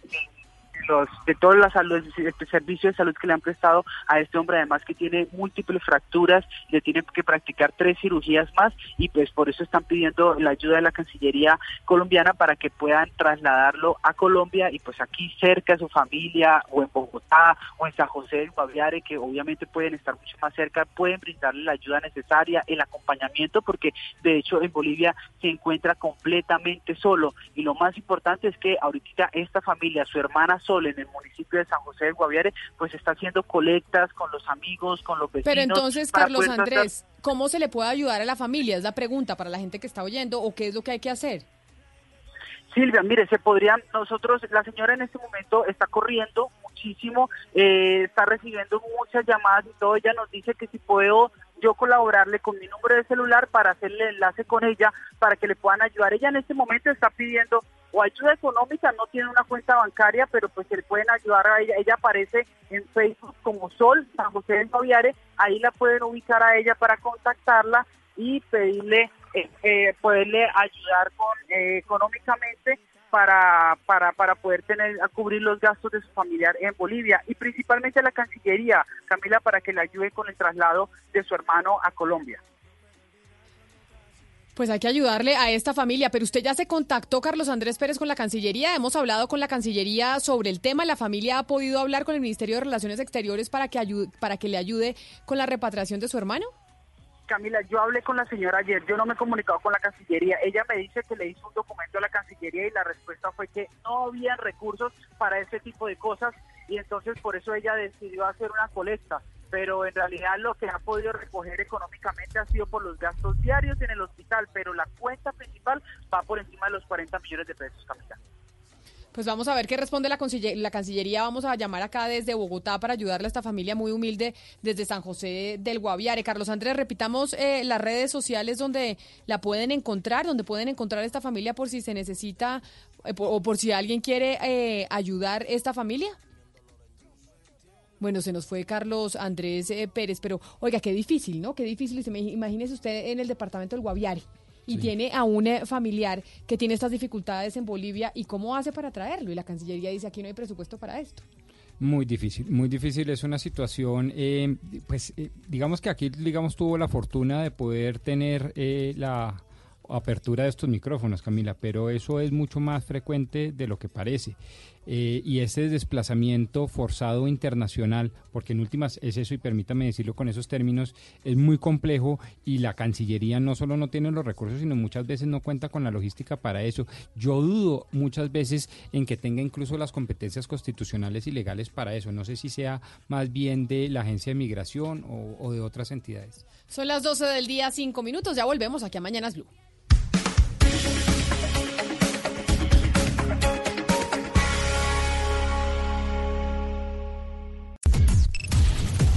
los de las salud, este servicio de salud que le han prestado a este hombre, además que tiene múltiples fracturas, le tiene que practicar tres cirugías más y pues por eso están pidiendo la ayuda de la Cancillería colombiana para que puedan trasladarlo a Colombia y pues aquí cerca de su familia o en Bogotá o en San José del Guaviare, que obviamente pueden estar mucho más cerca, pueden brindarle la ayuda necesaria, el acompañamiento, porque de hecho en Bolivia se encuentra completamente solo. Y lo más importante es que ahorita esta familia, su hermana Sol en el municipio de San José del Guaviare, pues está haciendo colectas con los amigos, con los vecinos. Pero entonces, Carlos tratar- Andrés, ¿cómo se le puede ayudar a la familia? Es la pregunta para la gente que está oyendo o qué es lo que hay que hacer. Silvia, mire, se podrían, nosotros, la señora en este momento está corriendo muchísimo, eh, está recibiendo muchas llamadas y todo, ella nos dice que si puedo yo colaborarle con mi número de celular para hacerle enlace con ella, para que le puedan ayudar. Ella en este momento está pidiendo o ayuda económica, no tiene una cuenta bancaria, pero pues se le pueden ayudar a ella. Ella aparece en Facebook como Sol San José del Noviare, ahí la pueden ubicar a ella para contactarla y pedirle, eh, eh, poderle ayudar con eh, económicamente para, para, para poder tener a cubrir los gastos de su familiar en Bolivia y principalmente la Cancillería, Camila, para que le ayude con el traslado de su hermano a Colombia. Pues hay que ayudarle a esta familia, pero usted ya se contactó, Carlos Andrés Pérez, con la Cancillería. Hemos hablado con la Cancillería sobre el tema. La familia ha podido hablar con el Ministerio de Relaciones Exteriores para que, ayu- para que le ayude con la repatriación de su hermano. Camila, yo hablé con la señora ayer, yo no me he comunicado con la Cancillería. Ella me dice que le hizo un documento a la Cancillería y la respuesta fue que no había recursos para ese tipo de cosas y entonces por eso ella decidió hacer una colecta. Pero en realidad lo que ha podido recoger económicamente ha sido por los gastos diarios en el hospital, pero la cuenta principal va por encima de los 40 millones de pesos, Camila. Pues vamos a ver qué responde la, la Cancillería. Vamos a llamar acá desde Bogotá para ayudarle a esta familia muy humilde desde San José del Guaviare. Carlos Andrés, repitamos eh, las redes sociales donde la pueden encontrar, donde pueden encontrar esta familia por si se necesita eh, por- o por si alguien quiere eh, ayudar esta familia. Bueno, se nos fue Carlos Andrés eh, Pérez, pero oiga, qué difícil, ¿no? Qué difícil. Imagínese usted en el departamento del Guaviare y tiene a un eh, familiar que tiene estas dificultades en Bolivia y cómo hace para traerlo. Y la Cancillería dice, aquí no hay presupuesto para esto. Muy difícil, muy difícil. Es una situación, eh, pues eh, digamos que aquí, digamos, tuvo la fortuna de poder tener eh, la apertura de estos micrófonos, Camila, pero eso es mucho más frecuente de lo que parece. Eh, y ese desplazamiento forzado internacional, porque en últimas es eso, y permítame decirlo con esos términos, es muy complejo y la Cancillería no solo no tiene los recursos, sino muchas veces no cuenta con la logística para eso. Yo dudo muchas veces en que tenga incluso las competencias constitucionales y legales para eso. No sé si sea más bien de la Agencia de Migración o, o de otras entidades. Son las 12 del día, 5 minutos. Ya volvemos aquí a Mañanas Blue.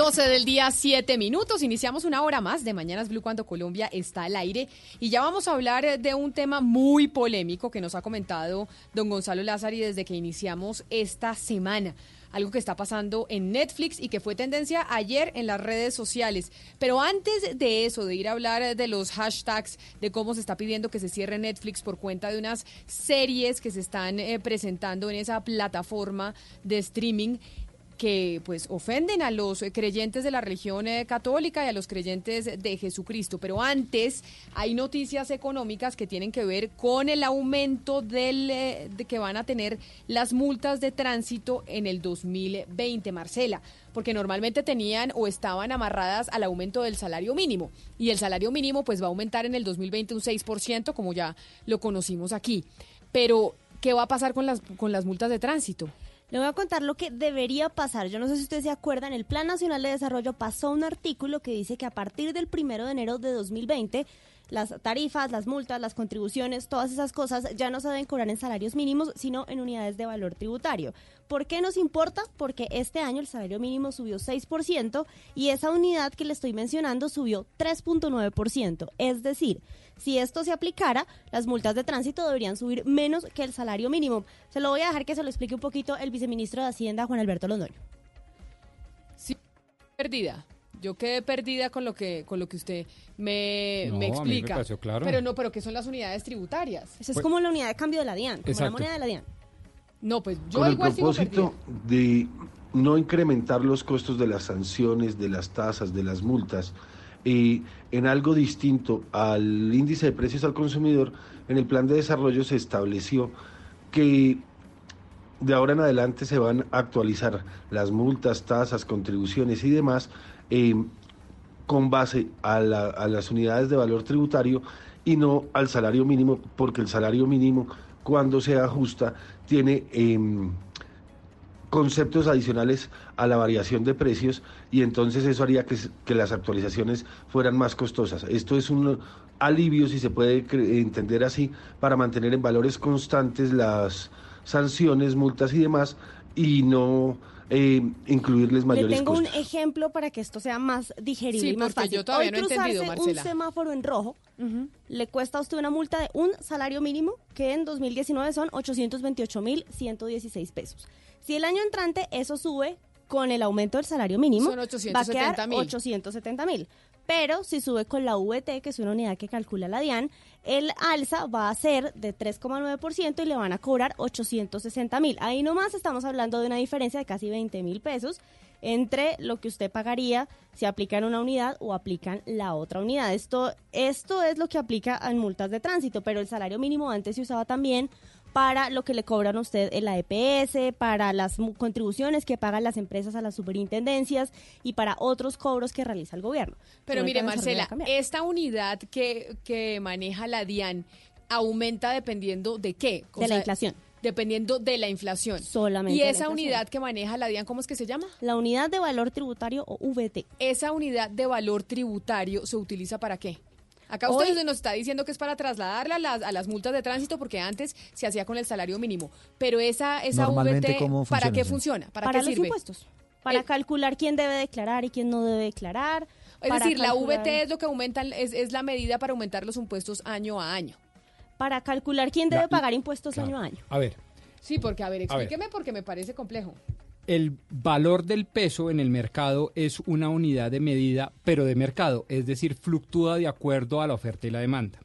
Doce del día, 7 minutos. Iniciamos una hora más de Mañanas Blue cuando Colombia está al aire. Y ya vamos a hablar eh, de un tema muy polémico que nos ha comentado don Gonzalo Lázari desde que iniciamos esta semana. algo que está pasando en Netflix y que fue tendencia ayer en las redes sociales. Pero antes de eso, de ir a hablar de los hashtags, de cómo se está pidiendo que se cierre Netflix por cuenta de unas series que se están eh, presentando en esa plataforma de streaming, que pues ofenden a los creyentes de la religión eh, católica y a los creyentes de Jesucristo. Pero antes hay noticias económicas que tienen que ver con el aumento del, eh, de que van a tener las multas de tránsito en el 2020, Marcela, porque normalmente tenían o estaban amarradas al aumento del salario mínimo y el salario mínimo pues va a aumentar en el 2020 un 6%, como ya lo conocimos aquí. Pero ¿qué va a pasar con las con las multas de tránsito? Le voy a contar lo que debería pasar. Yo no sé si ustedes se acuerdan, el Plan Nacional de Desarrollo pasó un artículo que dice que a partir del primero de enero de 2020 las tarifas, las multas, las contribuciones, todas esas cosas ya no se deben cobrar en salarios mínimos, sino en unidades de valor tributario. ¿Por qué nos importa? Porque este año el salario mínimo subió 6% y esa unidad que le estoy mencionando subió 3.9%. Es decir, si esto se aplicara, las multas de tránsito deberían subir menos que el salario mínimo. Se lo voy a dejar que se lo explique un poquito el viceministro de Hacienda, Juan Alberto Londoño. Sí, perdida. Yo quedé perdida con lo que con lo que usted me, No, me a mí me explica. pareció claro. Pero no, pero ¿qué son las unidades tributarias? Eso es como la unidad de cambio de la DIAN, como la moneda de la DIAN. No, pues yo con el igual sigo propósito de no incrementar los costos de las sanciones, de las tasas, de las multas, y en algo distinto al índice de precios al consumidor, en el plan de desarrollo se estableció que de ahora en adelante se van a actualizar las multas, tasas, contribuciones y demás eh, con base a, la- las unidades de valor tributario y no al salario mínimo, porque el salario mínimo cuando se ajusta tiene em, conceptos adicionales a la variación de precios y entonces eso haría que, las actualizaciones fueran más costosas. Esto es un alivio, si se puede cre- entender así, para mantener en valores constantes las sanciones, multas y demás y no eh, incluirles Le mayores tengo costos. un ejemplo para que esto sea más digerible Sí, y más porque fácil. yo todavía Hoy no he entendido, Marcela. un semáforo en rojo le cuesta a usted una multa de un salario mínimo que en 2019 son 828.116 pesos. Si el año entrante eso sube con el aumento del salario mínimo, Son va a quedar 870.000. 870.000. Pero si sube con la VT, que es una unidad que calcula la DIAN, el alza va a ser de 3,9% y le van a cobrar 860 mil. Ahí nomás estamos hablando de una diferencia de casi 20 mil pesos entre lo que usted pagaría si aplican una unidad o aplican la otra unidad. Esto, esto es lo que aplica en multas de tránsito, pero el salario mínimo antes se usaba también para lo que le cobran a usted en la EPS, para las contribuciones que pagan las empresas a las superintendencias y para otros cobros que realiza el gobierno. Pero mire, Marcela, esta unidad que, que maneja la DIAN aumenta dependiendo de qué? De la inflación. Dependiendo de la inflación. Solamente ¿Y esa unidad que maneja la DIAN, cómo es que se llama? La unidad de valor tributario o VT. Esa unidad de valor tributario se utiliza para qué? Acá Hoy- usted nos está diciendo que es para trasladarla a las, a las multas de tránsito porque antes se hacía con el salario mínimo. Pero esa, esa VT, ¿cómo ¿para qué funciona? ¿Para, Para qué los sirve? impuestos. Para Eh, calcular quién debe declarar y quién no debe declarar. Es decir, la VT es lo que aumenta, es, es la medida para aumentar los impuestos año a año. Para calcular quién debe La- pagar impuestos claro. año a año. A ver, Sí, porque, a ver, A ver. explíqueme porque me parece complejo. El valor del peso en el mercado es una unidad de medida, pero de mercado, es decir, fluctúa de acuerdo a la oferta y la demanda.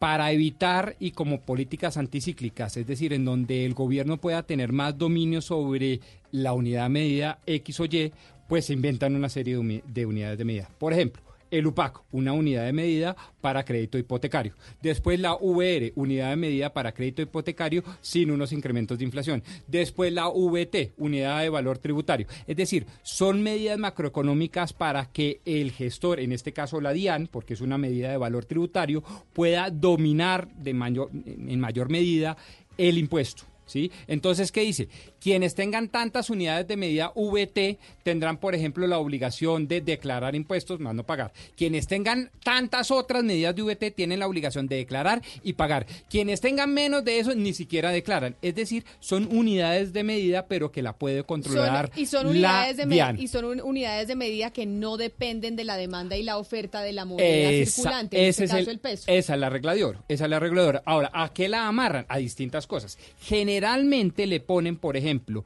Para evitar y como políticas anticíclicas, es decir, en donde el gobierno pueda tener más dominio sobre la unidad de medida X o Y, pues se inventan una serie de, uni- de unidades de medida. Por ejemplo, el UPAC, una unidad de medida para crédito hipotecario. Después la VR, unidad de medida para crédito hipotecario sin unos incrementos de inflación. Después la VT, unidad de valor tributario. Es decir, son medidas macroeconómicas para que el gestor, en este caso la DIAN, porque es una medida de valor tributario, pueda dominar de mayor, en mayor medida el impuesto. ¿Sí? Entonces, ¿qué dice? Quienes tengan tantas unidades de medida VT tendrán, por ejemplo, la obligación de declarar impuestos más no pagar. Quienes tengan tantas otras medidas de VT tienen la obligación de declarar y pagar. Quienes tengan menos de eso ni siquiera declaran. Es decir, son unidades de medida, pero que la puede controlar Son- y son la unidades de me- DIAN. y son un- unidades de medida que no dependen de la demanda y la oferta de la moneda Esa- circulante, en este ese caso es el, peso. Esa es la regla de oro. Esa es la regla de oro. Ahora, ¿a qué la amarran? A distintas cosas. Generalmente le ponen, por ejemplo,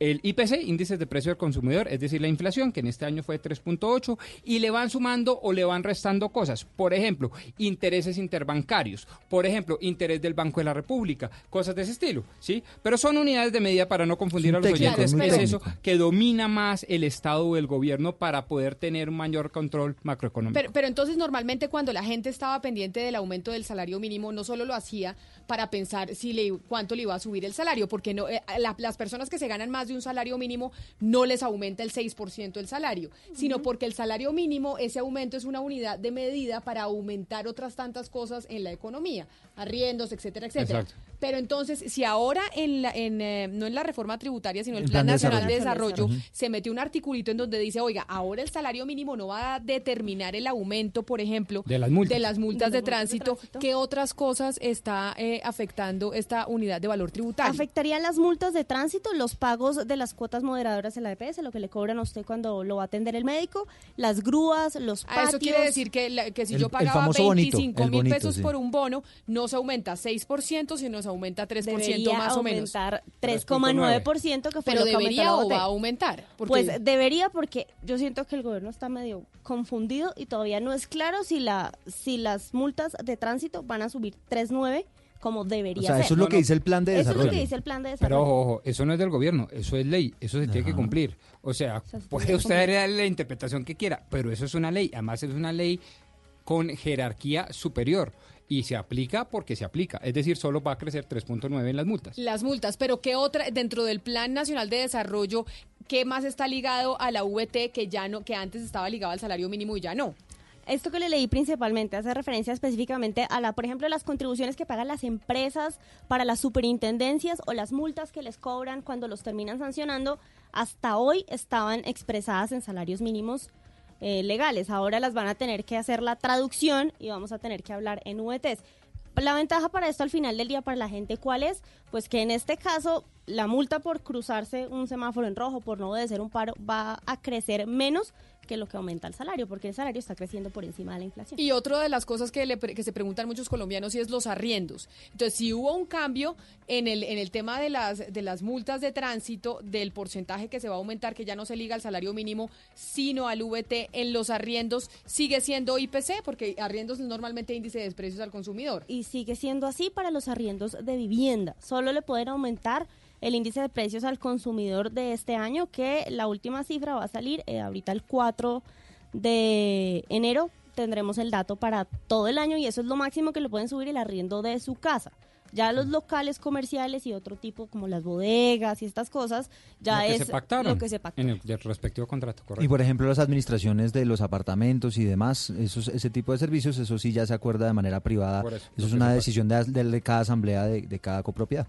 el IPC, índice de precio del consumidor, es decir, la inflación, que en este año fue 3.8, y le van sumando o le van restando cosas. Por ejemplo, intereses interbancarios, por ejemplo, interés del Banco de la República, cosas de ese estilo, ¿sí? Pero son unidades de medida para no confundir a los técnico, oyentes. es eso que domina más el Estado o el gobierno para poder tener un mayor control macroeconómico. Pero, pero entonces normalmente cuando la gente estaba pendiente del aumento del salario mínimo, no solo lo hacía para pensar si le, cuánto le iba a subir el salario, porque no, eh, la- las personas que se ganan más de un salario mínimo no les aumenta el 6% el salario, sino porque el salario mínimo, ese aumento es una unidad de medida para aumentar otras tantas cosas en la economía, arriendos, etcétera, etcétera. Exacto. Pero entonces, si ahora en, la, en eh, no en la reforma tributaria, sino en el Plan, Nacional de Desarrollo. Se metió un articulito en donde dice, oiga, ahora el salario mínimo no va a determinar el aumento, por ejemplo, De las multas. de las multas De de, las multas de tránsito. tránsito. ¿Qué otras cosas está eh, afectando esta unidad de valor tributario? Afectaría las multas de tránsito, los pagos de las cuotas moderadoras en la EPS, lo que le cobran a usted cuando lo va a atender el médico, las grúas, los Ah, patios. eso quiere decir que, la- que si El- yo pagaba famoso bonito, 25 el mil bonito, pesos sí. por un bono, no se aumenta 6%, sino se aumenta 3% debería más o menos. aumentar 3,9% que fue Pero lo que debería o va a aumentar. Porque Pues debería porque yo siento que el gobierno está medio confundido y todavía no es claro si la si las multas de tránsito van a subir 3.9 como debería O sea, ser. eso es lo que dice el plan de Eso es desarrollo. lo que dice el plan de Pero desarrollo. ojo, ojo, eso no es del gobierno, eso es ley, eso se tiene que cumplir. O sea, sea, se puede usted cumplir. darle la interpretación que quiera, pero eso es una ley, además es una ley con jerarquía superior y se aplica porque se aplica, es decir, solo va a crecer 3.9 en las multas. Las multas, pero ¿qué otra dentro del Plan Nacional de Desarrollo qué más está ligado a la VT que ya no que antes estaba ligado al salario mínimo y ya no? Esto que le leí principalmente hace referencia específicamente a la, por ejemplo, las contribuciones que pagan las empresas para las superintendencias o las multas que les cobran cuando los terminan sancionando, hasta hoy estaban expresadas en salarios mínimos eh, legales. Ahora las van a tener que hacer la traducción y vamos a tener que hablar en VTs. La ventaja para esto al final del día para la gente, ¿cuál es? Pues que en este caso la multa por cruzarse un semáforo en rojo, por no obedecer un paro, va a crecer menos que lo que aumenta el salario, porque el salario está creciendo por encima de la inflación. Y otra de las cosas que, le que se preguntan muchos colombianos y es los arriendos. Entonces, si hubo un cambio en el, en el tema de las, de las multas de tránsito, del porcentaje que se va a aumentar, que ya no se liga al salario mínimo, sino al VT, en los arriendos sigue siendo IPC, porque arriendos es normalmente índice de precios al consumidor. Y sigue siendo así para los arriendos de vivienda. Solo le pueden aumentar el índice de precios al consumidor de este año, que la última cifra va a salir eh, ahorita el 4 de enero. Tendremos el dato para todo el año y eso es lo máximo que le pueden subir el arriendo de su casa. Ya los locales comerciales y otro tipo como las bodegas y estas cosas, ya lo que es se pactaron lo que se pactó. en el respectivo contrato, correcto. Y por ejemplo, las administraciones de los apartamentos y demás, esos, ese tipo de servicios, eso sí ya se acuerda de manera privada. Por Eso, eso, lo es una decisión de, de- de cada asamblea de, de cada copropiedad.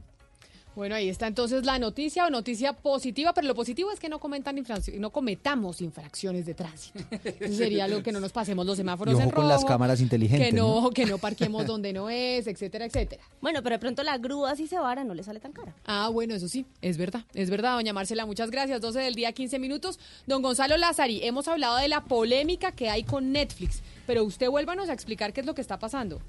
Bueno, ahí está entonces la noticia o noticia positiva, pero lo positivo es que no comentan no cometamos infracciones de tránsito. Eso sería lo que no nos pasemos los semáforos Y ojo en con las cámaras inteligentes, que no, ¿no? que no parquemos donde no es, etcétera, etcétera. Bueno, pero de pronto la grúa si se vara no le sale tan cara. Ah, bueno, eso sí, es verdad, es verdad, doña Marcela, muchas gracias. 12 del día, 15 minutos. Don Gonzalo Lazari, hemos hablado de la polémica que hay con Netflix, pero usted vuélvanos a explicar qué es lo que está pasando.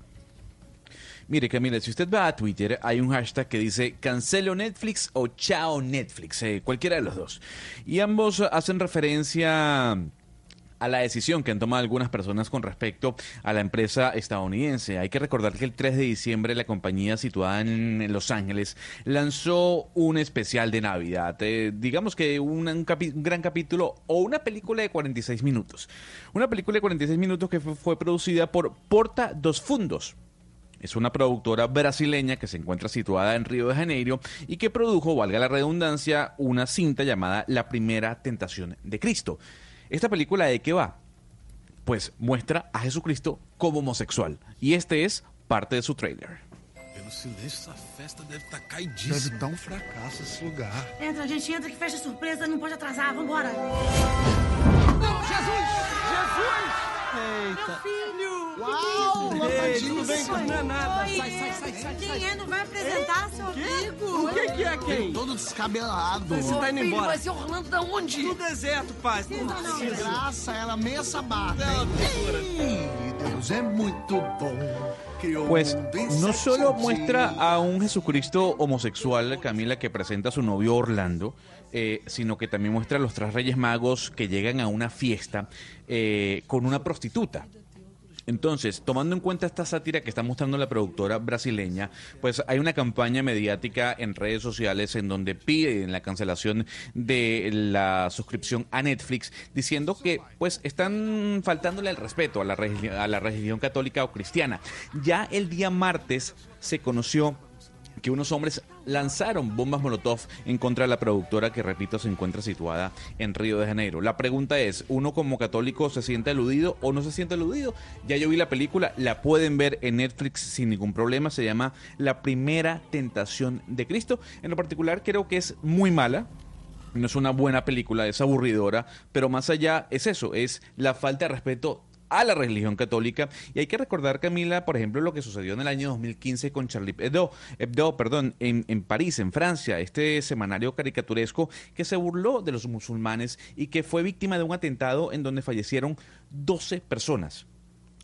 Mire, Camila, si usted va a Twitter, hay un hashtag que dice cancelo Netflix o chao Netflix, eh, cualquiera de los dos. Y ambos hacen referencia a la decisión que han tomado algunas personas con respecto a la empresa estadounidense. Hay que recordar que el 3 de diciembre la compañía situada en, Los Ángeles lanzó un especial de Navidad, eh, digamos que un, gran capítulo o una película de 46 minutos. Una película de 46 minutos que fue producida por Porta dos Fundos. Es una productora brasileña que se encuentra situada en Río de Janeiro y que produjo, valga la redundancia, una cinta llamada La Primera Tentación de Cristo. ¿Esta película de qué va? Pues muestra a Jesucristo como homosexual. Y este es parte de su trailer. Pelo silêncio, essa festa deve estar caidíssima. Deve estar um fracasso esse lugar. Entra, gente, entra que festa surpresa, não pode atrasar, vambora. Não, Jesus! Jesus! Eita. Meu filho! Uau, que que é isso? Lampadinho, vem cá. Oi. Não é nada. Oi. Sai, sai, sai, sai, Quem sai. é? Não vai apresentar seu amigo? O que, que é quem? Todo descabelado. Você tá indo Filho, embora. vai ser Orlando da onde? Do deserto, pai. Não Não, não. precisa. Graça, ela meia sabata. Ei, Deus é muito bom. Pues no solo muestra a un Jesucristo homosexual, Camila, que presenta a su novio Orlando, eh, sino que también muestra a los tres reyes magos que llegan a una fiesta eh, con una prostituta. Entonces, tomando en cuenta esta sátira que está mostrando la productora brasileña, pues hay una campaña mediática en redes sociales en donde piden la cancelación de la suscripción a Netflix, diciendo que pues están faltándole el respeto a la, religi- a la religión católica o cristiana. Ya el día martes se conoció que unos hombres lanzaron bombas Molotov en contra de la productora que, repito, se encuentra situada en Río de Janeiro. La pregunta es, ¿uno como católico se siente aludido o no se siente aludido? Ya yo vi la película, la pueden ver en Netflix sin ningún problema, se llama La primera tentación de Cristo. En lo particular creo que es muy mala, no es una buena película, es aburridora, pero más allá es eso, es la falta de respeto a la religión católica. Y hay que recordar, Camila, por ejemplo, lo que sucedió en el año 2015 con Charlie Hebdo, Hebdo perdón, en, en París, en Francia, este semanario caricaturesco que se burló de los musulmanes y que fue víctima de un atentado en donde fallecieron 12 personas.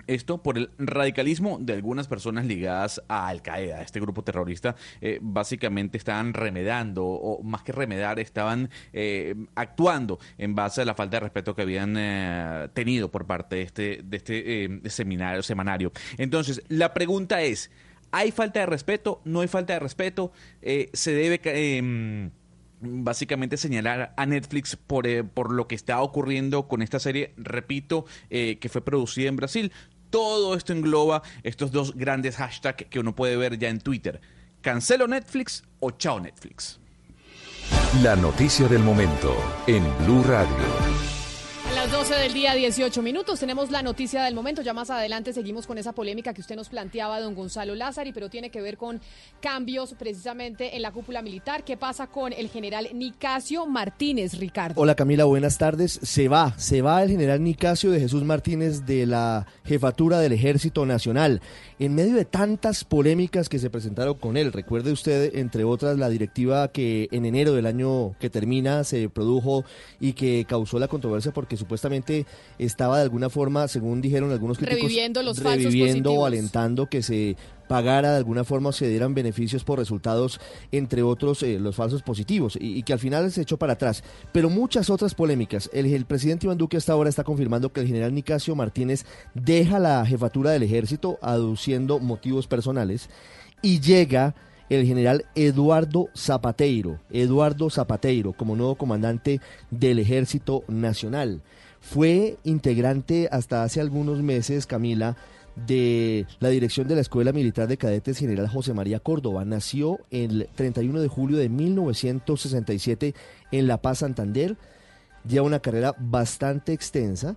Esto por el radicalismo de algunas personas ligadas a Al Qaeda, este grupo terrorista. eh, básicamente estaban remedando, o más que remedar, estaban eh, actuando en base a la falta de respeto que habían eh, tenido por parte de este, de este eh, seminario, semanario. Entonces, la pregunta es: ¿hay falta de respeto? ¿No hay falta de respeto? ¿Se debe. em, básicamente señalar a Netflix por, eh, por lo que está ocurriendo con esta serie, repito, eh, que fue producida en Brasil. Todo esto engloba estos dos grandes hashtags que uno puede ver ya en Twitter. Cancelo Netflix o chao Netflix. La noticia del momento en Blue Radio. A las 12 del día, 18 minutos, tenemos la noticia del momento. Ya más adelante seguimos con esa polémica que usted nos planteaba, don Gonzalo Lázari, pero tiene que ver con cambios precisamente en la cúpula militar. ¿Qué pasa con el general Nicasio Martínez, Ricardo? Hola Camila, buenas tardes. Se va, se va el general Nicasio de Jesús Martínez de la jefatura del Ejército Nacional. En medio de tantas polémicas que se presentaron con él, recuerde usted, entre otras, la directiva que en enero del año que termina se produjo y que causó la controversia porque supuestamente estaba de alguna forma, según dijeron algunos críticos, Reviviendo los falsos reviviendo o positivos. alentando que se pagara de alguna forma o se dieran beneficios por resultados, entre otros eh, los falsos positivos, y, que al final se echó para atrás. Pero muchas otras polémicas. El, el presidente Iván Duque hasta ahora está confirmando que el general Nicasio Martínez deja la jefatura del ejército aduciendo motivos personales y llega el general Eduardo Zapateiro, Eduardo Zapateiro, como nuevo comandante del Ejército Nacional. Fue integrante hasta hace algunos meses, Camila, de la dirección de la Escuela Militar de Cadetes General José María Córdoba. Nació el 31 de julio de 1967 en La Paz, Santander. Lleva una carrera bastante extensa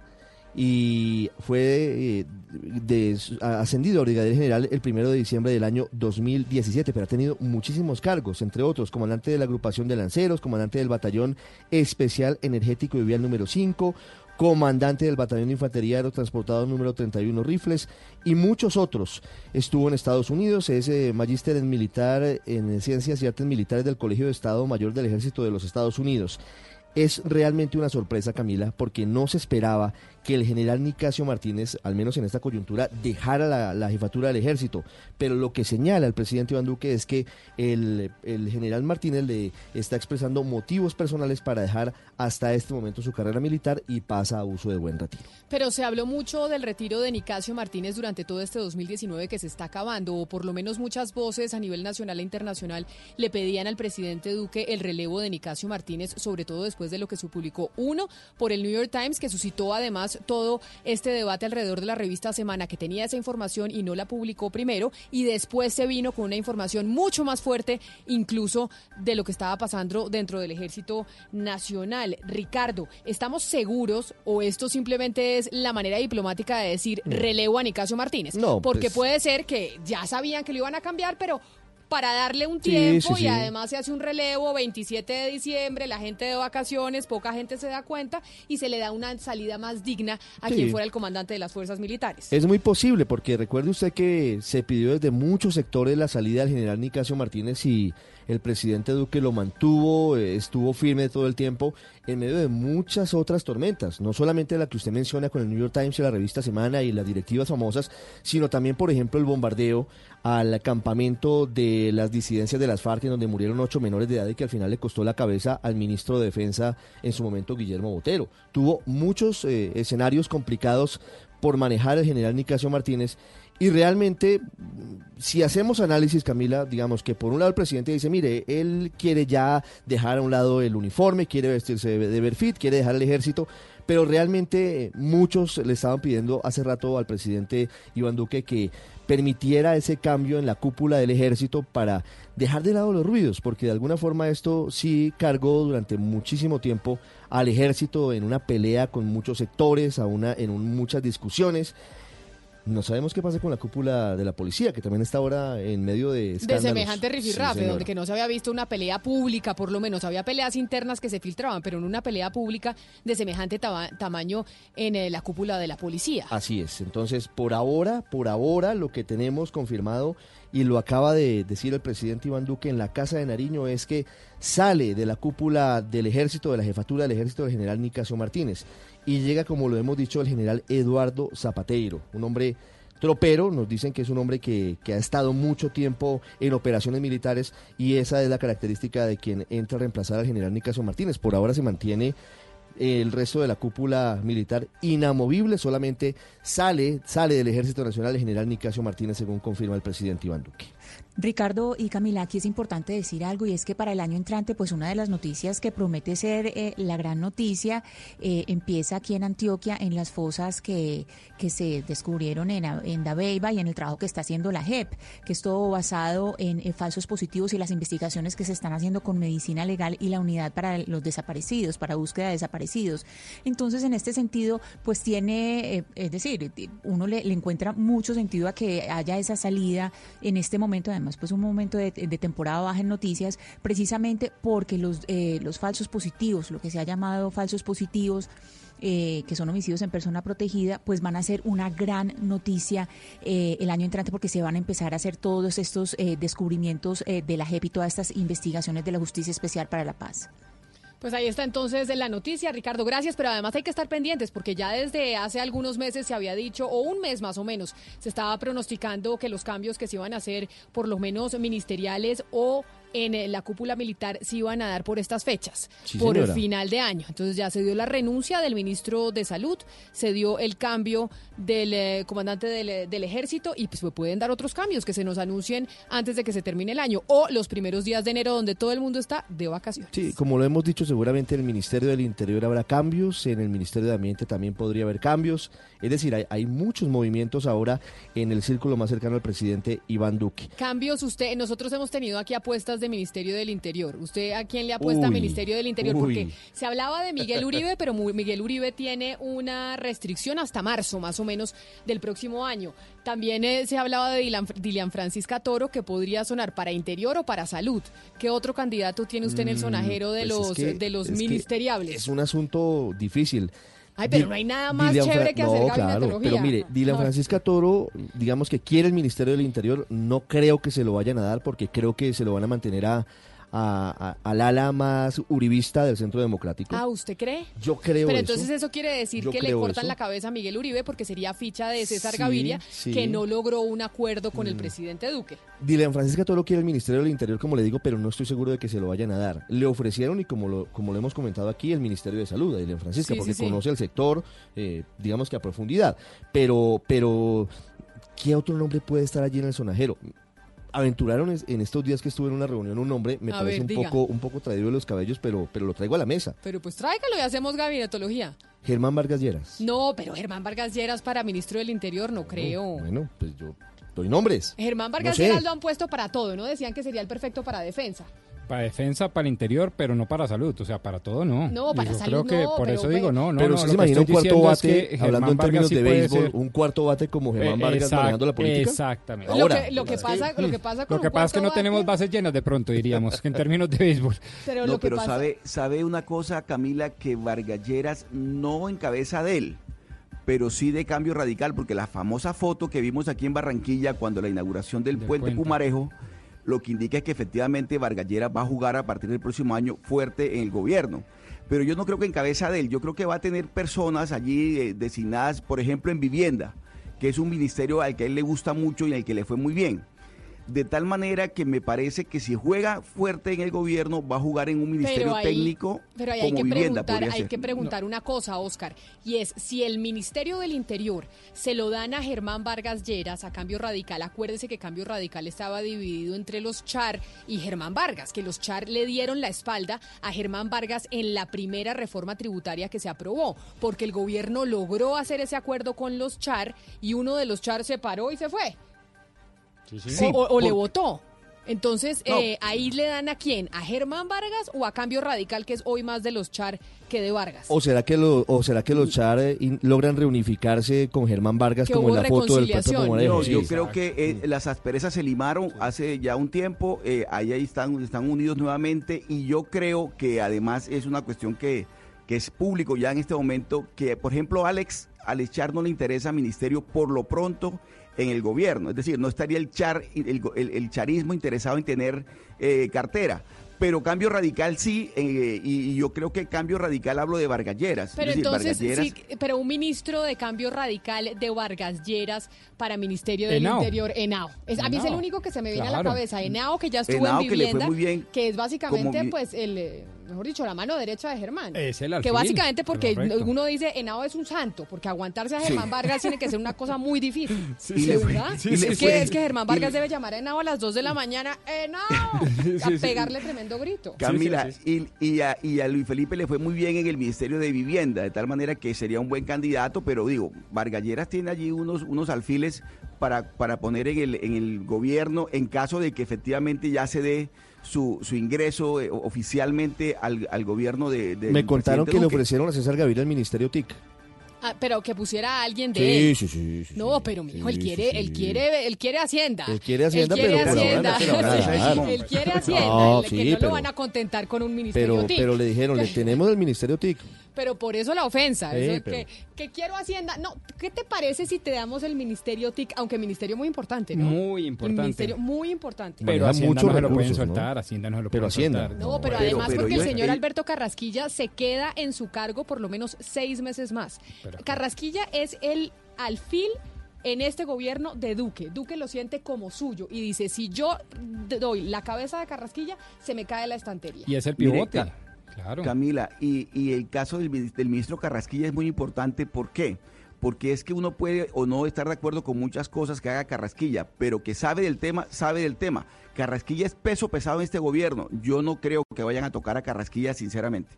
y fue eh, de- ascendido a brigadier general el primero de diciembre del año 2017, pero ha tenido muchísimos cargos, entre otros, comandante de la agrupación de lanceros, comandante del batallón especial energético y vial número 5, comandante del batallón de infantería aerotransportado número 31 rifles y muchos otros. Estuvo en Estados Unidos, es eh, magíster en militar en ciencias y artes militares del Colegio de Estado Mayor del Ejército de los Estados Unidos. Es realmente una sorpresa, Camila, porque no se esperaba que el general Nicasio Martínez, al menos en esta coyuntura, dejara la, jefatura del ejército. Pero lo que señala el presidente Iván Duque es que el, el general Martínez le está expresando motivos personales para dejar hasta este momento su carrera militar y pasa a uso de buen retiro. Pero se habló mucho del retiro de Nicasio Martínez durante todo este 2019 que se está acabando, o por lo menos muchas voces a nivel nacional e internacional le pedían al presidente Duque el relevo de Nicasio Martínez, sobre todo después de lo que se publicó uno por el New York Times, que suscitó además todo este debate alrededor de la revista Semana, que tenía esa información y no la publicó primero, y después se vino con una información mucho más fuerte, incluso de lo que estaba pasando dentro del Ejército Nacional. Ricardo, ¿estamos seguros o esto simplemente es la manera diplomática de decir relevo a Nicasio Martínez? No, Porque pues- puede ser que ya sabían que lo iban a cambiar, pero para darle un tiempo sí, y sí. además se hace un relevo 27 de diciembre, la gente de vacaciones, poca gente se da cuenta y se le da una salida más digna a quien fuera el comandante de las fuerzas militares. Es muy posible, porque recuerde usted que se pidió desde muchos sectores la salida del general Nicasio Martínez y el presidente Duque lo mantuvo, eh, estuvo firme todo el tiempo en medio de muchas otras tormentas, no solamente la que usted menciona con el New York Times y la revista Semana y las directivas famosas, sino también, por ejemplo, el bombardeo al campamento de las disidencias de las FARC, en donde murieron ocho menores de edad y que al final le costó la cabeza al ministro de Defensa en su momento, Guillermo Botero. Tuvo muchos eh, escenarios complicados por manejar el general Nicasio Martínez y realmente, si hacemos análisis, Camila, digamos que por un lado el presidente dice, mire, él quiere ya dejar a un lado el uniforme, quiere vestirse de, Berfit, quiere dejar el ejército, pero realmente muchos le estaban pidiendo hace rato al presidente Iván Duque que permitiera ese cambio en la cúpula del ejército para dejar de lado los ruidos, porque de alguna forma esto sí cargó durante muchísimo tiempo al ejército en una pelea con muchos sectores, a una, en un- muchas discusiones. No sabemos qué pasa con la cúpula de la policía, que también está ahora en medio de De semejante Sí, rifirrafe, señora. donde que no se había visto una pelea pública, por lo menos había peleas internas que se filtraban, pero en una pelea pública de semejante tamaño en eh, la cúpula de la policía. Así es. Entonces, por ahora, por ahora, lo que tenemos confirmado y lo acaba de decir el presidente Iván Duque en la Casa de Nariño es que sale de la cúpula del ejército, de la jefatura del ejército del general Nicasio Martínez y llega, como lo hemos dicho, el general Eduardo Zapateiro, un hombre tropero, nos dicen que es un hombre que, que ha estado mucho tiempo en operaciones militares y esa es la característica de quien entra a reemplazar al general Nicasio Martínez. Por ahora se mantiene el resto de la cúpula militar inamovible, solamente sale, sale del Ejército Nacional el general Nicasio Martínez, según confirma el presidente Iván Duque. Ricardo y Camila, aquí es importante decir algo y es que para el año entrante, pues una de las noticias que promete ser eh, la gran noticia eh, empieza aquí en Antioquia en las fosas que, que se descubrieron en, en Dabeiba y en el trabajo que está haciendo la JEP, que es todo basado en, eh, falsos positivos y las investigaciones que se están haciendo con medicina legal y la unidad para los desaparecidos, para búsqueda de desaparecidos. Entonces, en este sentido, pues tiene, es decir, uno le, le encuentra mucho sentido a que haya esa salida en este momento, además, pues un momento de, de temporada baja en noticias, precisamente porque los, eh, los falsos positivos, lo que se ha llamado falsos positivos, eh, que son homicidios en persona protegida, pues van a ser una gran noticia eh, el año entrante porque se van a empezar a hacer todos estos eh, descubrimientos eh, de la JEP y todas estas investigaciones de la Justicia Especial para la Paz. Pues ahí está entonces la noticia, Ricardo, gracias, pero además hay que estar pendientes porque ya desde hace algunos meses se había dicho, o un mes más o menos, se estaba pronosticando que los cambios que se iban a hacer, por lo menos ministeriales o en eh, la cúpula militar, se iban a dar por estas fechas, Sí, por el final de año. Entonces ya se dio la renuncia del ministro de Salud, se dio el cambio del eh, comandante del, eh, del ejército y pues pueden dar otros cambios que se nos anuncien antes de que se termine el año o los primeros días de enero donde todo el mundo está de vacaciones. Sí, como lo hemos dicho, seguramente en el Ministerio del Interior habrá cambios, en el Ministerio de Ambiente también podría haber cambios. Es decir, hay, hay muchos movimientos ahora en el círculo más cercano al presidente Iván Duque. Cambios, usted, nosotros hemos tenido aquí apuestas de Ministerio del Interior. ¿Usted a quién le apuesta Uy, Ministerio del Interior? uy. Porque se hablaba de Miguel Uribe, pero Miguel Uribe tiene una restricción hasta marzo, más o menos, del próximo año. También eh, se hablaba de Dilian Francisca Toro, que podría sonar para Interior o para Salud. ¿Qué otro candidato tiene usted en el Mm, sonajero de pues es los, que- de los es ministeriables? Es un asunto difícil. Ay, pero no hay nada más Dilian chévere que hacer no, claro, pero mire, Dilan Ay. Francisca Toro, digamos que quiere el Ministerio del Interior, no creo que se lo vayan a dar porque creo que se lo van a mantener a, a- a- al ala más uribista del Centro Democrático. Ah, ¿usted cree? Yo creo Pero entonces eso quiere decir Yo que le cortan eso. la cabeza a Miguel Uribe porque sería ficha de César Sí, Gaviria sí. que no logró un acuerdo con el Mm. presidente Duque. Dilan Francisca Toro quiere el Ministerio del Interior, como le digo, pero no estoy seguro de que se lo vayan a dar. Le ofrecieron, y como lo, como lo hemos comentado aquí, el Ministerio de Salud a Dilan Francisca, Sí, porque conoce el sector, eh, digamos que a profundidad. Pero, pero, ¿qué otro nombre puede estar allí en el sonajero? Aventuraron en estos días que estuve en una reunión un nombre, me A parece ver, un diga. poco, un poco traído de los cabellos, pero, pero lo traigo a la mesa. Pero pues tráigalo y hacemos gabinetología. Germán Vargas Lleras. No, pero Germán Vargas Lleras para ministro del Interior no creo. Bueno, pues yo doy nombres. Germán Vargas No sé. Lleras lo han puesto para todo, ¿no? Decían que sería el perfecto para defensa. Para defensa, para el interior, pero no para salud, o sea, para todo no. No, para Yo salud creo que no, por pero eso bueno. digo, no, no, Pero no, lo se que imagina un cuarto es bate, que hablando en términos sí de béisbol, un cuarto bate como Germán Eh, Vargas exact- manejando la política. Exactamente. Lo Ahora, que, lo que pasa, lo que pasa con Lo que pasa es que no tenemos bases llenas de pronto, diríamos, que en términos de béisbol. Pero no, lo que pero pasa- sabe, sabe una cosa, Camila, que Vargas Lleras no en cabeza de él, pero sí de cambio radical, porque la famosa foto que vimos aquí en Barranquilla cuando la inauguración del, puente, puente. Pumarejo, lo que indica es que efectivamente Vargas Lleras va a jugar a partir del próximo año fuerte en el gobierno. Pero yo no creo que en cabeza de él, yo creo que va a tener personas allí eh, designadas, por ejemplo, en vivienda, que es un ministerio al que a él le gusta mucho y al que le fue muy bien. De tal manera que me parece que si juega fuerte en el gobierno, va a jugar en un ministerio ahí- técnico pero ahí hay como que vivienda. preguntar, hay ser. que preguntar una cosa, Oscar, y es si el Ministerio del Interior se lo dan a Germán Vargas Lleras a Cambio Radical, acuérdese que Cambio Radical estaba dividido entre los Char y Germán Vargas, que los Char le dieron la espalda a Germán Vargas en la primera reforma tributaria que se aprobó, porque el gobierno logró hacer ese acuerdo con los Char y uno de los Char se paró y se fue. Sí, o, o- o le votó. Entonces, No. eh, ahí le dan a quién? ¿A Germán Vargas o a Cambio Radical, que es hoy más de los Char que de Vargas? ¿O será que, lo, o será que los Char eh, in- logran reunificarse con Germán Vargas Que como en la foto del? No, Sí. yo creo que eh, las asperezas se limaron hace ya un tiempo, eh, ahí, ahí están, están unidos nuevamente y yo creo que además es una cuestión que, que es público ya en este momento, que por ejemplo Alex, Alex Char no le interesa ministerio por lo pronto en el gobierno, es decir, no estaría el, char, el, el- el charismo interesado en tener eh, cartera. Pero cambio radical sí, eh, y, y yo creo que cambio radical hablo de Vargalleras. Pero decir, entonces, Vargas sí, pero un ministro de cambio radical de Vargas Lleras para Ministerio del Henao. Interior, Henao. Es, a mí es el Henao. único que se me viene a la cabeza. Henao, que ya estuvo Henao, en que le fue vivienda, muy bien que es básicamente, como pues, el, eh, mejor dicho, la mano derecha de Germán. Es el que alfil, básicamente porque correcto. uno dice, Henao es un santo, porque aguantarse a Sí. Germán Vargas tiene que ser una cosa muy difícil. Sí, ¿De sí, verdad? sí, es, sí, que, es que Germán Vargas debe llamar a Henao a las 2 de la mañana, ¡Henao! Sí, a sí. pegarle tremendo grito. Camila, Y, y a, y a Luis Felipe le fue muy bien en el Ministerio de Vivienda, de tal manera que sería un buen candidato, pero digo, Vargalleras tiene allí unos, unos alfiles para, para poner en el, en el gobierno en caso de que efectivamente ya se dé su, su ingreso eh, oficialmente al, al gobierno de, Me contaron que le ofrecieron a César Gaviria el Ministerio TIC. Ah, pero que pusiera a alguien de Sí, él. sí, sí, sí, No, pero mi hijo, él quiere, sí, él quiere, él quiere Hacienda. Él quiere Hacienda, Él quiere pero- pero Hacienda. ahora, pero ahora, Sí, claro. Él quiere Hacienda, No, el- sí, que no pero- lo van a contentar con un ministerio Pero, TIC. pero le dijeron, le tenemos el Ministerio TIC. Pero por eso la ofensa. Sí, eso pero- que, que quiero Hacienda. No, ¿qué te parece si te damos el ministerio TIC? Aunque ministerio muy importante, ¿no? Muy El importante. ministerio muy importante. Pero Maneja Hacienda muchos no se lo pueden soltar, Hacienda no se lo Pero pueden Hacienda. soltar. No, pero, Pero- además pero porque yo- el señor eh, Alberto Carrasquilla se queda en su cargo por lo menos seis meses más. Carrasquilla es el alfil en este gobierno de Duque. Duque lo siente como suyo y dice, si yo doy la cabeza de Carrasquilla, se me cae la estantería. Y es el pivote. Claro. Camila, y, el caso del, del ministro Carrasquilla es muy importante. ¿Por qué? Porque es que uno puede o no estar de acuerdo con muchas cosas que haga Carrasquilla, pero que sabe del tema, sabe del tema. Carrasquilla es peso pesado en este gobierno. Yo no creo que vayan a tocar a Carrasquilla, sinceramente.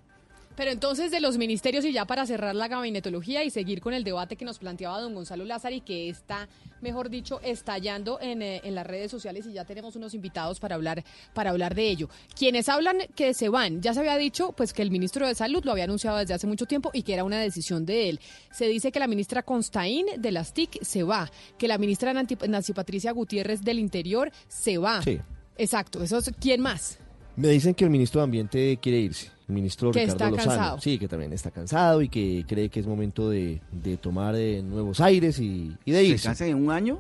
Pero entonces de los ministerios y ya para cerrar la gabinetología y seguir con el debate que nos planteaba don Gonzalo Lázaro y que está, mejor dicho, estallando en, eh, en las redes sociales y ya tenemos unos invitados para hablar, para hablar de ello. Quienes hablan que se van, ya se había dicho pues que el ministro de Salud lo había anunciado desde hace mucho tiempo y que era una decisión de él. Se dice que la ministra Constaín de las TIC se va, que la ministra Nancy Patricia Gutiérrez del Interior se va. Sí. Exacto, eso es, ¿quién más? Me dicen que el ministro de Ambiente quiere irse. El ministro Que Ricardo está Lozano. cansado. Sí, que también está cansado y que cree que es momento de, de tomar eh, nuevos aires y, y de irse. ¿Se cansan en un año?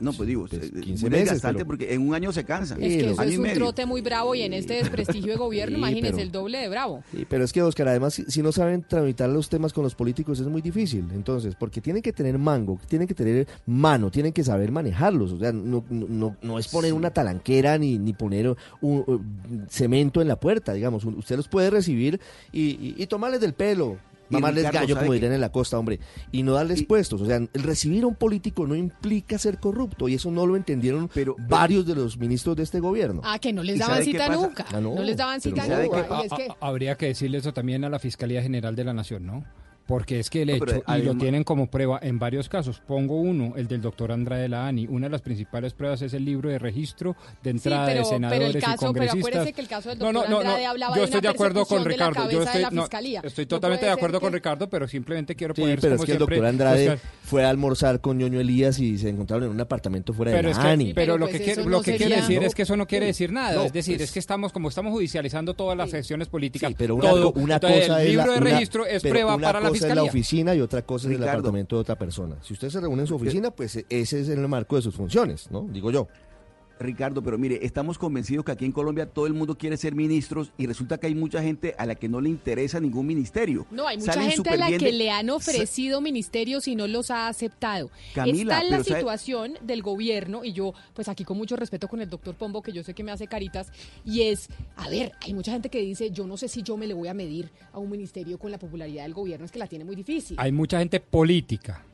No, pues digo, Pues, es 15 muy meses, desgastante pero- porque en un año se cansan. Es que eso Año es un trote muy bravo y en este desprestigio de gobierno, Sí, imagínese pero- el doble de bravo. Sí, pero es que, Oscar, además, si, si no saben tramitar los temas con los políticos es muy difícil. Entonces, porque tienen que tener mango, tienen que tener mano, tienen que saber manejarlos. O sea, no, no, no, no es poner una talanquera ni, ni poner un, un cemento en la puerta, digamos. Usted los puede recibir y, y- y tomarles del pelo. Mamarles Ricardo, gallo, ¿sabe como dirían en la costa, hombre, y no darles puestos. O sea, el recibir a un político no implica ser corrupto, y eso no lo entendieron varios de los ministros de este gobierno. Ah, que no les ¿Y daban cita nunca. Ah, no, no, les daban pero cita ¿sabe nunca. es que Habría que decirle eso también a la Fiscalía General de la Nación, ¿no? Porque es que el No, hecho, pero y lo tienen como prueba en varios casos. Pongo uno, el del doctor Andrade Laani. Una de las principales pruebas es el libro de registro de entrada pero- de pero el senadores caso- y pero acuérdese que el caso del No, no, doctor no, no, Andrade hablaba yo de estoy una de acuerdo con de Ricardo. Yo cabeza de estoy, la estoy totalmente de acuerdo con Ricardo, pero simplemente quiero Sí, poner pero es que el doctor Andrade fue a almorzar con Ñoño Elías y se encontraron en un apartamento fuera Pero, de es la que, ANI. pero, lo pues que, quiere, eso lo no que quiere sería- decir No, es que eso no quiere decir nada. es decir, pues- es que estamos, como estamos judicializando todas las secciones políticas, Sí, pero una, cosa el libro de registro es pero prueba para la cosa es la oficina y otra cosa es el Ricardo. apartamento de otra persona. Si usted se reúne en su oficina, pues e- ese es el marco de sus funciones, ¿no? Digo yo. Ricardo, pero mire, estamos convencidos que aquí en Colombia todo el mundo quiere ser ministros y resulta que hay mucha gente a la que no le interesa ningún ministerio. No, hay mucha Salen gente a la que de- le han ofrecido ministerios y no los ha aceptado. Camila, Está en la sabe- situación del gobierno, y yo, pues aquí con mucho respeto con el doctor Pombo, que yo sé que me hace caritas, y es, a ver, hay mucha gente que dice, yo no sé si yo me le voy a medir a un ministerio con la popularidad del gobierno, es que la tiene muy difícil. Hay mucha gente política.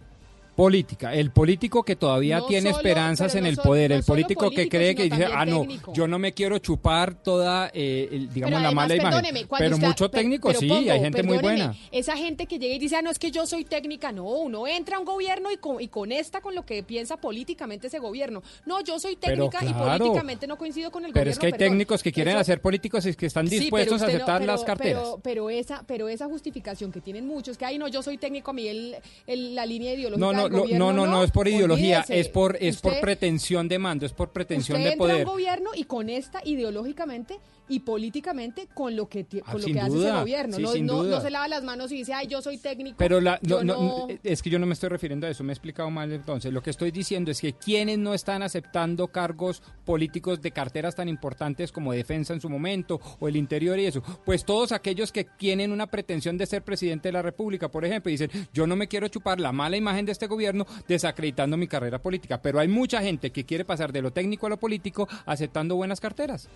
Política, el político que todavía No tiene solo- esperanzas pero en no el poder, no el político que cree que dice, ah, no, técnico". yo no me quiero chupar toda, eh, el- digamos, Pero la además, mala imagen. Pero usted- mucho técnico pero sí, Pombo, hay gente muy buena. Esa gente que llega y dice, ah, no, es que yo soy técnica. No, uno entra a un gobierno y, con, y conecta con lo que piensa políticamente ese gobierno. No, yo soy Pero técnica y políticamente no coincido con el Pero gobierno. es que hay perdón. técnicos que quieren Eso- hacer políticos y que están Sí, pero dispuestos a aceptar pero- las carteras. Pero, pero esa, pero esa justificación que tienen muchos, que ay no, yo soy técnico, a mí el, el- la línea ideológica No, no, no, no, no, es por ideología, olvídese. es por, es por pretensión de mando, es por pretensión usted de entra a poder. un gobierno y conecta ideológicamente y políticamente con lo que, Ah, con lo que hace ese gobierno. sí, no, no, se lava las manos y dice, ay, yo soy técnico. Pero la, no, no, no- es que yo no me estoy refiriendo a eso, me he explicado mal entonces. Lo que estoy diciendo es que quienes no están aceptando cargos políticos de carteras tan importantes como defensa en su momento o el interior y eso, pues todos aquellos que tienen una pretensión de ser presidente de la República, por ejemplo, dicen, yo no me quiero chupar la mala imagen de este gobierno desacreditando mi carrera política, pero hay mucha gente que quiere pasar de lo técnico a lo político aceptando buenas carteras.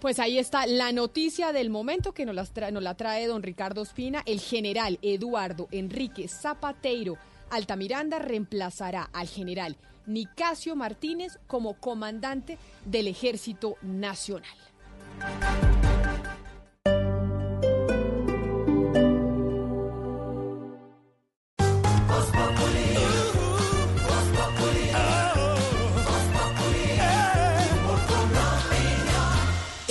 Pues ahí está la noticia del momento que nos la, trae, don Ricardo Espina. El general Eduardo Enrique Zapateiro Altamiranda reemplazará al general Nicasio Martínez como comandante del Ejército Nacional.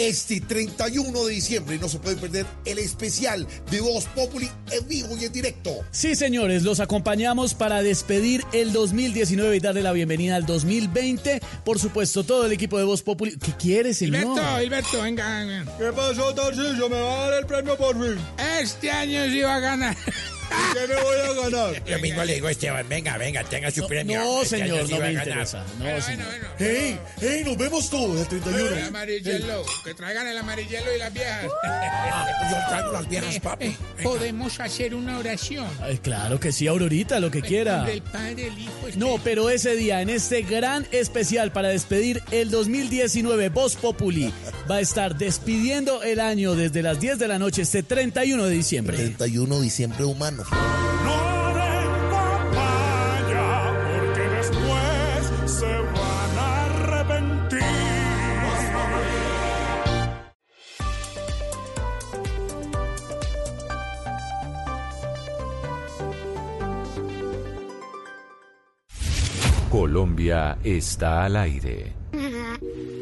Este 31 de diciembre no se puede perder el especial de Voz Populi en vivo y en directo. Sí, señores, los acompañamos para despedir el 2019 y darle la bienvenida al 2020. Por supuesto, todo el equipo de Voz Populi. ¿Qué quieres, señor? Hilberto, Hilberto, venga, venga. ¿Qué pasó, Tarcillo? ¿Me va a dar el premio por fin? Este año sí va a ganar. ¿Qué me voy a ganar? Yo mismo le digo a Esteban, venga, venga, tenga su premio. No, Este señor, sí no me interesa. No, Bueno, señor. bueno, bueno. ¡Hey! ¡Hey! Nos vemos todos el 31. El amarillelo, que traigan el amarillelo y las viejas. Yo traigo las viejas, papi. Eh, Podemos hacer una oración. Ay, claro que sí, Aurorita, lo que quiera. Del Padre, el Hijo, No, pero ese día, en este gran especial para despedir el 2019, Voz Populi va a estar despidiendo el año desde las 10 de la noche, este 31 de diciembre. 31 de diciembre humano. Porque después se van a arrepentir. Colombia está al aire.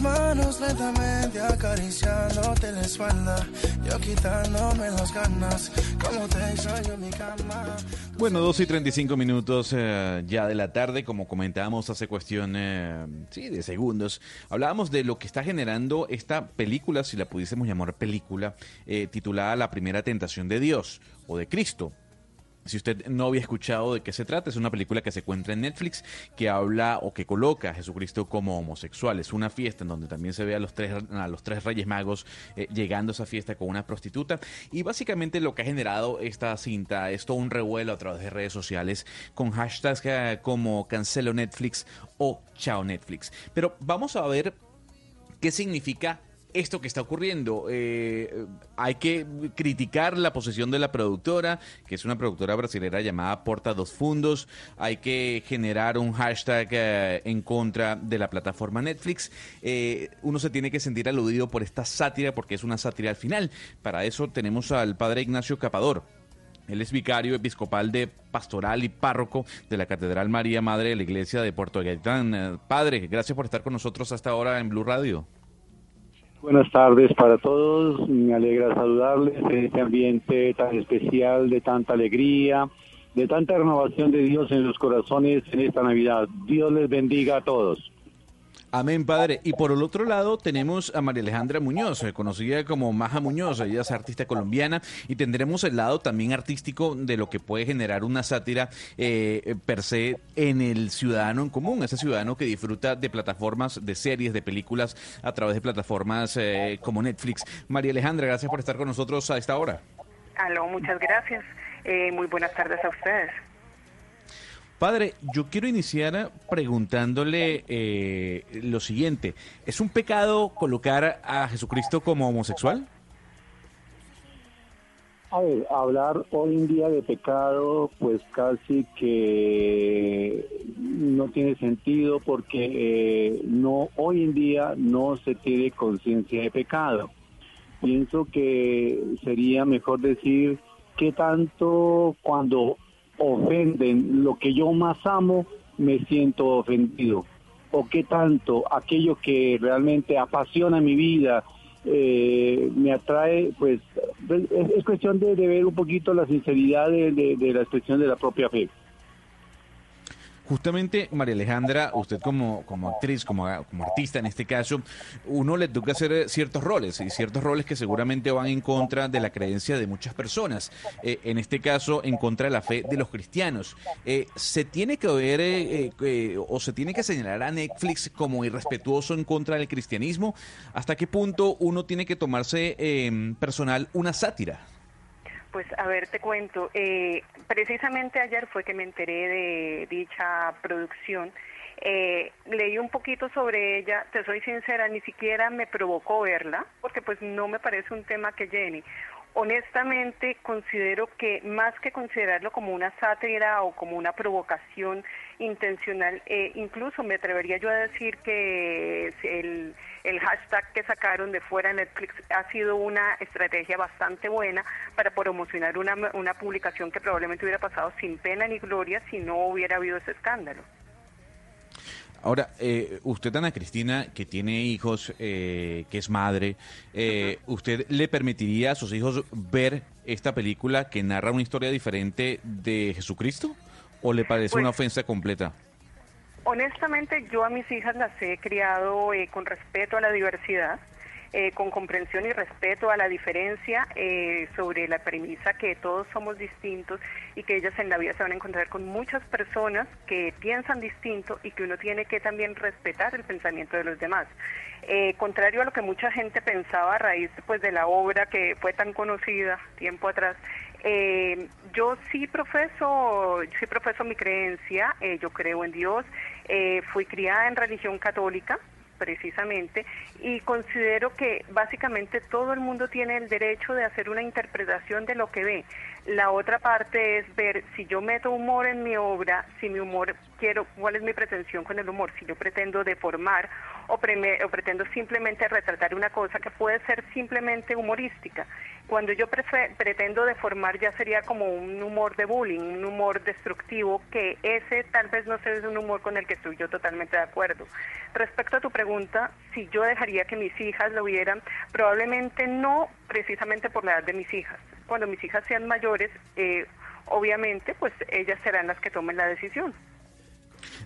manos lentamente acariciándote la espalda, yo quitándome las ganas, como te extraño mi cama. Bueno, 2 y 35 minutos eh, ya de la tarde, como comentábamos hace cuestión eh, de segundos, hablábamos de lo que está generando esta película, si la pudiésemos llamar película, eh, titulada La primera tentación de Dios o de Cristo. Si usted no había escuchado de qué se trata, es una película que se encuentra en Netflix que habla o que coloca a Jesucristo como homosexual. Es una fiesta en donde también se ve a los tres, a los tres reyes magos eh, llegando a esa fiesta con una prostituta. Y básicamente lo que ha generado esta cinta es todo un revuelo a través de redes sociales con hashtags eh, como cancelo Netflix o chao Netflix. Pero vamos a ver qué significa esto que está ocurriendo. Eh, hay que criticar la posición de la productora, que es una productora brasileña llamada Porta dos Fundos. Hay que generar un hashtag eh, en contra de la plataforma Netflix. Eh, uno se tiene que sentir aludido por esta sátira, porque es una sátira al final. Para eso tenemos al padre Ignacio Capador. Él es vicario episcopal de pastoral y párroco de la Catedral María Madre de la Iglesia de Puerto Gaitán. Eh, Padre, gracias por estar con nosotros hasta ahora en Blue Radio. Buenas tardes para todos, me alegra saludarles en este ambiente tan especial, de tanta alegría, de tanta renovación de Dios en los corazones en esta Navidad. Dios les bendiga a todos. Amén, Padre. Y por el otro lado tenemos a María Alejandra Muñoz, eh, conocida como Maja Muñoz, ella es artista colombiana, y tendremos el lado también artístico de lo que puede generar una sátira eh, per se en el ciudadano en común, ese ciudadano que disfruta de plataformas, de series, de películas a través de plataformas eh, como Netflix. María Alejandra, gracias por estar con nosotros a esta hora. Aló, muchas gracias. Eh, muy buenas tardes a ustedes. Padre, yo quiero iniciar preguntándole eh, lo siguiente. ¿Es un pecado colocar a Jesucristo como homosexual? A ver, hablar hoy en día de pecado, pues casi que no tiene sentido porque eh, no hoy en día no se tiene conciencia de pecado. Pienso que sería mejor decir que tanto cuando ofenden lo que yo más amo, me siento ofendido. O qué tanto aquello que realmente apasiona mi vida, eh, me atrae, pues es, es cuestión de, ver un poquito la sinceridad de- de la expresión de la propia fe. Justamente, María Alejandra, usted como, como actriz, como, artista en este caso, uno le toca hacer eh, ciertos roles y ciertos roles que seguramente van en contra de la creencia de muchas personas. Eh, en este caso, en contra de la fe de los cristianos. Eh, ¿Se tiene que ver o se tiene que señalar a Netflix como irrespetuoso en contra del cristianismo? ¿Hasta qué punto uno tiene que tomarse personal una sátira? Pues a ver, te cuento. eh, precisamente ayer fue que me enteré de dicha producción. Eh, leí un poquito sobre ella, te soy sincera, ni siquiera me provocó verla, porque pues no me parece un tema que llene. Honestamente, considero que más que considerarlo como una sátira o como una provocación intencional, eh, incluso me atrevería yo a decir que el, el hashtag que sacaron de fuera Netflix ha sido una estrategia bastante buena para promocionar una, una publicación que probablemente hubiera pasado sin pena ni gloria si no hubiera habido ese escándalo. Ahora, eh, usted, Ana Cristina, que tiene hijos, eh, que es madre, eh, ¿usted le permitiría a sus hijos ver esta película que narra una historia diferente de Jesucristo? ¿O le parece Pues- una ofensa completa? Honestamente, yo a mis hijas las he criado eh, con respeto a la diversidad, eh, con comprensión y respeto a la diferencia eh, sobre la premisa que todos somos distintos y que ellas en la vida se van a encontrar con muchas personas que piensan distinto y que uno tiene que también respetar el pensamiento de los demás. Eh, contrario a lo que mucha gente pensaba a raíz pues de la obra que fue tan conocida tiempo atrás, eh, yo sí profeso, sí profeso mi creencia, eh, yo creo en Dios, eh, fui criada en religión católica precisamente y considero que básicamente todo el mundo tiene el derecho de hacer una interpretación de lo que ve. La otra parte es ver si yo meto humor en mi obra, si mi humor quiero, cuál es mi pretensión con el humor, si yo pretendo deformar o, pretendo simplemente retratar una cosa que puede ser simplemente humorística. Cuando yo pretendo deformar ya sería como un humor de bullying, un humor destructivo, que ese tal vez no sea un humor con el que estoy yo totalmente de acuerdo. Respecto a tu pregunta, si yo dejaría que mis hijas lo vieran, probablemente no precisamente por la edad de mis hijas. Cuando mis hijas sean mayores, eh, obviamente, pues ellas serán las que tomen la decisión.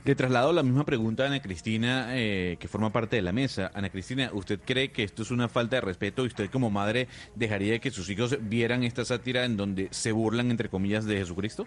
Le traslado la misma pregunta a Ana Cristina, eh, que forma parte de la mesa. Ana Cristina, ¿usted cree que esto es una falta de respeto y usted como madre dejaría que sus hijos vieran esta sátira en donde se burlan, entre comillas, de Jesucristo?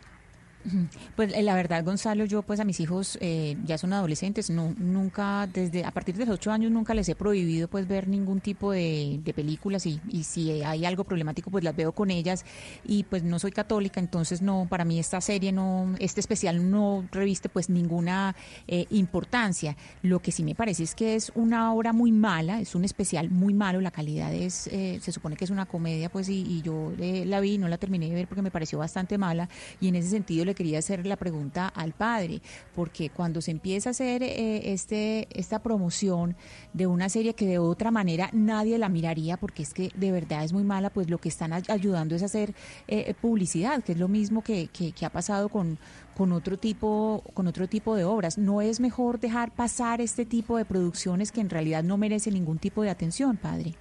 Pues eh, la verdad, Gonzalo, yo pues a mis hijos eh, ya son adolescentes, no, nunca, desde a partir de los ocho años nunca les he prohibido pues ver ningún tipo de, de películas y, y si hay algo problemático pues las veo con ellas y pues no soy católica, entonces no, para mí esta serie no, este especial no reviste pues ninguna eh, importancia. Lo que sí me parece es que es una obra muy mala, es un especial muy malo, la calidad es, eh, se supone que es una comedia pues y, y yo eh, la vi, no la terminé de ver porque me pareció bastante mala y en ese sentido le quería hacer la pregunta al padre, porque cuando se empieza a hacer eh, este esta promoción de una serie que de otra manera nadie la miraría, porque es que de verdad es muy mala, pues lo que están ay- ayudando es a hacer eh, publicidad, que es lo mismo que, que, que ha pasado con con otro tipo con otro tipo de obras. No es mejor dejar pasar este tipo de producciones que en realidad no merecen ningún tipo de atención, padre.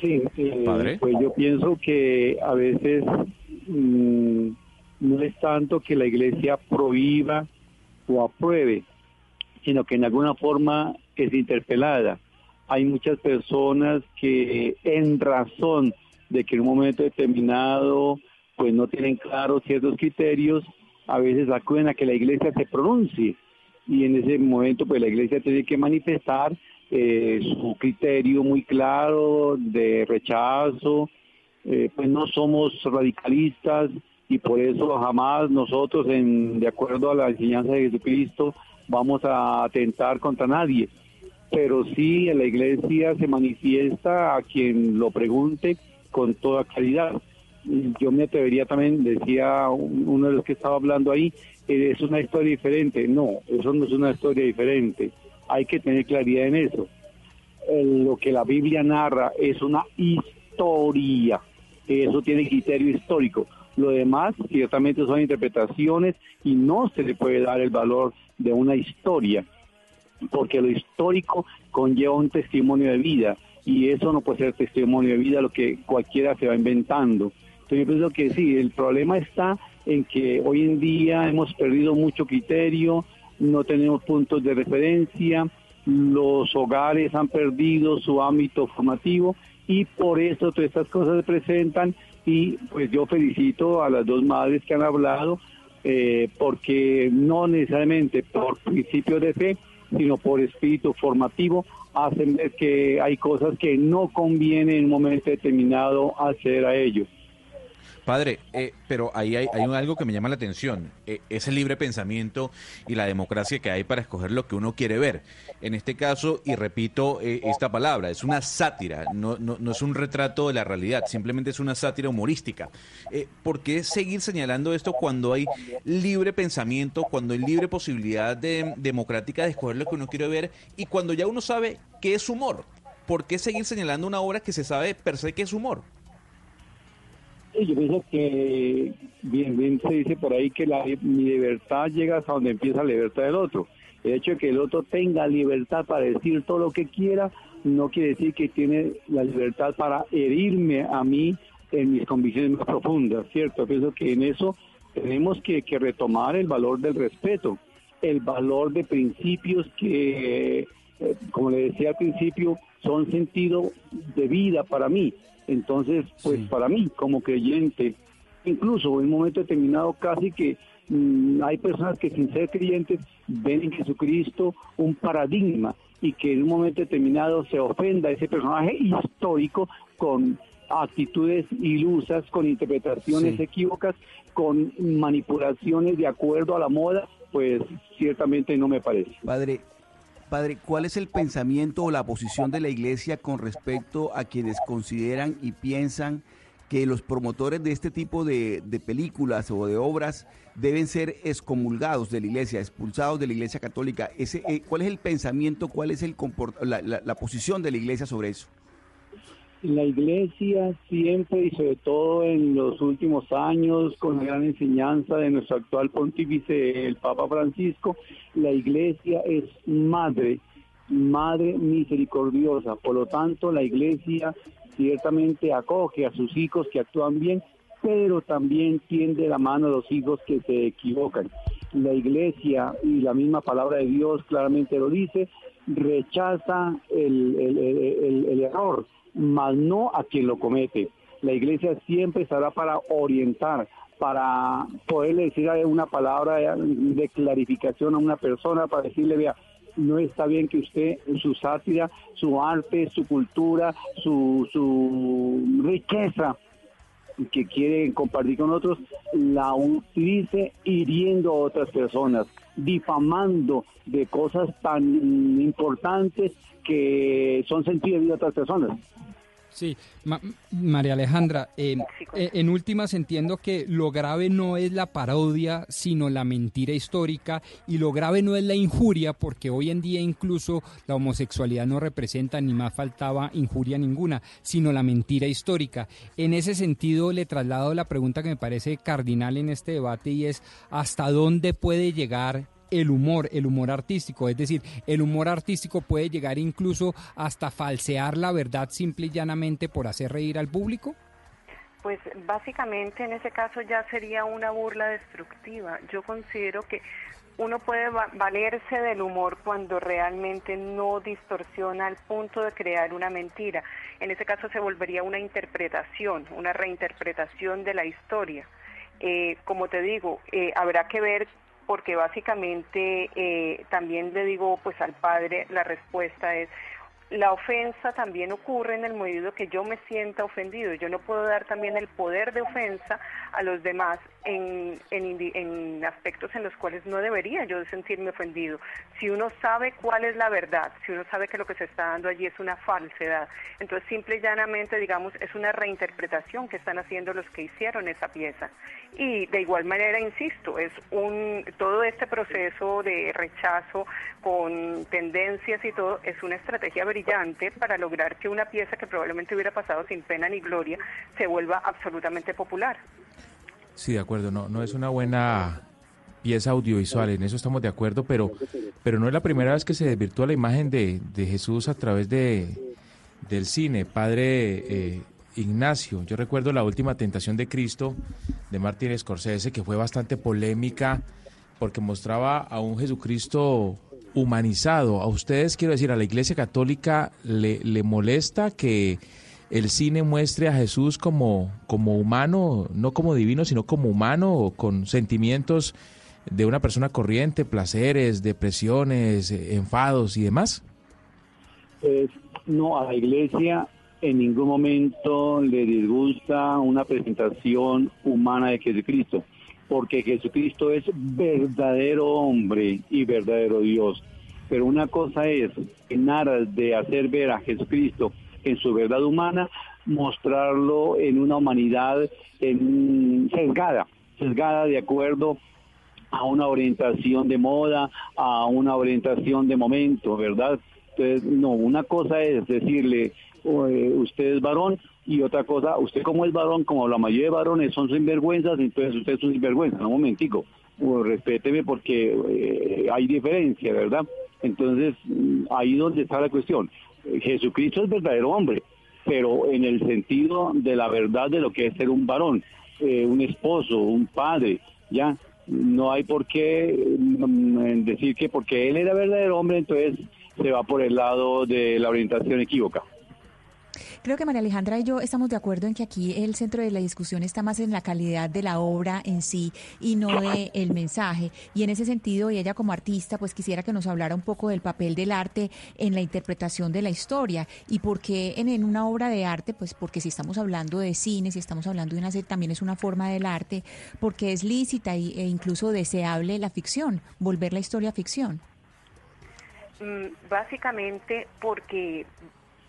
Sí, eh, Padre. pues yo pienso que a veces mm, no es tanto que la iglesia prohíba o apruebe, sino que en alguna forma es interpelada. Hay muchas personas que en razón de que en un momento determinado pues no tienen claros ciertos criterios, a veces acuden a que la iglesia se pronuncie y en ese momento pues la iglesia tiene que manifestar eh, su criterio muy claro de rechazo, eh, pues no somos radicalistas y por eso jamás nosotros, en, de acuerdo a la enseñanza de Jesucristo, vamos a atentar contra nadie. Pero sí en la iglesia se manifiesta a quien lo pregunte con toda claridad. Yo me atrevería también, decía un- uno de los que estaba hablando ahí, eh, es una historia diferente. No, eso no es una historia diferente. Hay que tener claridad en eso. Eh, lo que la Biblia narra es una historia. Eso tiene criterio histórico. Lo demás ciertamente son interpretaciones y no se le puede dar el valor de una historia, porque lo histórico conlleva un testimonio de vida y eso no puede ser testimonio de vida lo que cualquiera se va inventando. Entonces yo pienso que sí, el problema está en que hoy en día hemos perdido mucho criterio, no tenemos puntos de referencia, los hogares han perdido su ámbito formativo y por eso todas estas cosas se presentan y pues yo felicito a las dos madres que han hablado eh, porque no necesariamente por principios de fe, sino por espíritu formativo, hacen ver que hay cosas que no conviene en un momento determinado hacer a ellos. Padre, eh, pero ahí hay, algo que me llama la atención, eh, ese libre pensamiento y la democracia que hay para escoger lo que uno quiere ver. En este caso, y repito eh, esta palabra, es una sátira, no, no, no es un retrato de la realidad, simplemente es una sátira humorística. Eh, ¿Por qué seguir señalando esto cuando hay libre pensamiento, cuando hay libre posibilidad de- democrática de escoger lo que uno quiere ver y cuando ya uno sabe qué es humor? ¿Por qué seguir señalando una obra que se sabe per se que es humor? Yo pienso que bien, bien se dice por ahí que la, mi libertad llega hasta donde empieza la libertad del otro. El hecho de que el otro tenga libertad para decir todo lo que quiera no quiere decir que tiene la libertad para herirme a mí en mis convicciones más profundas, ¿cierto? Pienso que en eso tenemos que, que retomar el valor del respeto, el valor de principios que, eh, como le decía al principio, son sentido de vida para mí. Entonces, pues para mí, como creyente, incluso en un momento determinado casi que mm, hay personas que sin ser creyentes ven en Jesucristo un paradigma y que en un momento determinado se ofenda a ese personaje histórico con actitudes ilusas, con interpretaciones Sí. equívocas, con manipulaciones de acuerdo a la moda, pues ciertamente no me parece. Padre, padre, ¿cuál es el pensamiento o la posición de la iglesia con respecto a quienes consideran y piensan que los promotores de este tipo de, de películas o de obras deben ser excomulgados de la iglesia, expulsados de la iglesia católica? Ese, eh, ¿Cuál es el pensamiento, cuál es el la- la posición de la iglesia sobre eso? La iglesia siempre y sobre todo en los últimos años, con la gran enseñanza de nuestro actual pontífice, el Papa Francisco, la iglesia es madre, madre misericordiosa. Por lo tanto, la iglesia ciertamente acoge a sus hijos que actúan bien, pero también tiende la mano a los hijos que se equivocan. La iglesia y la misma palabra de Dios claramente lo dice, rechaza el, el- el- error, mas no a quien lo comete. La iglesia siempre estará para orientar, para poderle decir una palabra de clarificación a una persona, para decirle, vea, no está bien que usted, su sátira, su arte, su cultura, su, su riqueza que quiere compartir con otros, la utilice hiriendo a otras personas, difamando de cosas tan importantes que son sentidas de otras personas. Sí, Ma- María Alejandra, eh, eh, en últimas entiendo que lo grave no es la parodia, sino la mentira histórica, y lo grave no es la injuria, porque hoy en día incluso la homosexualidad no representa ni más faltaba injuria ninguna, sino la mentira histórica. En ese sentido, le traslado la pregunta que me parece cardinal en este debate y es, ¿hasta dónde puede llegar el humor, el humor artístico. Es decir, el humor artístico puede llegar incluso hasta falsear la verdad simple y llanamente por hacer reír al público. Pues básicamente en ese caso ya sería una burla destructiva. Yo considero que uno puede va- valerse del humor cuando realmente no distorsiona al punto de crear una mentira. En ese caso se volvería una interpretación, una reinterpretación de la historia. Eh, como te digo, eh, habrá que ver porque básicamente eh, también le digo pues al padre la respuesta es la ofensa también ocurre en el momento que yo me sienta ofendido. Yo no puedo dar también el poder de ofensa a los demás en, en, aspectos en los cuales no debería yo sentirme ofendido. Si uno sabe cuál es la verdad, si uno sabe que lo que se está dando allí es una falsedad, entonces simple y llanamente, digamos, es una reinterpretación que están haciendo los que hicieron esa pieza. Y de igual manera, insisto, es un todo este proceso de rechazo con tendencias y todo es una estrategia para lograr que una pieza que probablemente hubiera pasado sin pena ni gloria se vuelva absolutamente popular. Sí, de acuerdo, no, no es una buena pieza audiovisual, en eso estamos de acuerdo, pero, pero no es la primera vez que se desvirtúa la imagen de, de Jesús a través de, del cine. Padre eh, Ignacio, yo recuerdo la última tentación de Cristo de Martin Scorsese, que fue bastante polémica porque mostraba a un Jesucristo humanizado. A ustedes, quiero decir, a la Iglesia Católica le, le molesta que el cine muestre a Jesús como, como humano, no como divino, sino como humano, con sentimientos de una persona corriente, placeres, depresiones, enfados y demás? Pues, no, a la iglesia en ningún momento le disgusta una presentación humana de Jesucristo, porque Jesucristo es verdadero hombre y verdadero Dios. Pero una cosa es, en aras de hacer ver a Jesucristo en su verdad humana, mostrarlo en una humanidad en, sesgada, sesgada de acuerdo a una orientación de moda, a una orientación de momento, ¿verdad? Entonces, no, una cosa es decirle, usted es varón, y otra cosa, usted como es varón, como la mayoría de varones son sinvergüenzas, entonces usted es un sinvergüenza, un momentico, o respéteme porque eh, hay diferencia, ¿verdad? Entonces, mm, ahí donde está la cuestión. Jesucristo es verdadero hombre, pero en el sentido de la verdad de lo que es ser un varón, eh, un esposo, un padre, ¿ya? No hay por qué mm, decir que porque él era verdadero hombre, entonces se va por el lado de la orientación equívoca. Creo que María Alejandra y yo estamos de acuerdo en que aquí el centro de la discusión está más en la calidad de la obra en sí y no de el mensaje. Y en ese sentido, y ella como artista, pues quisiera que nos hablara un poco del papel del arte en la interpretación de la historia y por qué en, una obra de arte, pues porque si estamos hablando de cine, si estamos hablando de una serie, también es una forma del arte, porque es lícita y- e incluso deseable la ficción, volver la historia ficción. Mm, Básicamente porque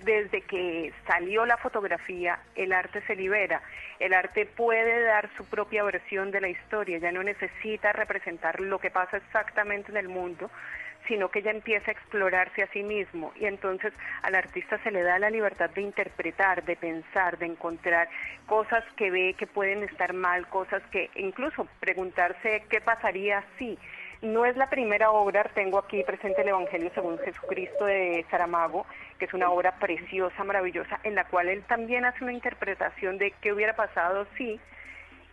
desde que salió la fotografía, el arte se libera. El arte puede dar su propia versión de la historia, ya no necesita representar lo que pasa exactamente en el mundo, sino que ya empieza a explorarse a sí mismo. Y entonces al artista se le da la libertad de interpretar, de pensar, de encontrar cosas que ve que pueden estar mal, cosas que incluso preguntarse qué pasaría si. No es la primera obra, tengo aquí presente el Evangelio según Jesucristo de Saramago, que es una obra preciosa, maravillosa, en la cual él también hace una interpretación de qué hubiera pasado si,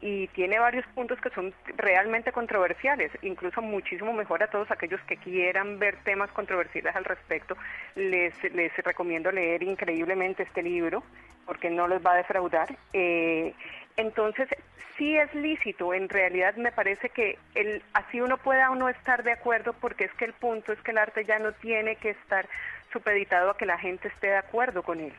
y tiene varios puntos que son realmente controversiales, incluso muchísimo mejor a todos aquellos que quieran ver temas controversiales al respecto. Les, les recomiendo leer increíblemente este libro porque no les va a defraudar. Eh, entonces, sí es lícito, en realidad me parece que el, así uno pueda o no estar de acuerdo porque es que el punto es que el arte ya no tiene que estar supeditado a que la gente esté de acuerdo con él.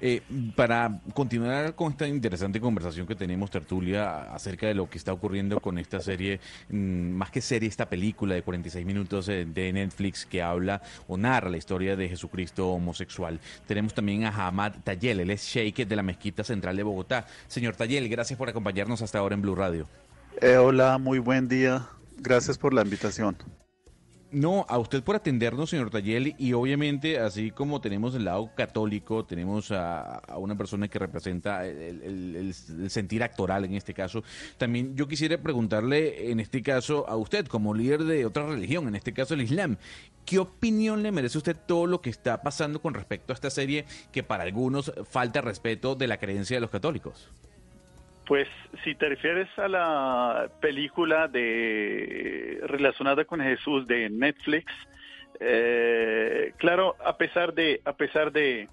Eh, para continuar con esta interesante conversación que tenemos, Tertulia, acerca de lo que está ocurriendo con esta serie, mm, más que serie, esta película de 46 minutos eh, de Netflix que habla o narra la historia de Jesucristo homosexual. Tenemos también a Hamad Tayel, él es sheikh de la Mezquita Central de Bogotá. Señor Tayel, gracias por acompañarnos hasta ahora en Blue Radio. Eh, hola, muy buen día. Gracias por la invitación. No, a usted por atendernos, señor Tayel, y obviamente, así como tenemos el lado católico, tenemos a, una persona que representa el, el- sentir actoral en este caso, también yo quisiera preguntarle, en este caso, a usted, como líder de otra religión, en este caso el Islam, ¿qué opinión le merece usted todo lo que está pasando con respecto a esta serie que para algunos falta respeto de la creencia de los católicos? Pues si te refieres a la película de relacionada con Jesús de Netflix, eh, claro, a pesar de a pesar de,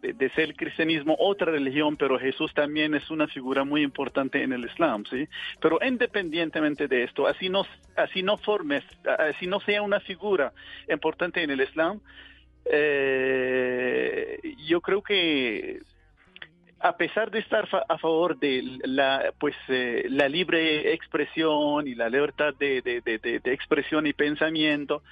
de, ser el cristianismo otra religión, pero Jesús también es una figura muy importante en el Islam, sí. Pero independientemente de esto, así no así no formes, así no sea una figura importante en el Islam, eh, yo creo que a pesar de estar a favor de la pues eh, la libre expresión y la libertad de, de- de- de- expresión y pensamiento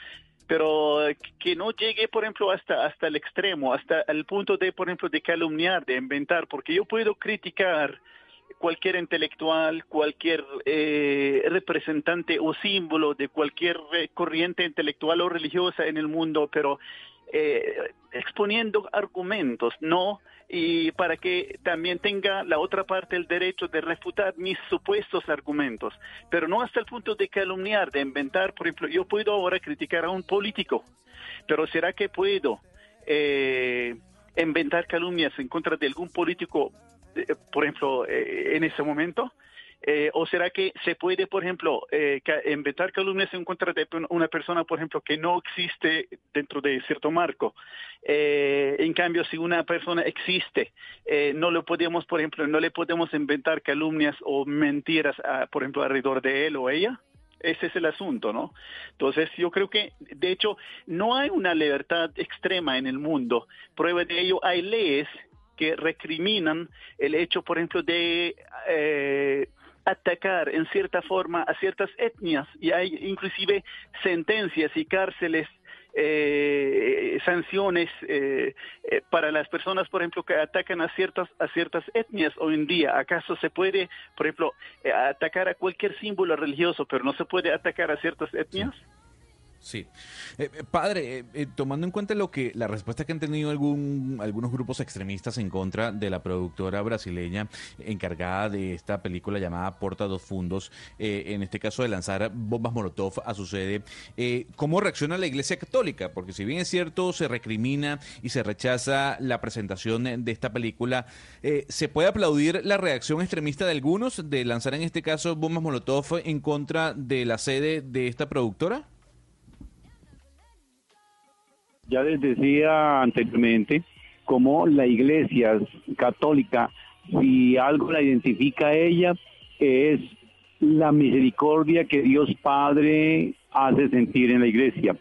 pero que no llegue por ejemplo hasta hasta el extremo hasta el punto de por ejemplo de calumniar de inventar porque yo puedo criticar cualquier intelectual, cualquier eh, representante o símbolo de cualquier eh, corriente intelectual o religiosa en el mundo, pero eh, exponiendo argumentos, ¿no? Y para que también tenga la otra parte el derecho de refutar mis supuestos argumentos, pero no hasta el punto de calumniar, de inventar, por ejemplo, yo puedo ahora criticar a un político, pero ¿será que puedo eh, inventar calumnias en contra de algún político, eh, por ejemplo, eh, en ese momento? Eh, ¿O será que se puede, por ejemplo, eh, inventar calumnias en contra de una persona, por ejemplo, que no existe dentro de cierto marco? Eh, en cambio, si una persona existe, eh, no le podemos, por ejemplo, no le podemos inventar calumnias o mentiras, a, por ejemplo, alrededor de él o ella. Ese es el asunto, ¿no? Entonces, yo creo que, de hecho, no hay una libertad extrema en el mundo. Prueba de ello, hay leyes que recriminan el hecho, por ejemplo, de eh, atacar en cierta forma a ciertas etnias y hay inclusive sentencias y cárceles eh, sanciones eh, eh, para las personas, por ejemplo, que atacan a ciertas a ciertas etnias hoy en día. ¿Acaso se puede, por ejemplo, atacar a cualquier símbolo religioso, pero no se puede atacar a ciertas etnias? Eh, eh, padre, eh, eh, tomando en cuenta lo que la respuesta que han tenido algún, algunos grupos extremistas en contra de la productora brasileña encargada de esta película llamada Porta dos Fundos, eh, en este caso de lanzar bombas Molotov a su sede, eh, ¿cómo reacciona la Iglesia Católica? Porque si bien es cierto, se recrimina y se rechaza la presentación de esta película, ¿se puede aplaudir la reacción extremista de algunos de lanzar en este caso bombas Molotov en contra de la sede de esta productora? Ya les decía anteriormente, como la iglesia católica, si algo la identifica a ella, es la misericordia que Dios Padre hace sentir en la iglesia.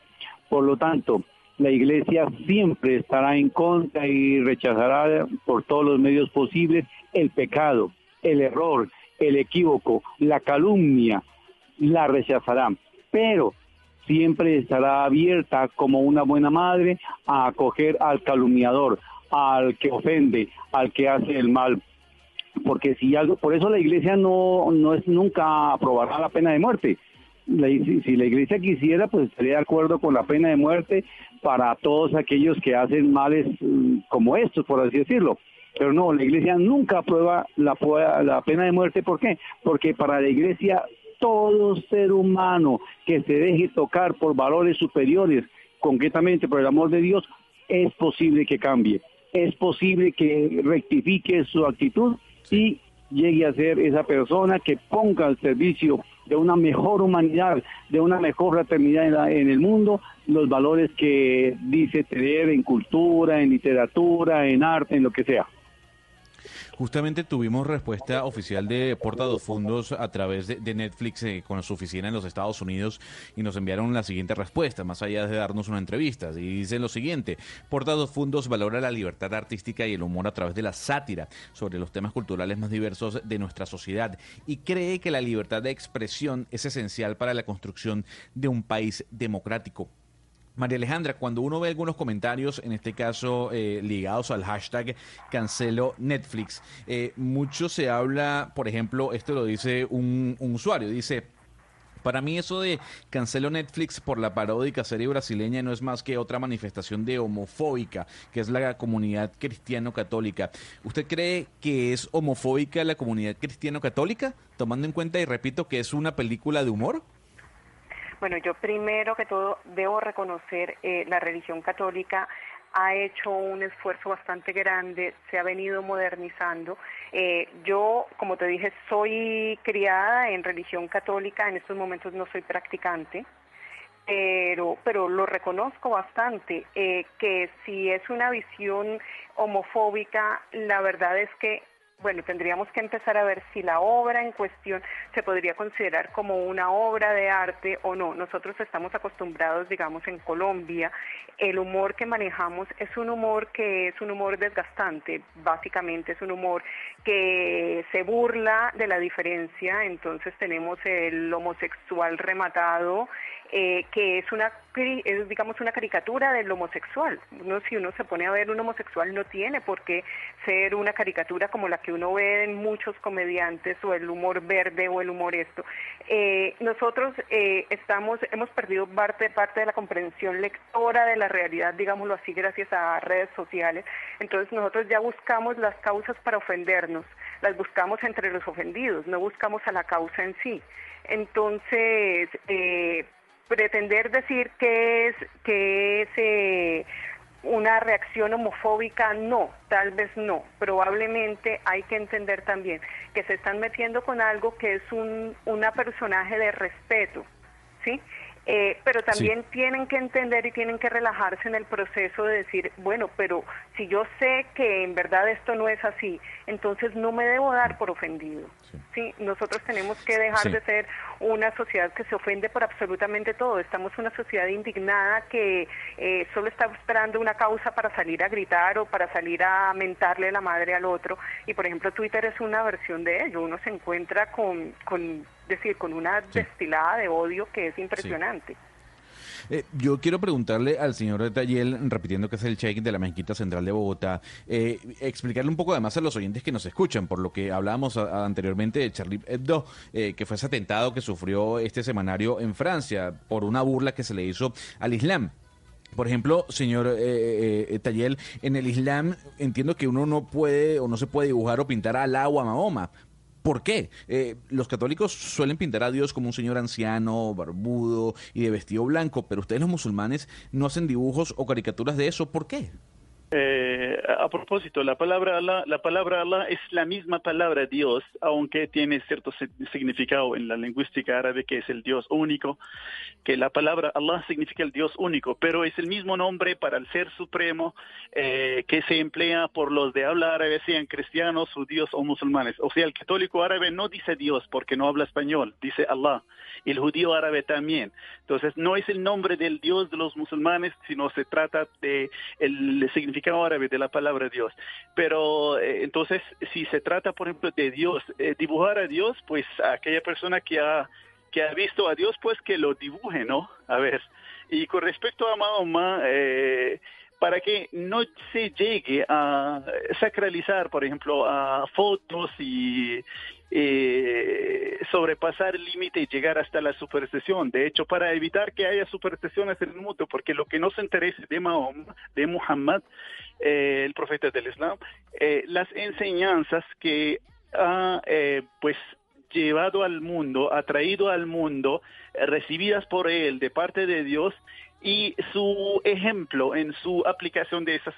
Por lo tanto, la iglesia siempre estará en contra y rechazará por todos los medios posibles el pecado, el error, el equívoco, la calumnia, la rechazará. Pero siempre estará abierta como una buena madre a acoger al calumniador, al que ofende, al que hace el mal. Porque si algo, por eso la iglesia no, no es nunca aprobará la pena de muerte. Si, la iglesia quisiera, pues estaría de acuerdo con la pena de muerte para todos aquellos que hacen males mm, como estos, por así decirlo. Pero no, la iglesia nunca aprueba la, la pena de muerte. ¿Por qué? Porque para la iglesia todo ser humano que se deje tocar por valores superiores, concretamente por el amor de Dios, es posible que cambie, es posible que rectifique su actitud y llegue a ser esa persona que ponga al servicio de una mejor humanidad, de una mejor fraternidad en, la- en el mundo, los valores que dice tener en cultura, en literatura, en arte, en lo que sea. Justamente tuvimos respuesta oficial de Porta dos Fundos a través de, Netflix eh, con su oficina en los Estados Unidos y nos enviaron la siguiente respuesta, más allá de darnos una entrevista. Y dice lo siguiente, Porta dos Fundos valora la libertad artística y el humor a través de la sátira sobre los temas culturales más diversos de nuestra sociedad y cree que la libertad de expresión es esencial para la construcción de un país democrático. María Alejandra, cuando uno ve algunos comentarios, en este caso eh, ligados al hashtag cancelo Netflix, eh, mucho se habla, por ejemplo, esto lo dice un, un usuario, dice... Para mí eso de cancelo Netflix por la paródica serie brasileña no es más que otra manifestación de homofóbica, que es la comunidad cristiano-católica. ¿Usted cree que es homofóbica la comunidad cristiano-católica, tomando en cuenta, y repito, que es una película de humor? Bueno, yo primero que todo debo reconocer eh, la religión católica ha hecho un esfuerzo bastante grande, se ha venido modernizando. Eh, yo, como te dije, soy criada en religión católica, en estos momentos no soy practicante, pero, pero lo reconozco bastante, eh, que si es una visión homofóbica, la verdad es que bueno, tendríamos que empezar a ver si la obra en cuestión se podría considerar como una obra de arte o no. Nosotros estamos acostumbrados, digamos, en Colombia, el humor que manejamos es un humor que es un humor desgastante, básicamente es un humor que se burla de la diferencia, entonces tenemos el homosexual rematado, eh, que es una digamos una caricatura del homosexual. Uno, si uno se pone a ver un homosexual no tiene por qué ser una caricatura como la que uno ve en muchos comediantes o el humor verde o el humor esto. Eh, nosotros eh, estamos hemos perdido parte parte de la comprensión lectora de la realidad, digámoslo así, gracias a redes sociales. Entonces nosotros ya buscamos las causas para ofendernos, las buscamos entre los ofendidos, no buscamos a la causa en sí. Entonces, eh, pretender decir que es que es eh, una reacción homofóbica no tal vez no. Probablemente hay que entender también que se están metiendo con algo que es un una personaje de respeto sí Eh, pero también tienen que entender y tienen que relajarse en el proceso de decir, bueno, pero si yo sé que en verdad esto no es así, entonces no me debo dar por ofendido. Sí, nosotros tenemos que dejar Sí. de ser una sociedad que se ofende por absolutamente todo. Estamos una sociedad indignada que eh, solo está esperando una causa para salir a gritar o para salir a mentarle la madre al otro. Y por ejemplo, Twitter es una versión de ello. Uno se encuentra con, con decir, con una destilada de odio que es impresionante. Eh, yo quiero preguntarle al señor Tayel, repitiendo que es el check de la Mezquita Central de Bogotá, eh, explicarle un poco además a los oyentes que nos escuchan, por lo que hablábamos a- a- anteriormente de Charlie Hebdo, eh, que fue ese atentado que sufrió este semanario en Francia por una burla que se le hizo al Islam. Por ejemplo, señor eh, eh, Tayel, en el Islam entiendo que uno no puede o no se puede dibujar o pintar al agua Mahoma. ¿Por qué? Eh, los católicos suelen pintar a Dios como un señor anciano, barbudo y de vestido blanco, pero ustedes los musulmanes no hacen dibujos o caricaturas de eso. ¿Por qué? Eh, a propósito, la palabra Allah, la palabra Allah es la misma palabra Dios, aunque tiene cierto si- significado en la lingüística árabe que es el Dios único, que la palabra Allah significa el Dios único, pero es el mismo nombre para el Ser Supremo eh, que se emplea por los de habla árabe, sean cristianos, judíos o musulmanes. O sea, el católico árabe no dice Dios porque no habla español, dice Allah. El judío árabe también. Entonces, no es el nombre del Dios de los musulmanes, sino se trata de el significado árabe de la palabra Dios. Pero eh, entonces, si se trata, por ejemplo, de Dios, eh, dibujar a Dios, pues aquella persona que ha que ha visto a Dios, pues que lo dibuje, ¿no? A ver. Y con respecto a Mahoma, eh, para que no se llegue a sacralizar, por ejemplo, a fotos y eh, sobrepasar el límite y llegar hasta la superstición. De hecho, para evitar que haya supersticiones en el mundo, porque lo que no se interesa de Mahoma, de Muhammad, eh, el profeta del Islam, eh, las enseñanzas que ha, eh, pues, llevado al mundo, ha traído al mundo, eh, recibidas por él de parte de Dios y su ejemplo en su aplicación de esas